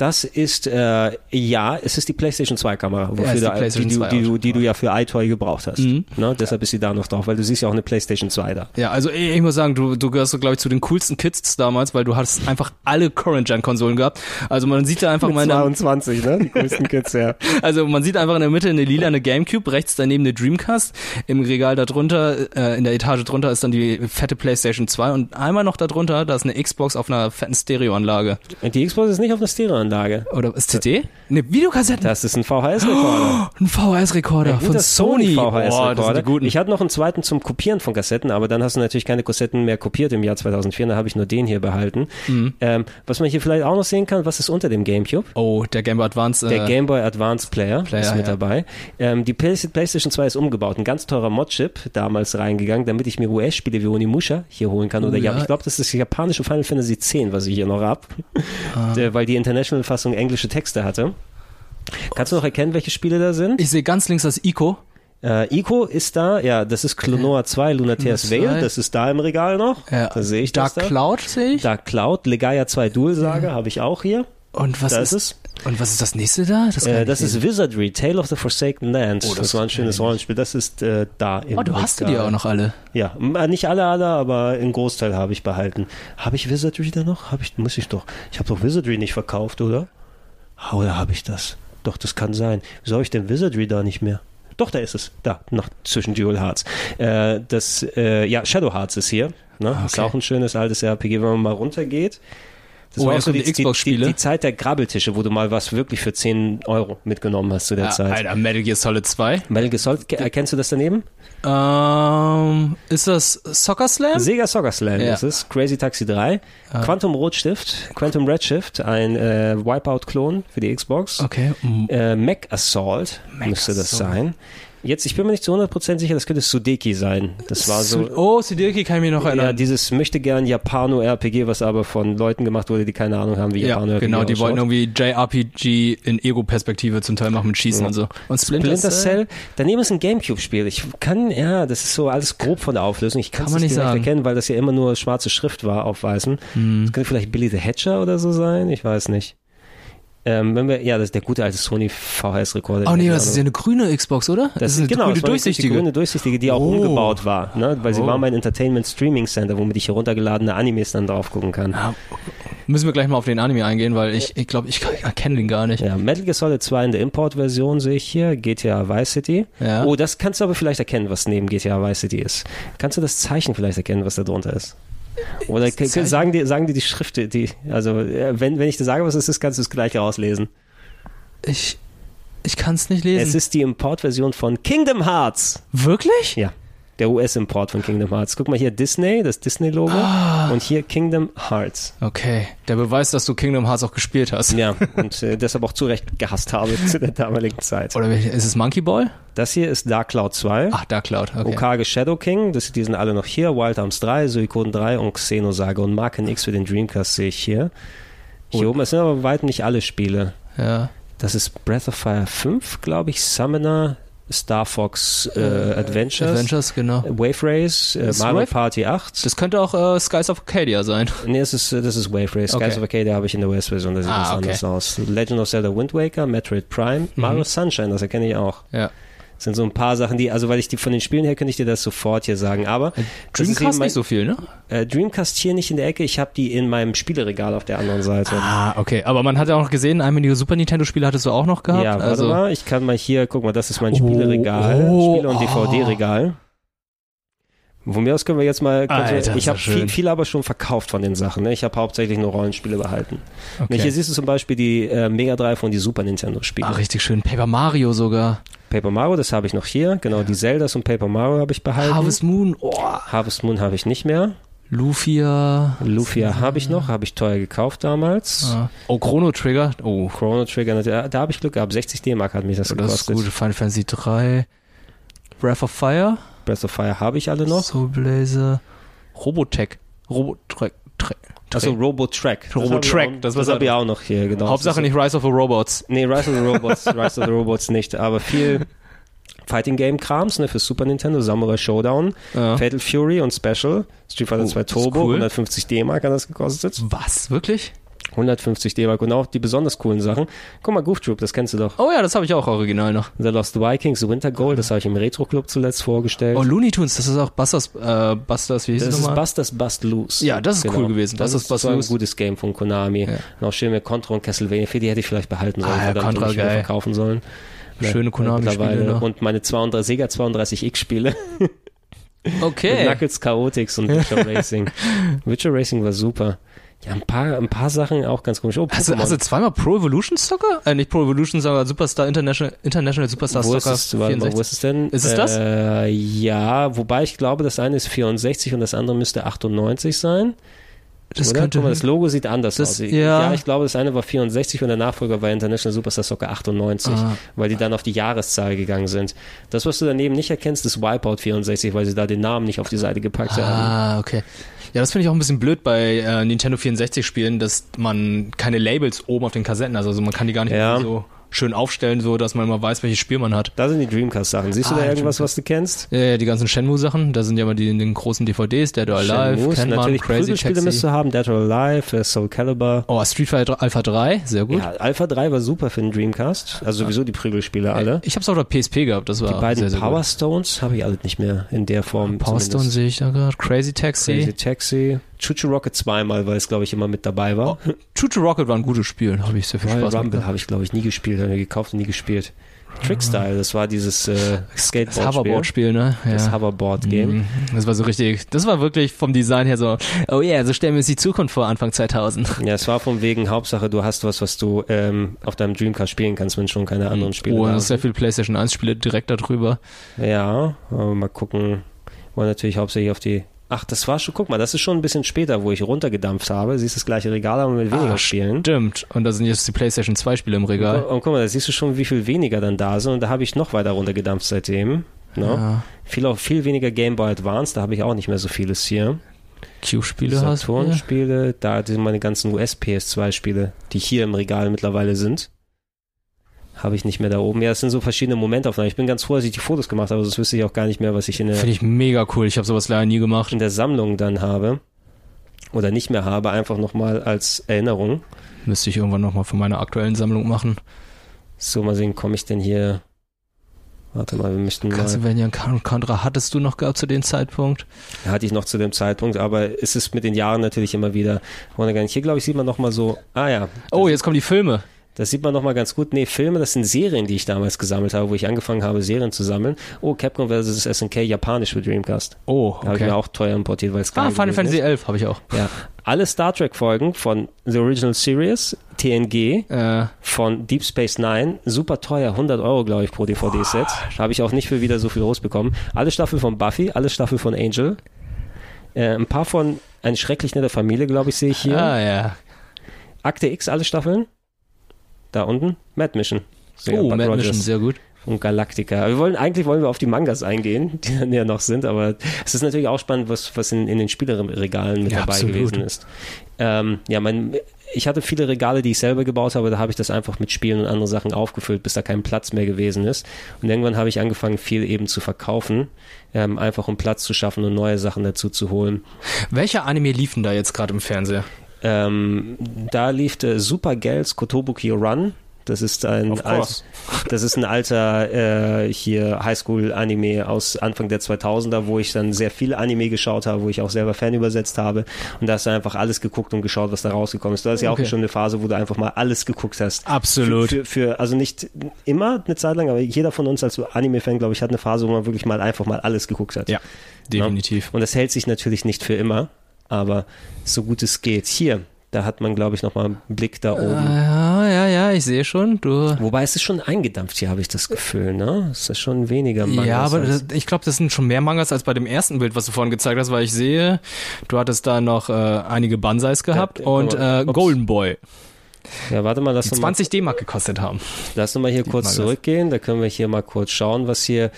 Das ist, äh, ja, es ist die PlayStation 2 Kamera, wofür ist die du, PlayStation die, du, 2 die, du, die du ja für iToy gebraucht hast. Mhm. Ne? Deshalb ist sie da noch drauf, weil du siehst ja auch eine PlayStation 2 da. Ja, also ich, ich muss sagen, du, du gehörst so, glaube ich, zu den coolsten Kids damals, weil du hast einfach alle Current-Gen-Konsolen gehabt. Also man sieht da einfach in der, 22, ne? Die größten Kids, ja. also man sieht einfach in der Mitte eine lila eine Gamecube, rechts daneben eine Dreamcast, im Regal darunter, äh, in der Etage drunter ist dann die fette PlayStation 2 und einmal noch darunter, da ist eine Xbox auf einer fetten Stereoanlage. Die Xbox ist nicht auf einer Stereoanlage. Oder ist CD? Ne, Videokassetten. Das ist ein VHS-Rekorder. Ein VHS-Rekorder von Sony. VHS-Rekorder. guten. Ich hatte noch einen zweiten zum Kopieren von Kassetten, aber dann hast du natürlich keine Kassetten mehr kopiert im Jahr 2004. Da habe ich nur den hier behalten. Mhm. Ähm, was man hier vielleicht auch noch sehen kann, was ist unter dem Gamecube? oh, der Game Boy Advance. Der äh, Game Boy Advance Player, Player, ist mit ja. dabei. Ähm, die Play PlayStation 2 ist umgebaut. Ein ganz teurer Mod-Chip damals reingegangen, damit ich mir US-Spiele wie Onimusha hier holen kann. Oder Oh, ja, ich glaube, das ist das japanische Final Fantasy X, was ich hier noch hab. Ah. Weil die International-Fassung englische Texte hatte. Kannst du noch erkennen, welche Spiele da sind? ich sehe ganz links das Ico. Äh, Ico ist da, ja, das ist Klonoa 2, Lunatea's Veil, 2. das ist da im Regal noch. Ja. Da sehe ich Dark das da. Cloud sehe ich. Dark Cloud, Legaia 2 Dual Saga habe ich auch hier. Und was da ist, ist es. Und was ist das nächste da? Das, Äh, das ist Wizardry, Tale of the Forsaken Land. Oh, das das, war ein schönes Rollenspiel. Das ist äh, da im. Oh, du hast du die auch noch alle. Ja, äh, nicht alle, alle, aber einen Großteil habe ich behalten. Habe ich Wizardry da noch? Habe ich, muss ich doch. Ich habe doch Wizardry nicht verkauft, oder? Oder habe ich das? Doch, das kann sein. Wieso habe ich denn Wizardry da nicht mehr? Doch, da ist es. Da, noch zwischen Dual Hearts. Äh, das, äh, ja, Shadow Hearts ist hier. Ne? Ist okay. auch ein schönes altes RPG. Wenn man mal runtergeht, Das Oh, war auch so die, die die, die, Xbox-Spiele? die Zeit der Grabbeltische, wo du mal was wirklich für 10 Euro mitgenommen hast zu der Ja, Zeit. Alter, Metal Gear Solid 2. Metal Gear Solid, ke- erkennst du das daneben? Ähm, ist das Soccer Slam? Sega Soccer Slam Ja. ist es, Crazy Taxi 3, Quantum Rotstift, Quantum Redshift, ein äh, Wipeout-Klon für die Xbox, Okay. mm, äh, Mac Assault müsste das Assault. sein. Jetzt, ich bin mir nicht zu 100% sicher, das könnte Sudeki sein. Das war so... Oh, Sideki kann ich mich noch Ja, erinnern. dieses möchte gern Japano-RPG, was aber von Leuten gemacht wurde, die keine Ahnung haben, wie Ja, Japano-RPG genau, die ausschaut. wollten irgendwie JRPG in Ego-Perspektive zum Teil machen mit Schießen Ja. und so. Und Splinter, Splinter Cell. Daneben ist ein Gamecube-Spiel. Ich kann, ja, das ist so alles grob von der Auflösung. Ich kann es nicht sagen. erkennen, weil das ja immer nur schwarze Schrift war auf weißem. Hm. Das könnte vielleicht Billy the Hatcher oder so sein. Ich weiß nicht. Ähm, wenn wir, ja, das ist der gute alte Sony VHS-Rekorder. Oh nee, das ist ja eine grüne Xbox, oder? das ist eine genau, grüne das war durchsichtige. Die grüne durchsichtige, die auch Oh. umgebaut war, ne? weil sie Oh. war mein Entertainment Streaming Center, womit ich heruntergeladene Animes dann drauf gucken kann. Ja, müssen wir gleich mal auf den Anime eingehen, weil ich ich, glaube, ich erkenne den gar nicht. Ja, Metal Gear Solid 2 in der Import-Version sehe ich hier, GTA Vice City. Ja. Oh, das kannst du aber vielleicht erkennen, was neben GTA Vice City ist. Kannst du das Zeichen vielleicht erkennen, was da drunter ist? Oder sagen dir sagen dir die Schrift, die, also äh, wenn, wenn ich dir sage, was es ist, kannst du es gleich rauslesen. Ich, ich kann es nicht lesen. Es ist die Import-Version von Kingdom Hearts. Wirklich? Ja, der US-Import von Kingdom Hearts. Guck mal hier Disney, das Disney-Logo Ah. und hier Kingdom Hearts. Okay, der Beweis, dass du Kingdom Hearts auch gespielt hast. Ja, und äh, deshalb auch zu Recht gehasst habe zu der damaligen Zeit. Oder ist es Monkey Ball? Das hier ist Dark Cloud 2. Ach, Dark Cloud. Okay. Okage Shadow King, das, die sind alle noch hier. Wild Arms 3, Suikoden 3 und Xenosaga und Marken X für den Dreamcast sehe ich hier. Hier Und- oben, es sind aber weit nicht alle Spiele. Ja. Das ist Breath of Fire 5, glaube ich, Summoner, Star Fox äh, Adventures, Adventures, genau. Wave Race, äh, Mario Wave- Party 8. Das könnte auch äh, Skies of Arcadia sein. nee, das ist, äh, das ist Wave Race. Okay. Skies of Arcadia habe ich in der US-Version, das sieht Ah, okay. anders aus. Legend of Zelda Wind Waker, Metroid Prime, Mario Sunshine, das erkenne ich auch. Ja. Das sind so ein paar Sachen, die, also weil ich die von den Spielen her könnte ich dir das sofort hier sagen, aber eben Dreamcast mein- nicht so viel, ne? Äh, Dreamcast hier nicht in der Ecke, ich habe die in meinem Spieleregal auf der anderen Seite. Ah, okay. Aber man hat ja auch noch gesehen, einige Super Nintendo-Spiele hattest du auch noch gehabt. ja, warte also, mal, ich kann mal hier, guck mal, das ist mein Oh, Spieleregal, oh, Spiele- und oh. DVD-Regal. Von mir aus können wir jetzt mal, Alter, ich ist habe das viel, viel aber schon verkauft von den Sachen. Ne? Ich habe hauptsächlich nur Rollenspiele behalten. okay. Hier siehst du zum Beispiel die äh, Mega Drive und die Super Nintendo Spiele. Ah, richtig schön. Paper Mario sogar. Paper Mario, das habe ich noch hier. Genau, die Zeldas und Paper Mario habe ich behalten. Harvest Moon. Oh. Harvest Moon habe ich nicht mehr. Lufia. Lufia habe ich noch, habe ich teuer gekauft damals. Ah. Oh, Chrono Trigger. Oh, Chrono Trigger, natürlich. da habe ich Glück gehabt. 60 D-Mark hat mich das das ist gekostet. gut. Final Fantasy 3. Breath of Fire. Breath of Fire habe ich alle noch. Soul Blazer. Robotech. Robotech. Also Robotrack. Das Robotrack, habe ich auch- das habe ich auch noch hier, genau. Hauptsache nicht Rise of the Robots. Nee, Rise of the Robots, Rise of the Robots nicht, aber viel Fighting Game Krams, ne, für Super Nintendo, Samurai Showdown, Ja. Fatal Fury und Special, Street Fighter Oh, 2 das ist Turbo, cool. 150 D-Mark hat das gekostet. Was? Wirklich? 150 D-Mark und auch die besonders coolen Sachen. Guck mal, Goof Troop, das kennst du doch. Oh ja, das habe ich auch original noch. The Lost Vikings, The Winter Gold, das habe ich im Retro Club zuletzt vorgestellt. Oh, Looney Tunes, das ist auch Busters, äh, Busters, wie hieß das es ist? Busters Bust Loose. Ja, das ist cool gewesen. Das, Das ist, ist das war ein gutes Game von Konami. Ja. Und auch schön mit Contra und Castlevania. Für die hätte ich vielleicht behalten sollen. Ah, ja, verdammt, Contra, geil. verkaufen sollen. Schöne Konami-Spiele. Und meine 32, Sega 32X-Spiele. Mit Okay. Knuckles Chaotix und Witcher Racing. Witcher Racing war super. Ja, ein paar, ein paar Sachen auch ganz komisch. Oh, Hast du, Pokémon. hast du zweimal Pro Evolution Soccer? Äh, nicht Pro Evolution, sondern Superstar International, International Superstar wo ist, Soccer es, warte wo 64. ist es denn? Ist es das? Äh, ja, wobei ich glaube, das eine ist 64 und das andere müsste 98 sein. Das Oder? könnte Guck mal, das Logo sieht anders Das- aus. Ich- ja. ich glaube, das eine war 64 und der Nachfolger war International Superstar Soccer 98, Ah. weil die dann auf die Jahreszahl gegangen sind. Das, was du daneben nicht erkennst, ist Wipeout 64, weil sie da den Namen nicht auf die Seite gepackt haben. Ah, okay. Ja, das finde ich auch ein bisschen blöd bei äh, Nintendo 64 Spielen, dass man keine Labels oben auf den Kassetten hat. Also man kann die gar nicht Ja. so schön aufstellen, so dass man immer weiß, welches Spiel man hat. Da sind die Dreamcast-Sachen. Siehst du Ah, da irgendwas, Dreamcast. was du kennst? Ja, ja, die ganzen Shenmue-Sachen, da sind ja immer die in den großen DVDs, Dead or Alive, Kenman, natürlich Crazy Taxi. müsst du haben, Dead or Alive, äh, Soul Calibur. Oh, Street Fighter Alpha 3, sehr gut. Ja, Alpha 3 war super für den Dreamcast. Also sowieso die Prügelspiele alle. Ich hab's auch auf der PSP gehabt, das war Die beiden sehr, sehr Power. Stones habe ich alle nicht mehr in der Form. Power Stone zumindest. sehe ich da gerade. Crazy Taxi. Crazy Taxi. Chuchu Rocket zweimal, weil es glaube ich immer mit dabei war. Choo Choo Rocket war ein gutes Spiel, habe ich sehr viel Royal Spaß Rumble habe ich glaube ich nie gespielt, habe mir gekauft und nie gespielt. Trickstyle, das war dieses äh, Skateboard-Spiel. Das Hoverboard-Spiel, ne? Ja. Das Hoverboard-Game. Mhm. Das war so richtig, das war wirklich vom Design her so, oh yeah, so stellen wir uns die Zukunft vor, Anfang 2000. Ja, es war von wegen Hauptsache, du hast was, was du ähm, auf deinem Dreamcast spielen kannst, wenn schon keine anderen Spiele Oh, ist sehr viel PlayStation 1 Spiele direkt darüber. Ja, mal gucken. Wollen natürlich hauptsächlich auf die Ach, das war schon, guck mal, das ist schon ein bisschen später, wo ich runtergedampft habe. Siehst das gleiche Regal, aber mit weniger ah, Spielen. Stimmt. Und da sind jetzt die PlayStation 2 Spiele im Regal. Und, und guck mal, da siehst du schon, wie viel weniger dann da sind. Und da habe ich noch weiter runtergedampft seitdem. No? Ne? Ja. Viel, auch viel weniger Game Boy Advance, da habe ich auch nicht mehr so vieles hier. Q-Spiele hast du? Saturn-Spiele, da sind meine ganzen US-PS2-Spiele, die hier im Regal mittlerweile sind habe ich nicht mehr da oben. Ja, es sind so verschiedene Momentaufnahmen. Ich bin ganz froh, dass ich die Fotos gemacht habe, sonst wüsste ich auch gar nicht mehr, was ich in der. Finde ich mega cool. Ich habe sowas leider nie gemacht. In der Sammlung dann habe. Oder nicht mehr habe, einfach nochmal als Erinnerung. Müsste ich irgendwann nochmal von meiner aktuellen Sammlung machen. So, mal sehen, komme ich denn hier. Warte mal, wir möchten Castlevania und Contra hattest du noch gehabt zu dem Zeitpunkt? Ja, hatte ich noch zu dem Zeitpunkt, aber es ist mit den Jahren natürlich immer wieder. Hier, glaube ich, sieht man nochmal so. Ah ja. Oh, jetzt kommen die Filme. Das sieht man nochmal ganz gut. Nee, Filme, das sind Serien, die ich damals gesammelt habe, wo ich angefangen habe, Serien zu sammeln. Oh, Capcom vs. SNK, japanisch für Dreamcast. Oh, okay. Habe ich mir auch teuer importiert, weil es Ah, Final Fantasy 11 habe ich auch. Ja. Alle Star Trek Folgen von The Original Series, TNG, äh. von Deep Space Nine, super teuer, 100 Euro, glaube ich, pro DVD-Set. Habe ich auch nicht für wieder so viel rausbekommen. Alle Staffel von Buffy, alle Staffel von Angel. Äh, ein paar von Eine schrecklich nette Familie, glaube ich, sehe ich hier. Ah, ja. Akte X, alle Staffeln. Da unten, Mad Mission. Sehr oh, Mad Rogers. Mission, sehr gut. Und Galactica. Wir wollen, eigentlich wollen wir auf die Mangas eingehen, die dann ja noch sind, aber es ist natürlich auch spannend, was, was in, in den Spieleregalen mit ja, dabei absolut. gewesen ist. Ähm, ja, mein, ich hatte viele Regale, die ich selber gebaut habe, da habe ich das einfach mit Spielen und anderen Sachen aufgefüllt, bis da kein Platz mehr gewesen ist. Und irgendwann habe ich angefangen, viel eben zu verkaufen, ähm, einfach um Platz zu schaffen und neue Sachen dazu zu holen. Welcher Anime liefen da jetzt gerade im Fernseher? Ähm, da lief äh, Super Girls Kotobuki Run. Das ist ein, alt, das ist ein alter äh, hier Highschool-Anime aus Anfang der 2000er, wo ich dann sehr viel Anime geschaut habe, wo ich auch selber Fan übersetzt habe. Und da hast du einfach alles geguckt und geschaut, was da rausgekommen ist. Du hast ja okay. auch schon eine Phase, wo du einfach mal alles geguckt hast. Absolut. Für, für, für, also nicht immer eine Zeit lang, aber jeder von uns als Anime-Fan, glaube ich, hat eine Phase, wo man wirklich mal einfach mal alles geguckt hat. Ja, definitiv. Ja? Und das hält sich natürlich nicht für immer aber so gut es geht. Hier, da hat man, glaube ich, nochmal einen Blick da oben. Ja, ja, ja, ich sehe schon. Du. Wobei es ist schon eingedampft hier, habe ich das Gefühl, ne? Es ist schon weniger Mangas. Ja, aber das, ich glaube, das sind schon mehr Mangas als bei dem ersten Bild, was du vorhin gezeigt hast, weil ich sehe, du hattest da noch äh, einige Bansais gehabt ja, und äh, Golden Boy. Ja, warte mal, lass die 20 D-Mark gekostet haben. Lass uns mal hier die kurz zurückgehen, da können wir hier mal kurz schauen, was hier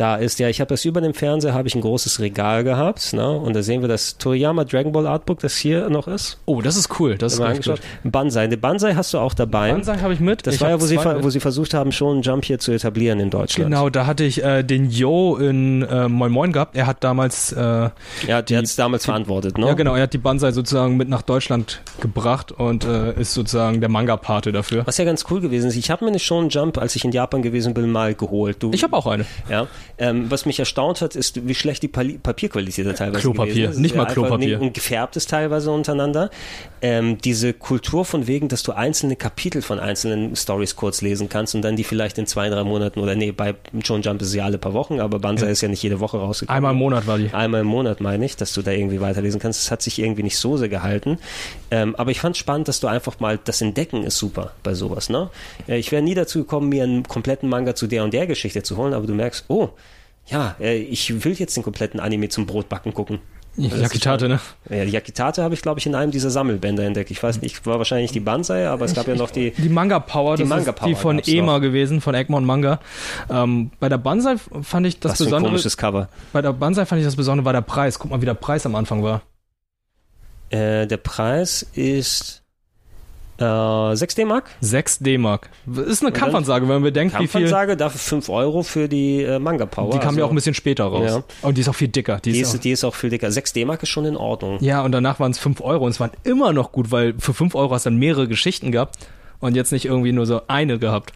da ist. Ja, ich habe das über dem Fernseher, habe ich ein großes Regal gehabt, ne? Und da sehen wir das Toriyama Dragon Ball Artbook, das hier noch ist. Oh, das ist cool, das ist angeschaut. Banzai, eine Banzai hast du auch dabei. Banzai habe ich mit. Das ich war ja, wo sie, wo sie versucht haben, schon einen Jump hier zu etablieren in Deutschland. Genau, da hatte ich äh, den Yo in äh, Moin Moin gehabt. Er hat damals äh, Ja, der hat es damals verantwortet, ne? Ja, genau, er hat die Banzai sozusagen mit nach Deutschland gebracht und äh, ist sozusagen der Manga-Pate dafür. Was ja ganz cool gewesen ist. Ich habe mir eine Shonen Jump, als ich in Japan gewesen bin, mal geholt. Du, ich habe auch eine. Ja, ähm, was mich erstaunt hat, ist, wie schlecht die Papierqualität da teilweise Klopapier, nicht mal Klopapier. Und gefärbt ist teilweise untereinander. Ähm, diese Kultur von wegen, dass du einzelne Kapitel von einzelnen Stories kurz lesen kannst und dann die vielleicht in zwei, drei Monaten oder nee, bei John Jump ist es ja alle paar Wochen, aber Banzai ja. ist ja nicht jede Woche rausgekommen. Einmal im Monat war die. Einmal im Monat meine ich, dass du da irgendwie weiterlesen kannst. Das hat sich irgendwie nicht so sehr gehalten. Ähm, aber ich fand spannend, dass du einfach mal, das Entdecken ist super bei sowas, ne? Ich wäre nie dazu gekommen, mir einen kompletten Manga zu der und der Geschichte zu holen, aber du merkst, oh, ja, äh, ich will jetzt den kompletten Anime zum Brotbacken gucken. Yakitate, ne? Ja, die Yakitate habe ich, glaube ich, in einem dieser Sammelbände entdeckt. Ich weiß nicht, war wahrscheinlich die Banzai, aber es gab ja noch die... Die Manga Power, die Manga Power die von EMA noch. gewesen, von Egmont Manga. Ähm, bei der Banzai fand ich das Was Besondere... Ein komisches Cover. Bei der Banzai fand ich das Besondere war der Preis. Guck mal, wie der Preis am Anfang war. Äh, der Preis ist... Äh, 6 D-Mark? 6 D-Mark. Ist eine Kampfansage, wenn man bedenkt, wie viel. Kampfansage, dafür 5 Euro für die äh, Manga Power. Die kam also, ja auch ein bisschen später raus. Ja. Und die ist auch viel dicker. Die, die ist, auch, die ist auch viel dicker. 6 D-Mark ist schon in Ordnung. Ja, und danach waren es 5 Euro und es waren immer noch gut, weil für 5 Euro hast du dann mehrere Geschichten gehabt und jetzt nicht irgendwie nur so eine gehabt.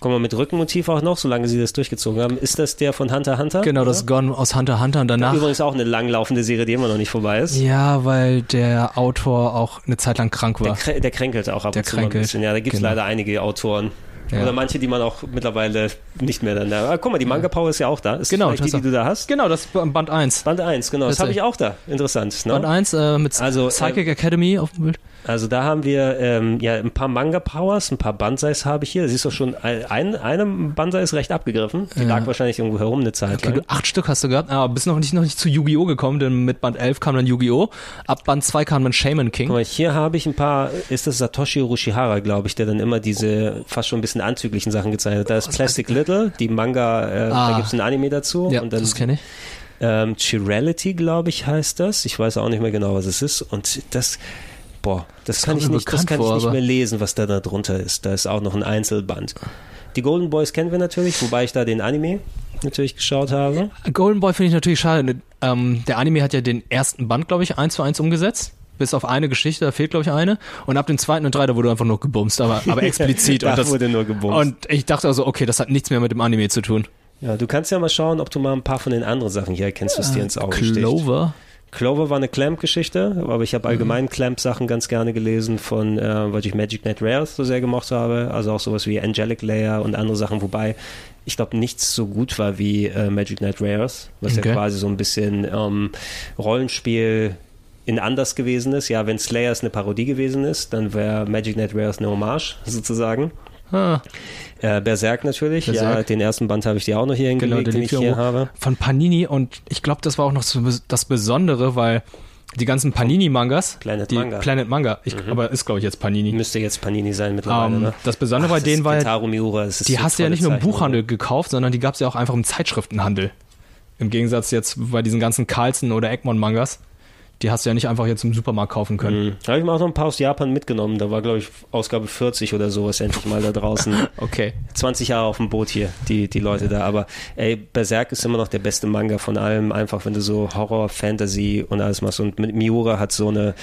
Kommen wir mit Rückenmotiv auch noch, solange sie das durchgezogen haben. Ist das der von Hunter Hunter? Genau, oder? das ist Gone aus Hunter Hunter und danach. Übrigens auch eine langlaufende Serie, die immer noch nicht vorbei ist. Ja, weil der Autor auch eine Zeit lang krank war. Der, der kränkelt auch ab der und zu kränkelt. ein bisschen. Ja, da gibt es genau. leider einige Autoren. Ja. Oder manche, die man auch mittlerweile nicht mehr dann da. Ah, guck mal, die Manga Power ist ja auch da. Ist genau, das die, die du da hast? Genau, das ist Band 1. Band 1, genau. Das, das habe ich auch da. Interessant. Ne? Band 1 äh, mit also, Psychic äh, Academy auf dem Bild. Also da haben wir ähm, ja ein paar Manga Powers, ein paar Banseis habe ich hier. Siehst du schon, ein, eine Bansei ist recht abgegriffen. Die ja. lag wahrscheinlich irgendwo herum eine Zeit okay, lang. Du, acht Stück hast du gehabt, aber bist noch nicht, noch nicht zu Yu-Gi-Oh! gekommen, denn mit Band 11 kam dann Yu-Gi-Oh! Ab Band 2 kam dann Shaman King. Guck mal, hier habe ich ein paar, ist das Satoshi Urushihara, glaube ich, der dann immer diese fast schon ein bisschen anzüglichen Sachen gezeigt hat. Da ist Plastic Little, die Manga, äh, ah. da gibt es ein Anime dazu. Ja, dann, das kenne ich. Ähm, Chirality, glaube ich, heißt das. Ich weiß auch nicht mehr genau, was es ist. Und das boah, das, das kann ich nicht, das kann vor, ich nicht mehr lesen, was da, da drunter ist. Da ist auch noch ein Einzelband. Die Golden Boys kennen wir natürlich, wobei ich da den Anime natürlich geschaut habe. Golden Boy finde ich natürlich schade. Ähm, der Anime hat ja den ersten Band, glaube ich, eins zu eins umgesetzt. Bis auf eine Geschichte, da fehlt, glaube ich, eine. Und ab dem zweiten und drei, da wurde einfach nur gebumst, aber, aber explizit. da und das, wurde nur gebumst. Und ich dachte also, okay, das hat nichts mehr mit dem Anime zu tun. Ja, du kannst ja mal schauen, ob du mal ein paar von den anderen Sachen hier erkennst, was dir ins Auge Clover. Clover war eine Clamp-Geschichte, aber ich habe allgemein mhm. Clamp-Sachen ganz gerne gelesen, von, äh, weil ich Magic Net Rares so sehr gemocht habe. Also auch sowas wie Angelic Layer und andere Sachen, wobei ich glaube, nichts so gut war wie äh, Magic Net Rares, was okay. ja quasi so ein bisschen ähm, Rollenspiel in anders gewesen ist. Ja, wenn Slayers eine Parodie gewesen ist, dann wäre Magic Net Rares eine Hommage sozusagen. Ah. Äh, Berserk natürlich, Berserk. ja, den ersten Band habe ich dir auch noch hier hingelegt, genau, den, den ich hier habe. Von Panini und ich glaube, das war auch noch so das Besondere, weil die ganzen Panini-Mangas. Planet die Manga. Planet Manga. Ich, mhm. Aber ist, glaube ich, jetzt Panini. Müsste jetzt Panini sein mittlerweile. Um, ähm, ne? Das Besondere Ach, bei denen war ja, Miura, die so hast du ja nicht nur im Buchhandel gekauft, sondern die gab es ja auch einfach im Zeitschriftenhandel. Im Gegensatz jetzt bei diesen ganzen Carlsen oder Egmont-Mangas die hast du ja nicht einfach jetzt im Supermarkt kaufen können. Mhm. Da habe ich mir auch noch ein paar aus Japan mitgenommen. Da war, glaube ich, Ausgabe 40 oder sowas endlich mal da draußen. okay. 20 Jahre auf dem Boot hier, die, die Leute da. Aber ey, Berserk ist immer noch der beste Manga von allem. Einfach, wenn du so Horror, Fantasy und alles machst. Und Miura hat so eine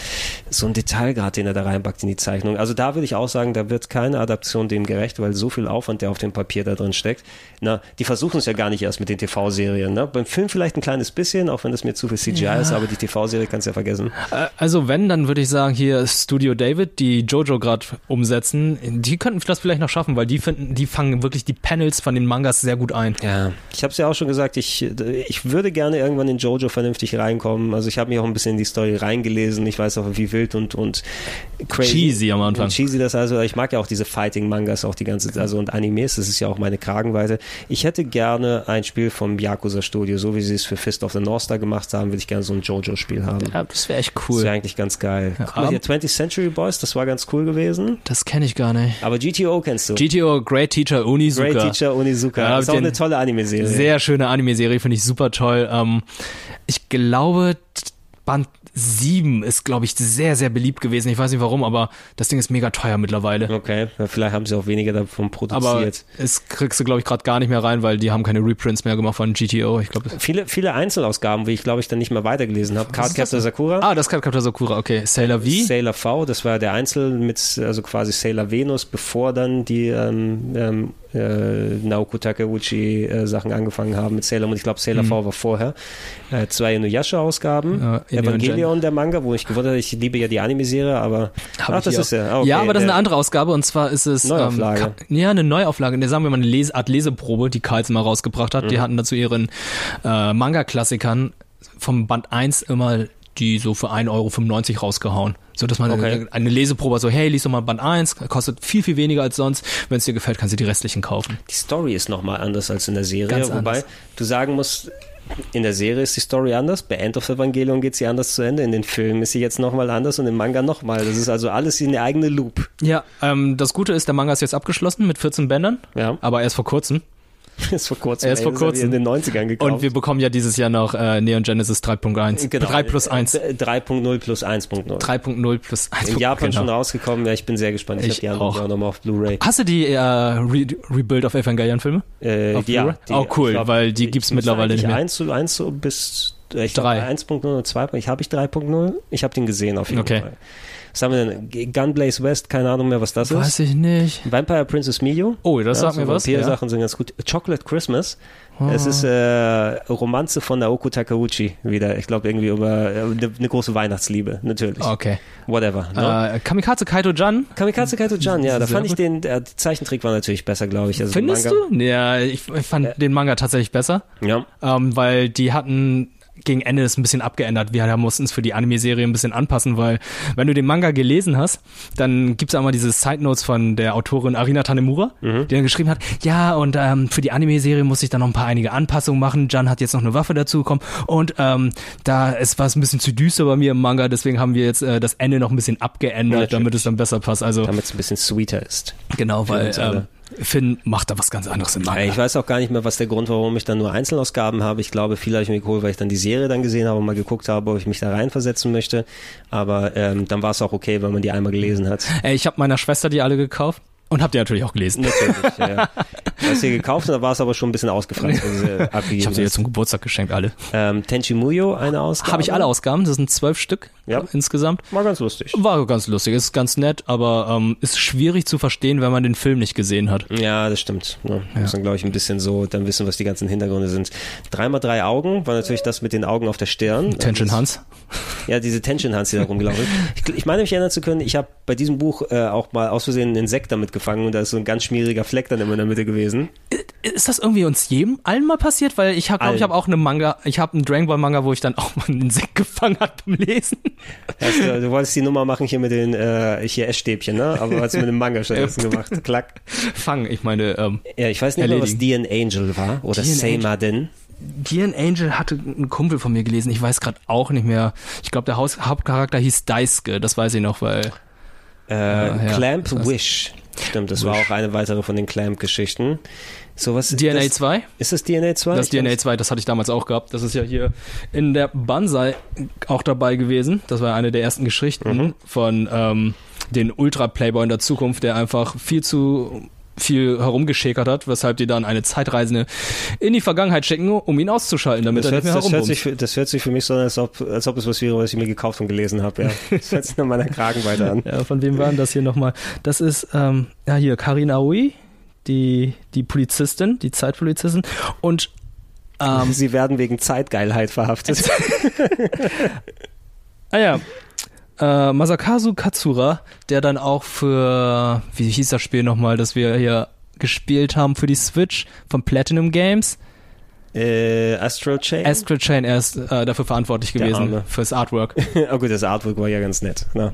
so ein Detailgrad, den er da reinpackt in die Zeichnung. Also da würde ich auch sagen, da wird keine Adaption dem gerecht, weil so viel Aufwand, der auf dem Papier da drin steckt. Na, die versuchen es ja gar nicht erst mit den TV-Serien. Ne? Beim Film vielleicht ein kleines bisschen, auch wenn das mir zu viel CGI ja. ist, aber die TV-Serie kannst ja vergessen. Also wenn, dann würde ich sagen, hier Studio David, die Jojo gerade umsetzen, die könnten das vielleicht noch schaffen, weil die finden, die fangen wirklich die Panels von den Mangas sehr gut ein. Ja, ich habe es ja auch schon gesagt, ich, ich würde gerne irgendwann in Jojo vernünftig reinkommen. Also ich habe mich auch ein bisschen in die Story reingelesen. Ich weiß auch, wie wild und, und crazy. Cheesy am Anfang. Cheesy das also. Ich mag ja auch diese Fighting-Mangas, auch die ganze, also und Animes, das ist ja auch meine Kragenweite. Ich hätte gerne ein Spiel vom Yakuza Studio, so wie sie es für Fist of the North Star gemacht haben, würde ich gerne so ein Jojo-Spiel haben. Ja, das wäre echt cool. Das wäre eigentlich ganz geil. Ja, Guck mal hier, 20th Century Boys, das war ganz cool gewesen. Das kenne ich gar nicht. Aber GTO kennst du. GTO, Great Teacher Onizuka. Great Teacher Onizuka. Ja, das ist auch eine tolle Anime-Serie. Sehr schöne Anime-Serie, finde ich super toll. Ähm, ich glaube, Band 7 ist, glaube ich, sehr, sehr beliebt gewesen. Ich weiß nicht warum, aber das Ding ist mega teuer mittlerweile. Okay, vielleicht haben sie auch weniger davon produziert. Aber es kriegst du, glaube ich, gerade gar nicht mehr rein, weil die haben keine Reprints mehr gemacht von GTO. Ich glaube, viele, viele Einzelausgaben, wie ich, glaube ich, dann nicht mehr weitergelesen habe. Cardcaptor Sakura. Ah, das Cardcaptor Sakura, okay. Sailor V. Sailor V, das war der Einzel mit, also quasi Sailor Venus, bevor dann die ähm, ähm, äh, Naoko Takeuchi äh, Sachen angefangen haben mit Sailor Moon. Ich glaube, Sailor mhm. V war vorher. Äh, zwei Inuyasha-Ausgaben. Ja, Evangelion, der Manga, wo ich gewundert ich liebe ja die Anime-Serie, aber Hab ach, das ist ja. Okay, ja, aber das ist eine andere Ausgabe und zwar ist es Neuauflage. Ähm, ja, eine Neuauflage. Ne, sagen wir mal eine Lese Art Leseprobe, die Carlsen mal rausgebracht hat. Mhm. Die hatten dazu ihren äh, Manga-Klassikern vom Band 1 immer die so für 1,95 Euro rausgehauen. So dass man okay. eine, Leseprobe so, hey, lies doch mal Band 1, kostet viel, viel weniger als sonst. Wenn es dir gefällt, kannst du die restlichen kaufen. Die Story ist nochmal anders als in der Serie, Ganz wobei anders. du sagen musst, in der Serie ist die Story anders, bei End of Evangelion geht sie anders zu Ende, in den Filmen ist sie jetzt nochmal anders und im Manga nochmal. Das ist also alles in der eigene Loop. Ja, ähm, das Gute ist, der Manga ist jetzt abgeschlossen mit 14 Bändern, ja. aber erst vor kurzem. ist vor kurzem. Er ist vor kurzem. in den 90ern gekauft. Und wir bekommen ja dieses Jahr noch äh, Neon Genesis 3.1. Genau. 3 plus 1. 3.0 plus 1.0. 3.0 plus 1. In Japan genau. schon rausgekommen. Ja, ich bin sehr gespannt. Ich, ich habe die auch. auch nochmal auf Blu-ray. Hast du die äh, Re Rebuild of Evangelion Filme? Äh, ja. Die, oh, cool, weil die gibt's mittlerweile nicht mehr. 1 zu 1 so bis Ich Drei. 1.0 und 2. Ich habe ich 3.0. Ich habe den gesehen auf jeden Okay. Fall. Was haben wir denn? Gunblaze West, keine Ahnung mehr, was das Weiß ist. ich nicht. Vampire Princess Mio. Oh, das sagt so mir was. Vampir-Sachen sind ganz gut. Chocolate Christmas. Es ist äh, Romanze von Naoko Takeuchi wieder. Ich glaube irgendwie über äh, eine ne große Weihnachtsliebe, natürlich. Ja. Okay. Whatever. Ne? Äh, Kamikaze Kaito Jan. Kamikaze Kaito Jan, ja, da fand ich gut. den, der Zeichentrick war natürlich besser, glaube ich. Also Findest du? Ja, ich, ich fand den Manga tatsächlich besser, Ja. ähm, weil die hatten gegen Ende das ein bisschen abgeändert. Wir mussten es für die Anime-Serie ein bisschen anpassen, weil wenn du den Manga gelesen hast, dann gibt's einmal diese Side-Notes von der Autorin Arina Tanemura, Mhm. die dann geschrieben hat, ja, und ähm, für die Anime-Serie muss ich dann noch ein paar einige Anpassungen machen. Jan hat jetzt noch eine Waffe dazu bekommen und ähm, da es war es ein bisschen zu düster bei mir im Manga, deswegen haben wir jetzt äh, das Ende noch ein bisschen abgeändert, Natürlich. damit es dann besser passt. Also Damit es ein bisschen sweeter ist. genau, weil uns ähm, Finn macht da was ganz anderes im Manga. Ich weiß auch gar nicht mehr, was der Grund war, warum ich dann nur Einzelausgaben habe. Ich glaube, viel habe ich mir geholt, weil ich dann die Serie dann gesehen habe und mal geguckt habe, ob ich mich da reinversetzen möchte. Aber ähm, dann war es auch okay, wenn man die einmal gelesen hat. Ey, ich habe meiner Schwester die alle gekauft und hab die natürlich auch gelesen. Natürlich. ja, hast sie gekauft und da war es aber schon ein bisschen ausgefranst, Ich habe sie jetzt zum Geburtstag geschenkt, alle. Ähm, Tenchi Muyo, eine Ausgabe. Habe ich alle Ausgaben, das sind zwölf Stück Ja. insgesamt. War ganz lustig. War ganz lustig, ist ganz nett, aber ähm, ist schwierig zu verstehen, wenn man den Film nicht gesehen hat. Ja, das stimmt. Ne? Muss dann, glaube ich, ein bisschen so dann wissen, was die ganzen Hintergründe sind. Dreimal drei Augen war natürlich das mit den Augen auf der Stirn. Tension Das- Hans. Ja, diese Tension Hans, die da rumgelaufen ist. Ich, ich meine mich erinnern zu können, ich habe bei diesem Buch äh, auch mal aus Versehen einen Insekt damit gefangen und da ist so ein ganz schmieriger Fleck dann immer in der Mitte gewesen. Ist das irgendwie uns jedem allen mal passiert? Weil ich habe, glaube ich, habe auch eine Manga, ich habe einen Dragon Ball Manga, wo ich dann auch mal einen Insekt gefangen hat beim Lesen. Hast du, du wolltest die Nummer machen hier mit den äh, hier Essstäbchen, ne? Aber hast du mit dem Manga stattdessen gemacht. Klack. Fangen, ich meine, ähm, Ja, ich weiß nicht mehr, was Erledigen. Dean Angel war oder Seymadin. Dean Angel hatte ein Kumpel von mir gelesen, ich weiß gerade auch nicht mehr. Ich glaube, der Haus Hauptcharakter hieß Daisuke, das weiß ich noch, weil Äh, ja, Clamp das- Wish. Stimmt, das war Wish. auch eine weitere von den Clamp-Geschichten. So was DNA das, 2? Ist das DNA 2? Das Ich DNA glaub's- 2, das hatte ich damals auch gehabt. Das ist ja hier in der Banzai auch dabei gewesen. Das war eine der ersten Geschichten Mhm. von ähm, den Ultra-Playboy in der Zukunft, der einfach viel zu viel herumgeschäkert hat, weshalb die dann eine Zeitreisende in die Vergangenheit schicken, um ihn auszuschalten, damit Das er hört, nicht mehr das, hört sich, für- das hört sich für mich so an, als ob, als ob es was wäre, was ich mir gekauft und gelesen habe. Ja. Das hört sich nach meiner Kragenweite an. Ja, von wem war denn das hier nochmal? Das ist, ähm, ja hier, Karin Aoi, die, die Polizistin, die Zeitpolizistin und ähm, Sie werden wegen Zeitgeilheit verhaftet. Ah ja. Äh, Masakazu Katsura, der dann auch für, wie hieß das Spiel nochmal, das wir hier gespielt haben für die Switch von Platinum Games. äh, Astral Chain? Astral Chain, er ist äh, dafür verantwortlich gewesen fürs Artwork. oh gut, das Artwork war ja ganz nett. Ne?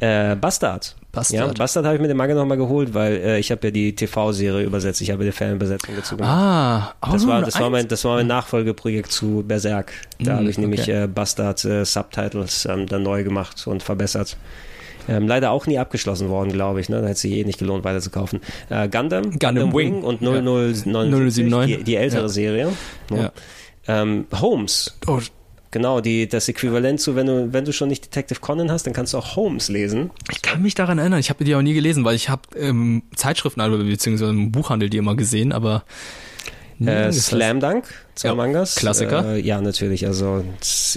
Ja. Äh, Bastard. Bastard. Ja, Bastard habe ich mir den Manga nochmal geholt, weil äh, ich habe ja die TV-Serie übersetzt. Ich habe die Fanübersetzung dazu gemacht. Ah, auch Das war, ein das, war mein, das war mein Nachfolgeprojekt zu Berserk. Da Mm, habe ich nämlich okay. äh, Bastard äh, Subtitles ähm, dann neu gemacht und verbessert. Ähm, leider auch nie abgeschlossen worden, glaube ich. Ne? Da hätte sich eh nicht gelohnt, weiter zu kaufen. Äh, Gundam, Gundam Wing. und Ja. 0079, 079. die, die ältere Ja. Serie. Ne? Ja. Ähm, Holmes, Oh, genau, die, das Äquivalent zu, wenn du, wenn du schon nicht Detective Conan hast, dann kannst du auch Holmes lesen. ich kann mich daran erinnern, ich habe die auch nie gelesen, weil ich habe ähm, Zeitschriften also, beziehungsweise im Buchhandel die immer gesehen, aber Äh. Slam Dunk, zwei Ja, Mangas. Klassiker. Äh, ja, natürlich. Also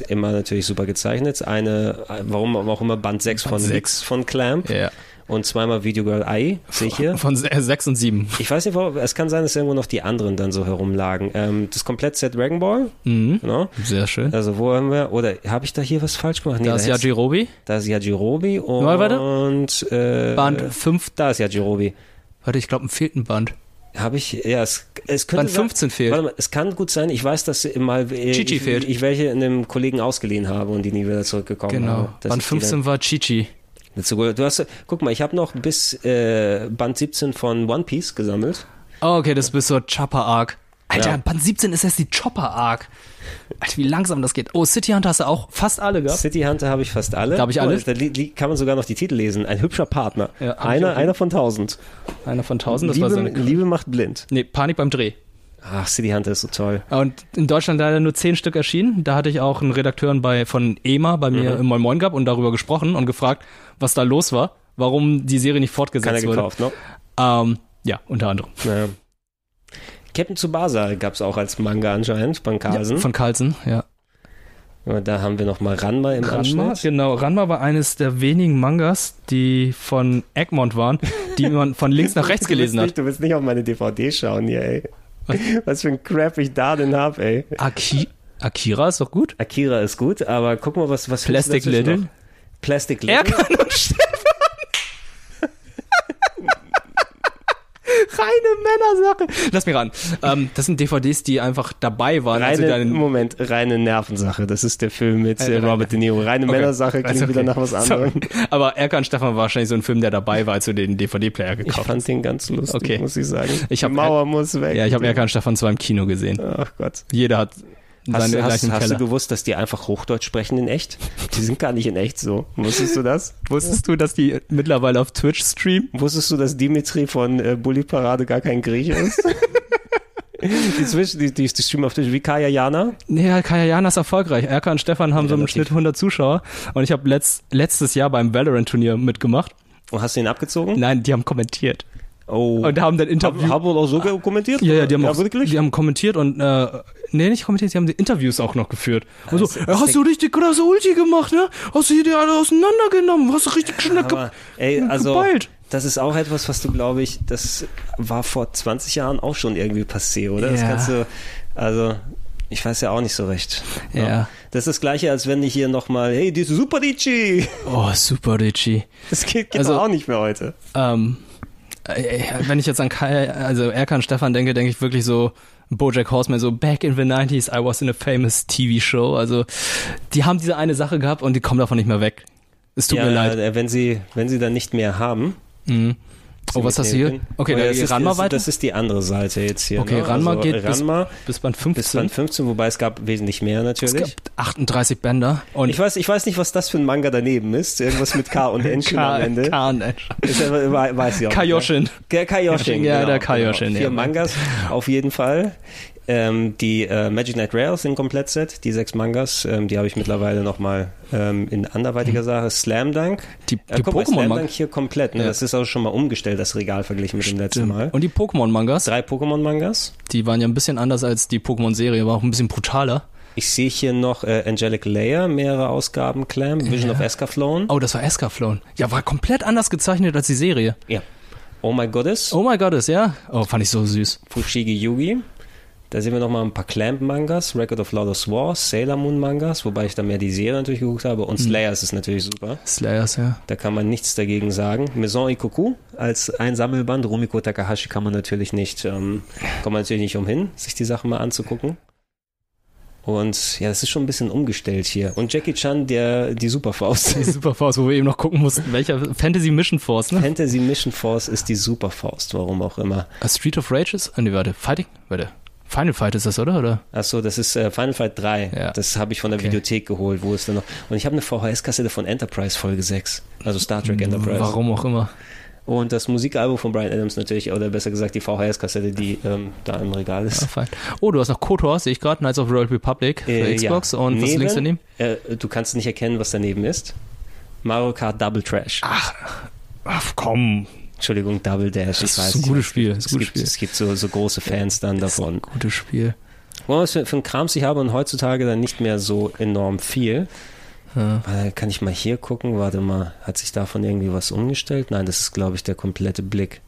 immer natürlich super gezeichnet. Eine, äh, warum auch immer Band 6 von Band sechs. X von Clamp Ja. Und zweimal Video Girl Eye, sehe ich hier. Von 6 und 7. Ich weiß nicht, warum, es kann sein, dass irgendwo noch die anderen dann so herumlagen. Ähm, das Komplett-Set Dragon Ball, Mhm. genau. Sehr schön. Also wo haben wir, oder habe ich da hier was falsch gemacht? Nee, da ist hätt's- Yajirobe. da ist Yajirobe und, Warte, warte. und äh, Band 5. da ist Yajirobe. Warte, ich glaube, ein fehlt ein Band. Habe ich, ja, es, es könnte Band 15 fehlt. Warte mal, es kann gut sein, ich weiß, dass mal äh, Chichi ich, fehlt. ich welche in einem Kollegen ausgeliehen habe und die nie wieder zurückgekommen Genau. habe. Band ich die 15 war Chichi. Dazu- Du hast, guck mal, ich habe noch bis äh, Band 17 von One Piece gesammelt. Oh, okay, das bist so Chopper Arc. Alter, Ja. Band 17 ist erst die Chopper Arc. Alter, wie langsam das geht. Oh, City Hunter hast du auch fast alle gehabt. City Hunter habe ich fast alle. Da hab ich alle. Da li- li- kann man sogar noch die Titel lesen. Ein hübscher Partner. Ja, einer, einer von tausend. Einer von 1000, das Liebe, war seine. Liebe macht blind. Nee, Panik beim Dreh. Ach, City Hunter ist so toll. Und in Deutschland leider nur 10 Stück erschienen. Da hatte ich auch einen Redakteur bei, von EMA bei mir im Moin Moin gehabt und darüber gesprochen und gefragt, was da los war, warum die Serie nicht Keiner fortgesetzt wurde. gekauft, ne? Ähm, ja, unter anderem. Naja. Captain Tsubasa gab es auch als Manga anscheinend von Carlsen. Ja, von Carlsen, ja. Da haben wir nochmal Ranma im Ranma, Anschnitt. genau. Ranma war eines der wenigen Mangas, die von Egmont waren, die man von links nach rechts gelesen hat. Nicht, du willst nicht auf meine DVD schauen hier, ey. Was für ein Crap ich da denn hab, ey. Aki Akira ist doch gut. Akira ist gut, aber guck mal, was was Plastic Little. noch? Plastic Little. Erkan und Stefan. Reine Männersache. Lass mich ran. Ähm, das sind DVDs, die einfach dabei waren. Reine, deinen- Moment, reine Nervensache. Das ist der Film mit Äh, Robert De Niro. Reine Okay. Männersache klingt Ist okay. wieder nach was Sorry. anderem. Aber Erkan Stefan war wahrscheinlich so ein Film, der dabei war, als du den DVD-Player Ich gekauft hast. fand den ganz lustig, Okay. muss ich sagen. Ich hab- Die Mauer muss weg. Ja, ich habe Erkan Stefan zwar im Kino gesehen. Ach Gott. Jeder hat Hast, du, hast, hast du gewusst, dass die einfach Hochdeutsch sprechen in echt? Die sind gar nicht in echt so. Wusstest du das? Wusstest du, dass die mittlerweile auf Twitch streamen? Wusstest du, dass Dimitri von äh, Bully Parade gar kein Grieche ist? die, Zwischen, die, die, die streamen auf Twitch wie Kaya Jana. Nee, Kaya Jana ist erfolgreich. Erka und Stefan haben so im. Schnitt 100 Zuschauer. Und ich habe letzt, letztes Jahr beim Valorant-Turnier mitgemacht. Und hast du ihn abgezogen? Nein, die haben kommentiert. Oh. Und haben dann Interview... Haben wir auch so kommentiert? ja, ja, die haben, auch, wirklich? die haben kommentiert und, äh, nee, nicht kommentiert, die haben die Interviews auch noch geführt. Und so, Das ist- "Ja, hast du richtig krasse Ulti gemacht, ne? Hast du hier die alle auseinandergenommen? Hast du richtig schnell ge ey, also, geballt? das ist auch etwas, was du, glaube ich, das war vor 20 Jahren auch schon irgendwie passé, oder? Das Ja. kannst du, also, ich weiß ja auch nicht so recht. Ja. Das ist das Gleiche, als wenn ich hier nochmal, hey, diese Super Dici. Oh, super, Richie. Das geht, geht Also- doch auch nicht mehr heute. Ähm, äh, wenn ich jetzt an Kai, also Erkan Stefan denke, denke ich wirklich so Bojack Horseman, so back in the 90s, I was in a famous TV show. Also, die haben diese eine Sache gehabt und die kommen davon nicht mehr weg. Es tut ja, mir leid. äh, Wenn sie, wenn sie dann nicht mehr haben. Mhm. Oh, was hast du hier? Okay, dann ja, ist, Ranma das, weiter. Das ist die andere Seite jetzt hier. Okay, ne? Ranma also, geht bis- Ranma Bis Band bis 15. Band 15, wobei es gab wesentlich mehr es natürlich. gab 38 Bänder. Und Ich weiß, ich weiß nicht, was das für ein Manga daneben ist. Irgendwas mit K und N am Ende. Ist ja, we- weiß ich auch. Kaioshin. ne? Ka- Kaioshin. Ja, genau, der Kaioshin, Genau. ja. Vier Mangas auf jeden Fall. Ähm, die äh, Magic Knight Rails sind Komplettset, die sechs Mangas, ähm, die habe ich mittlerweile nochmal ähm, in anderweitiger Sache. Slam Dunk. Mhm. Die, Äh, die guck mal, Slam Pokémon-Mangas. Dunk hier komplett. Ne? Ja. Das ist auch schon mal umgestellt, das Regal verglichen mit dem letzten Mal. Und die Pokémon-Mangas, Drei Pokémon-Mangas. die waren ja ein bisschen anders als die Pokémon-Serie, war auch ein bisschen brutaler. Ich sehe hier noch äh, Angelic Layer, mehrere Ausgaben, Clam, Vision Ja. of Escaflown. Oh, das war Escaflown. Ja, war komplett anders gezeichnet als die Serie. Ja. Oh my Goddess. Oh my God, ist ja? Oh, fand ich so süß. Fushigi Yugi. Da sehen wir nochmal ein paar Clamp-Mangas, Record of Lotus War, Sailor Moon-Mangas, wobei ich da mehr die Serie natürlich geguckt habe. Mhm. Und Slayers ist natürlich super. Slayers, ja. Da kann man nichts dagegen sagen. Maison Ikoku als ein Sammelband. Rumiko Takahashi kann man natürlich nicht, ähm, kommt man natürlich nicht umhin, sich die Sachen mal anzugucken. Und ja, das ist schon ein bisschen umgestellt hier. Und Jackie Chan, der die Superfaust. Die Superfaust, wo wir eben noch gucken mussten, welcher Fantasy Mission Force, ne? Fantasy Mission Force ist die Superfaust, warum auch immer. A Street of Rage ist? Ah, nee, warte. Fighting? Warte. Final Fight ist das, oder? oder? Achso, das ist äh, Final Fight 3. Ja. Das habe ich von der Okay. Videothek geholt, wo es dann noch. Und ich habe eine VHS-Kassette von Enterprise Folge 6. Also Star Trek Enterprise. Warum auch immer. Und das Musikalbum von Brian Adams natürlich, oder besser gesagt die VHS-Kassette, die ähm, da im Regal Ja, ist. fein. Oh, du hast noch KOTOR, sehe ich gerade, Knights of the Royal Republic für Äh, Xbox. ja. Und was ist Neben- links daneben? Äh, du kannst nicht erkennen, was daneben ist. Mario Kart Double Trash. Ach komm, Entschuldigung, Double Dash. Das ich ist weiß ein nicht, gutes Spiel, das ist Es ein gutes gibt, Spiel. es gibt so, so große Fans dann davon. gutes Spiel. Was für, für ein Krams ich habe und heutzutage dann nicht mehr so enorm viel. Ja. Kann ich mal hier gucken? Warte mal, hat sich davon irgendwie was umgestellt? Nein, das ist, glaube ich, der komplette Blick.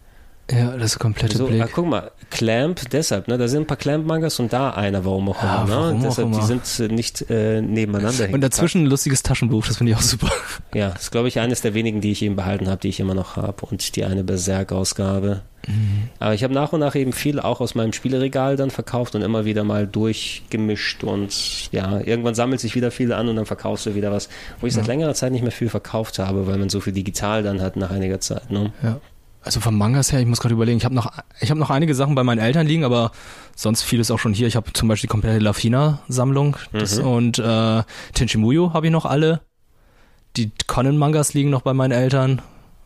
Ja, das ist der komplette So, ah, Blick. guck mal, Clamp, deshalb, ne? Da sind ein paar Clamp-Mangas und da einer, warum auch Ja, immer, ne? warum auch deshalb, die immer. sind äh, nicht äh, nebeneinander Und dazwischen ein lustiges Taschenbuch, das finde ich auch super. Ja, das ist, glaube ich, eines der wenigen, die ich eben behalten habe, die ich immer noch habe. Und die eine Berserk-Ausgabe. Mhm. Aber ich habe nach und nach eben viel auch aus meinem Spieleregal dann verkauft und immer wieder mal durchgemischt. Und ja, irgendwann sammelt sich wieder viel an und dann verkaufst du wieder was, wo ich seit Ja. längerer Zeit nicht mehr viel verkauft habe, weil man so viel digital dann hat nach einiger Zeit. Ne? Ja. Also vom Mangas her, ich muss gerade überlegen, ich habe noch, ich habe noch einige Sachen bei meinen Eltern liegen, aber sonst vieles auch schon hier. Ich habe zum Beispiel die komplette Lafina-Sammlung Mhm. und äh, Tenchimuyo habe ich noch alle. Die Conan-Mangas liegen noch bei meinen Eltern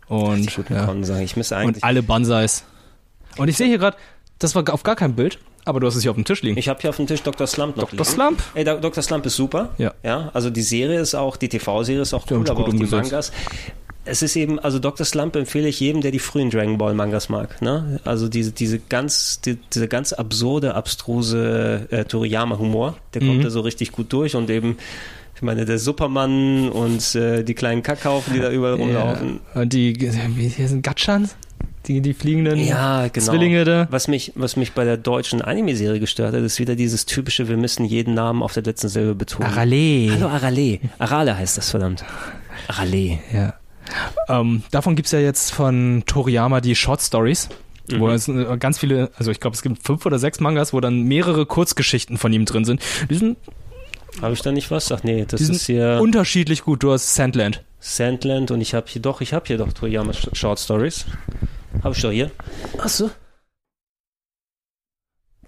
und, Ich ja. ja. sagen, ich müsste eigentlich. und alle Bansais. Und ich sehe hier gerade, das war auf gar kein Bild, aber du hast es hier auf dem Tisch liegen. Ich habe hier auf dem Tisch Dr. Slump noch Dr. Slump? Ey, Dr. Slump ist super. Ja. Ja, also die Serie ist auch, die TV-Serie ist auch cool, es aber auch die. Mangas. Es ist eben, also Dr. Slump empfehle ich jedem, der die frühen Dragon Ball Mangas mag. Ne? Also diese, diese ganz, die, diese ganz absurde, abstruse äh, Toriyama-Humor, der kommt Mhm. da so richtig gut durch und eben Ich meine, der Superman und äh, die kleinen Kackhaufen, die da überall rumlaufen. Ja, und die, wie hier sind Gatschans? Die, die fliegenden Ja, genau. Zwillinge da. Was mich, was mich bei der deutschen Anime-Serie gestört hat, ist wieder dieses typische, wir müssen jeden Namen auf der letzten Silbe betonen. Arale. Hallo Arale. Arale heißt das, verdammt. Arale. Ja. Ähm, davon gibt's ja jetzt von Toriyama die Short Stories. Wo Mhm. es äh, ganz viele, also ich glaube, es gibt fünf oder sechs Mangas, wo dann mehrere Kurzgeschichten von ihm drin sind. Die sind, Habe ich da nicht was? Ach nee, das die ist sind hier unterschiedlich gut. Du hast Sandland. Sandland und ich habe hier doch, ich habe hier doch Toriyama Sh- Short Stories. Habe ich doch hier. Ach so. Nee,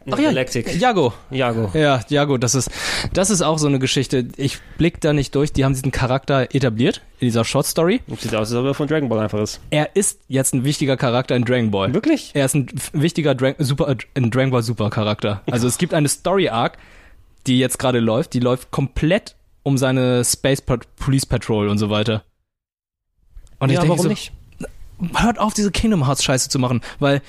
Ach ja, Galactic. Jago. Jago. Ja, Jago, das ist, das ist auch so eine Geschichte. Ich blick da nicht durch. Die haben diesen Charakter etabliert in dieser Short Story. Sieht aus, als ob er von Dragon Ball einfach ist. Er ist jetzt ein wichtiger Charakter in Dragon Ball. Wirklich? Er ist ein wichtiger Dra Super, äh, ein Dragon Ball Super Charakter. Also es gibt eine Story Arc, die jetzt gerade läuft. Die läuft komplett um seine Space Pat Police Patrol und so weiter. Und ich ja, denke warum so, nicht? hört auf, diese Kingdom Hearts Scheiße zu machen, weil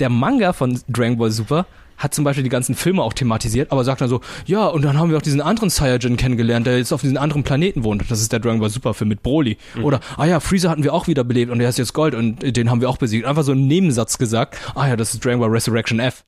der Manga von Dragon Ball Super hat zum Beispiel die ganzen Filme auch thematisiert, aber sagt dann so, ja, und dann haben wir auch diesen anderen Saiyajin kennengelernt, der jetzt auf diesen anderen Planeten wohnt. Das ist der Dragon Ball Super Film mit Broly. Oder, ah ja, Freezer hatten wir auch wieder belebt und der ist jetzt Gold und den haben wir auch besiegt. Einfach so ein Nebensatz gesagt, ah ja, das ist Dragon Ball Resurrection F.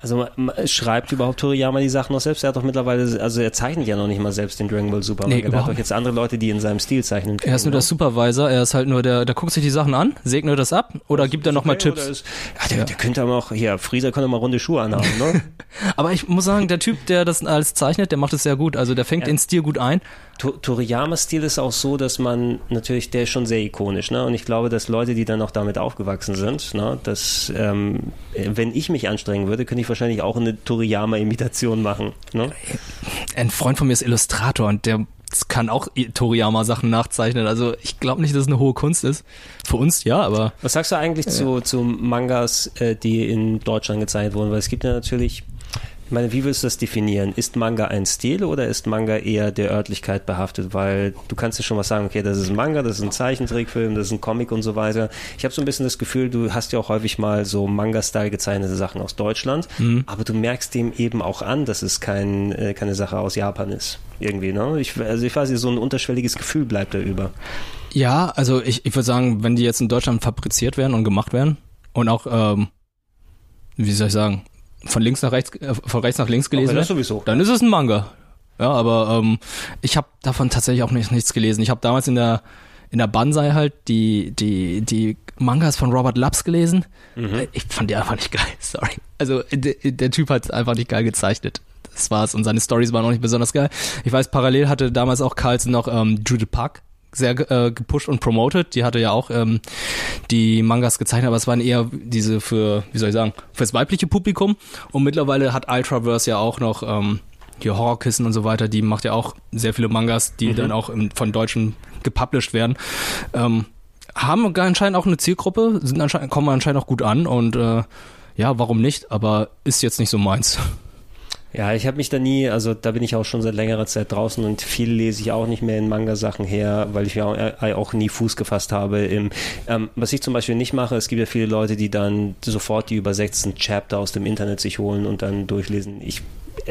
Also schreibt überhaupt Toriyama die Sachen noch selbst? Er hat doch mittlerweile, also er zeichnet ja noch nicht mal selbst den Dragon Ball Super. Nee, er hat doch jetzt andere Leute, die in seinem Stil zeichnen können. Er ist nur der Supervisor, er ist halt nur der, der guckt sich die Sachen an, segnet das ab oder gibt dann nochmal Okay, Tipps. oder Ist, ja, der, der könnte aber auch, hier, Freezer könnte mal runde Schuhe anhaben, ne? Aber ich muss sagen, der Typ, der das alles zeichnet, der macht es sehr gut. Also der fängt Ja. den Stil gut ein. To- Toriyama-Stil ist auch so, dass man natürlich, der ist schon sehr ikonisch, ne? Und ich glaube, dass Leute, die dann auch damit aufgewachsen sind, ne, dass ähm, wenn ich mich anstrengen würde, könnte ich wahrscheinlich auch eine Toriyama-Imitation machen. Ne? Ein Freund von mir ist Illustrator und der kann auch Toriyama-Sachen nachzeichnen. Also ich glaube nicht, dass es eine hohe Kunst ist. Für uns ja, aber Was sagst du eigentlich zu, zu Mangas, äh, die in Deutschland gezeichnet wurden? Weil es gibt ja natürlich, ich meine, wie willst du das definieren? Ist Manga ein Stil oder ist Manga eher der Örtlichkeit behaftet? Weil du kannst ja schon was sagen, okay, das ist ein Manga, das ist ein Zeichentrickfilm, das ist ein Comic und so weiter. Ich habe so ein bisschen das Gefühl, du hast ja auch häufig mal so Manga-Style gezeichnete Sachen aus Deutschland, aber du merkst dem eben auch an, dass es kein, äh, keine Sache aus Japan ist. Irgendwie, ne? Ich, also ich weiß nicht, so ein unterschwelliges Gefühl bleibt da über. ja, also ich, ich würde sagen, wenn die jetzt in Deutschland fabriziert werden und gemacht werden und auch, ähm, wie soll ich sagen, von links nach rechts, äh, von rechts nach links gelesen Okay, dann ist es ein Manga. Ja, aber ähm, ich habe davon tatsächlich auch nicht, nichts gelesen. Ich habe damals in der in der Banzai halt die die die Mangas von Robert Laps gelesen. Äh, Ich fand die einfach nicht geil. Sorry. Also der, der Typ hat einfach nicht geil gezeichnet. Das war's und seine Stories waren auch nicht besonders geil. Ich weiß, parallel hatte damals auch Carlson noch ähm, Judith Park sehr äh, gepusht und promoted. Die hatte ja auch ähm, die Mangas gezeichnet, aber es waren eher diese für, wie soll ich sagen, fürs weibliche Publikum. Und mittlerweile hat Ultraverse ja auch noch ähm, hier Horrorkissen und so weiter. Die macht ja auch sehr viele Mangas, die dann auch im, von Deutschen gepublished werden. Ähm, haben anscheinend auch eine Zielgruppe, sind anscheinend, kommen anscheinend auch gut an und äh, ja, warum nicht? Aber ist jetzt nicht so meins. Ja, ich habe mich da nie, also da bin ich auch schon seit längerer Zeit draußen und viel lese ich auch nicht mehr in Manga-Sachen her, weil ich ja auch, äh, auch nie Fuß gefasst habe. Im, ähm, was ich zum Beispiel nicht mache, es gibt ja viele Leute, die dann sofort die übersetzten Chapter aus dem Internet sich holen und dann durchlesen. Ich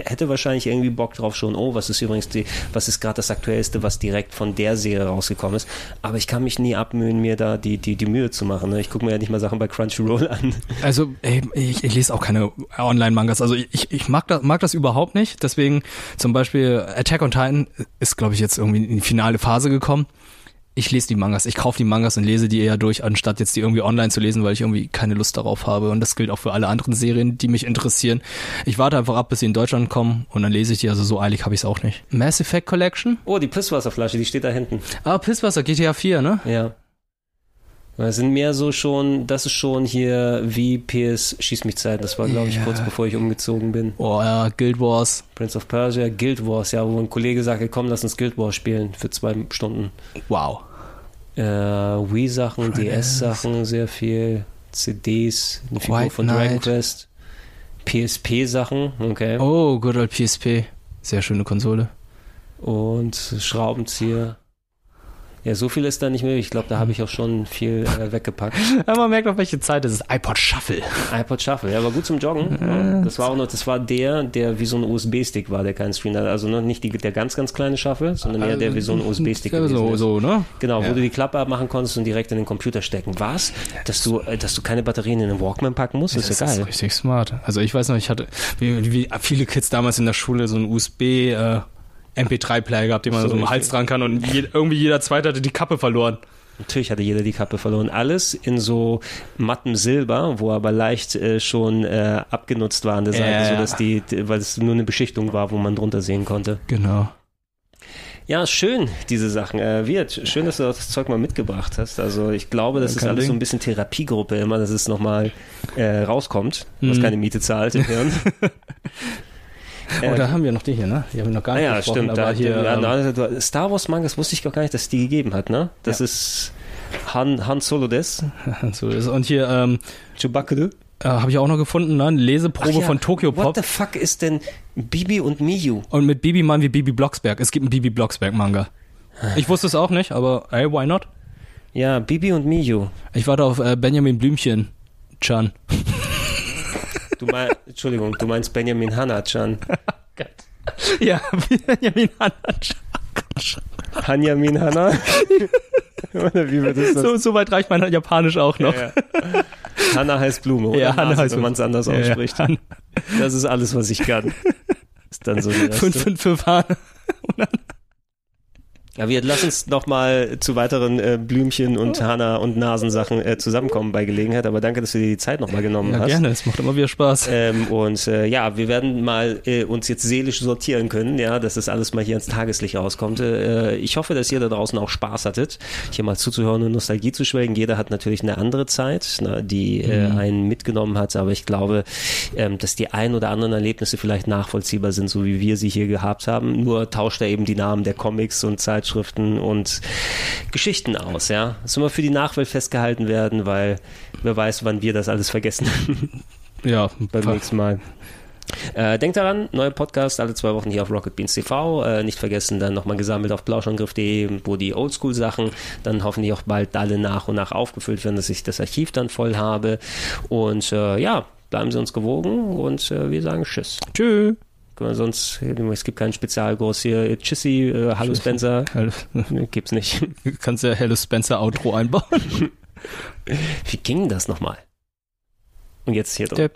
hätte wahrscheinlich irgendwie Bock drauf schon, oh, was ist übrigens die, was ist gerade das Aktuellste, was direkt von der Serie rausgekommen ist. Aber ich kann mich nie abmühen, mir da die, die, die Mühe zu machen. Ne? Ich gucke mir ja nicht mal Sachen bei Crunchyroll an. Also ey, ich, ich lese auch keine Online-Mangas. Also ich, ich mag, das, mag das überhaupt nicht. Deswegen zum Beispiel Attack on Titan ist, glaube ich, jetzt irgendwie in die finale Phase gekommen. Ich lese die Mangas, ich kaufe die Mangas und lese die eher durch, anstatt jetzt die irgendwie online zu lesen, weil ich irgendwie keine Lust darauf habe. Und das gilt auch für alle anderen Serien, die mich interessieren. Ich warte einfach ab, bis sie in Deutschland kommen und dann lese ich die. Also so eilig habe ich es auch nicht. Mass Effect Collection? Oh, die Pisswasserflasche, die steht da hinten. Ah, Pisswasser, GTA 4, ne? Ja. Das sind mehr so schon, das ist schon hier wie PS Schieß mich Zeit. Das war, glaube ich, Ja. kurz bevor ich umgezogen bin. Oh ja, Guild Wars. Prince of Persia, Guild Wars, ja, wo ein Kollege sagte, komm, lass uns Guild Wars spielen für zwei Stunden. Wow. Äh, Wii-Sachen. DS-Sachen, sehr viel. CDs, eine Figur White von Dragon Knight. Quest. PSP-Sachen, okay. Oh, good old PSP. Sehr schöne Konsole. Und Schraubenzieher. Ja, so viel ist da nicht mehr. Ich glaube, da habe ich auch schon viel äh, weggepackt. Ja, man merkt auch, welche Zeit es ist. iPod Shuffle. iPod Shuffle, ja, war gut zum Joggen. Ja, das war auch noch, das war der, der wie so ein USB-Stick war, der keinen Screen hat. Also noch nicht die, der ganz, ganz kleine Shuffle, sondern eher der wie so ein USB-Stick. Ja, so, ist. so, ne? Genau, wo du die Klappe abmachen konntest und direkt in den Computer stecken. Was? Dass du, äh, dass du keine Batterien in den Walkman packen musst? ist ja Das geil. ist richtig smart. Also ich weiß noch, ich hatte, wie, wie viele Kids damals in der Schule so ein USB äh, MP3-Player gehabt, den man So so, im. Hals dran kann und je, irgendwie jeder Zweite hatte die Kappe verloren. Natürlich hatte jeder die Kappe verloren. Alles in so mattem Silber, wo aber leicht äh, schon äh, abgenutzt war an der Seite, ja. sodass die, weil es nur eine Beschichtung war, wo man drunter sehen konnte. Genau. Ja, schön, diese Sachen. Äh, Wirt, schön, dass du das Zeug mal mitgebracht hast. Also ich glaube, das Ja, ist kein alles so Ding. ein bisschen Therapiegruppe immer, dass es nochmal äh, rauskommt, was Mhm. keine Miete zahlt im Hirn. Oh, da haben wir noch die hier, ne? Die haben wir noch gar nicht ja, besprochen, stimmt. Da, hier, ja, ähm, Star Wars Mangas wusste ich gar nicht, dass es die gegeben hat, ne? Das Ja. ist Han, Han Solo des, so ist. Und hier ähm, Chewbacca. äh, habe ich auch noch gefunden, ne? Eine Leseprobe ja, von Tokyo What Pop. the fuck ist denn Bibi und Miyu? Und mit Bibi meinen wir Bibi Blocksberg. Es gibt einen Bibi Blocksberg-Manga. Ich wusste es auch nicht, aber ey, why not? Ja, Bibi und Miyu. Ich warte auf äh, Benjamin Blümchen. Chan. Du mein, Entschuldigung, du meinst Benjamin Hanna-chan. Ja, Benjamin Hanna-Chan. Hanyamin Hanna? Oder wie wird das? So, so weit reicht mein Japanisch auch noch. Ja, ja. Hanna heißt Blume, oder? Ja, Hanna Nase, heißt wenn man es anders Ja, ja. ausspricht. Das ist alles, was ich kann. Ist dann so die Reste. 555 Hahn. Ja, wir lass uns noch mal zu weiteren äh, Blümchen und Hanna und Nasensachen äh, zusammenkommen bei Gelegenheit. Aber danke, dass du dir die Zeit noch mal genommen Ja, hast. gerne. Es macht immer wieder Spaß. Ähm, und äh, ja, wir werden mal äh, uns jetzt seelisch sortieren können, ja, dass das alles mal hier ins Tageslicht rauskommt. Äh, ich hoffe, dass ihr da draußen auch Spaß hattet, hier mal zuzuhören und Nostalgie zu schwelgen. Jeder hat natürlich eine andere Zeit, ne, die äh, einen mitgenommen hat, aber ich glaube, ähm, dass die ein oder anderen Erlebnisse vielleicht nachvollziehbar sind, so wie wir sie hier gehabt haben. Nur tauscht er eben die Namen der Comics und Zeitschriften und Geschichten aus, ja. Das soll immer für die Nachwelt festgehalten werden, weil wer weiß, wann wir das alles vergessen Ja, beim nächsten Mal. Äh, denkt daran, neuer Podcast alle zwei Wochen hier auf Rocket Beans TV. Äh, nicht vergessen, dann nochmal gesammelt auf plauschangriff.de, wo die Oldschool-Sachen dann hoffentlich auch bald alle nach und nach aufgefüllt werden, dass ich das Archiv dann voll habe. Und äh, ja, bleiben Sie uns gewogen und äh, wir sagen Tschüss. Tschüss. Sonst, es gibt keinen Spezialgruß hier. Tschüssi, äh, hallo Spencer. Nee, Gibt's nicht. Du kannst ja Hello Spencer Outro einbauen. Wie ging das nochmal? Und jetzt hier drauf.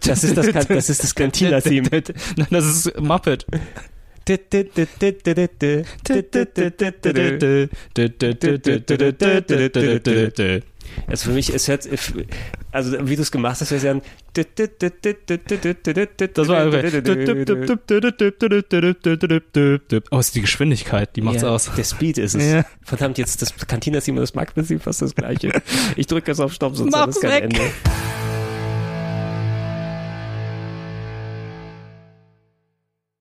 Das ist das, das ist das Cantina-Theme. Nein, das ist Muppet. Also für mich, es hört, also wie du es gemacht hast, wäre es ja ein Das war Oh, ist die Geschwindigkeit, die macht's ja, aus. Der Speed ist es. Ja. Verdammt, jetzt das Cantina-Theme und das Marktprinzip fast das gleiche. Ich drücke jetzt auf Stopp, sonst Mach's das kein weg. Ende.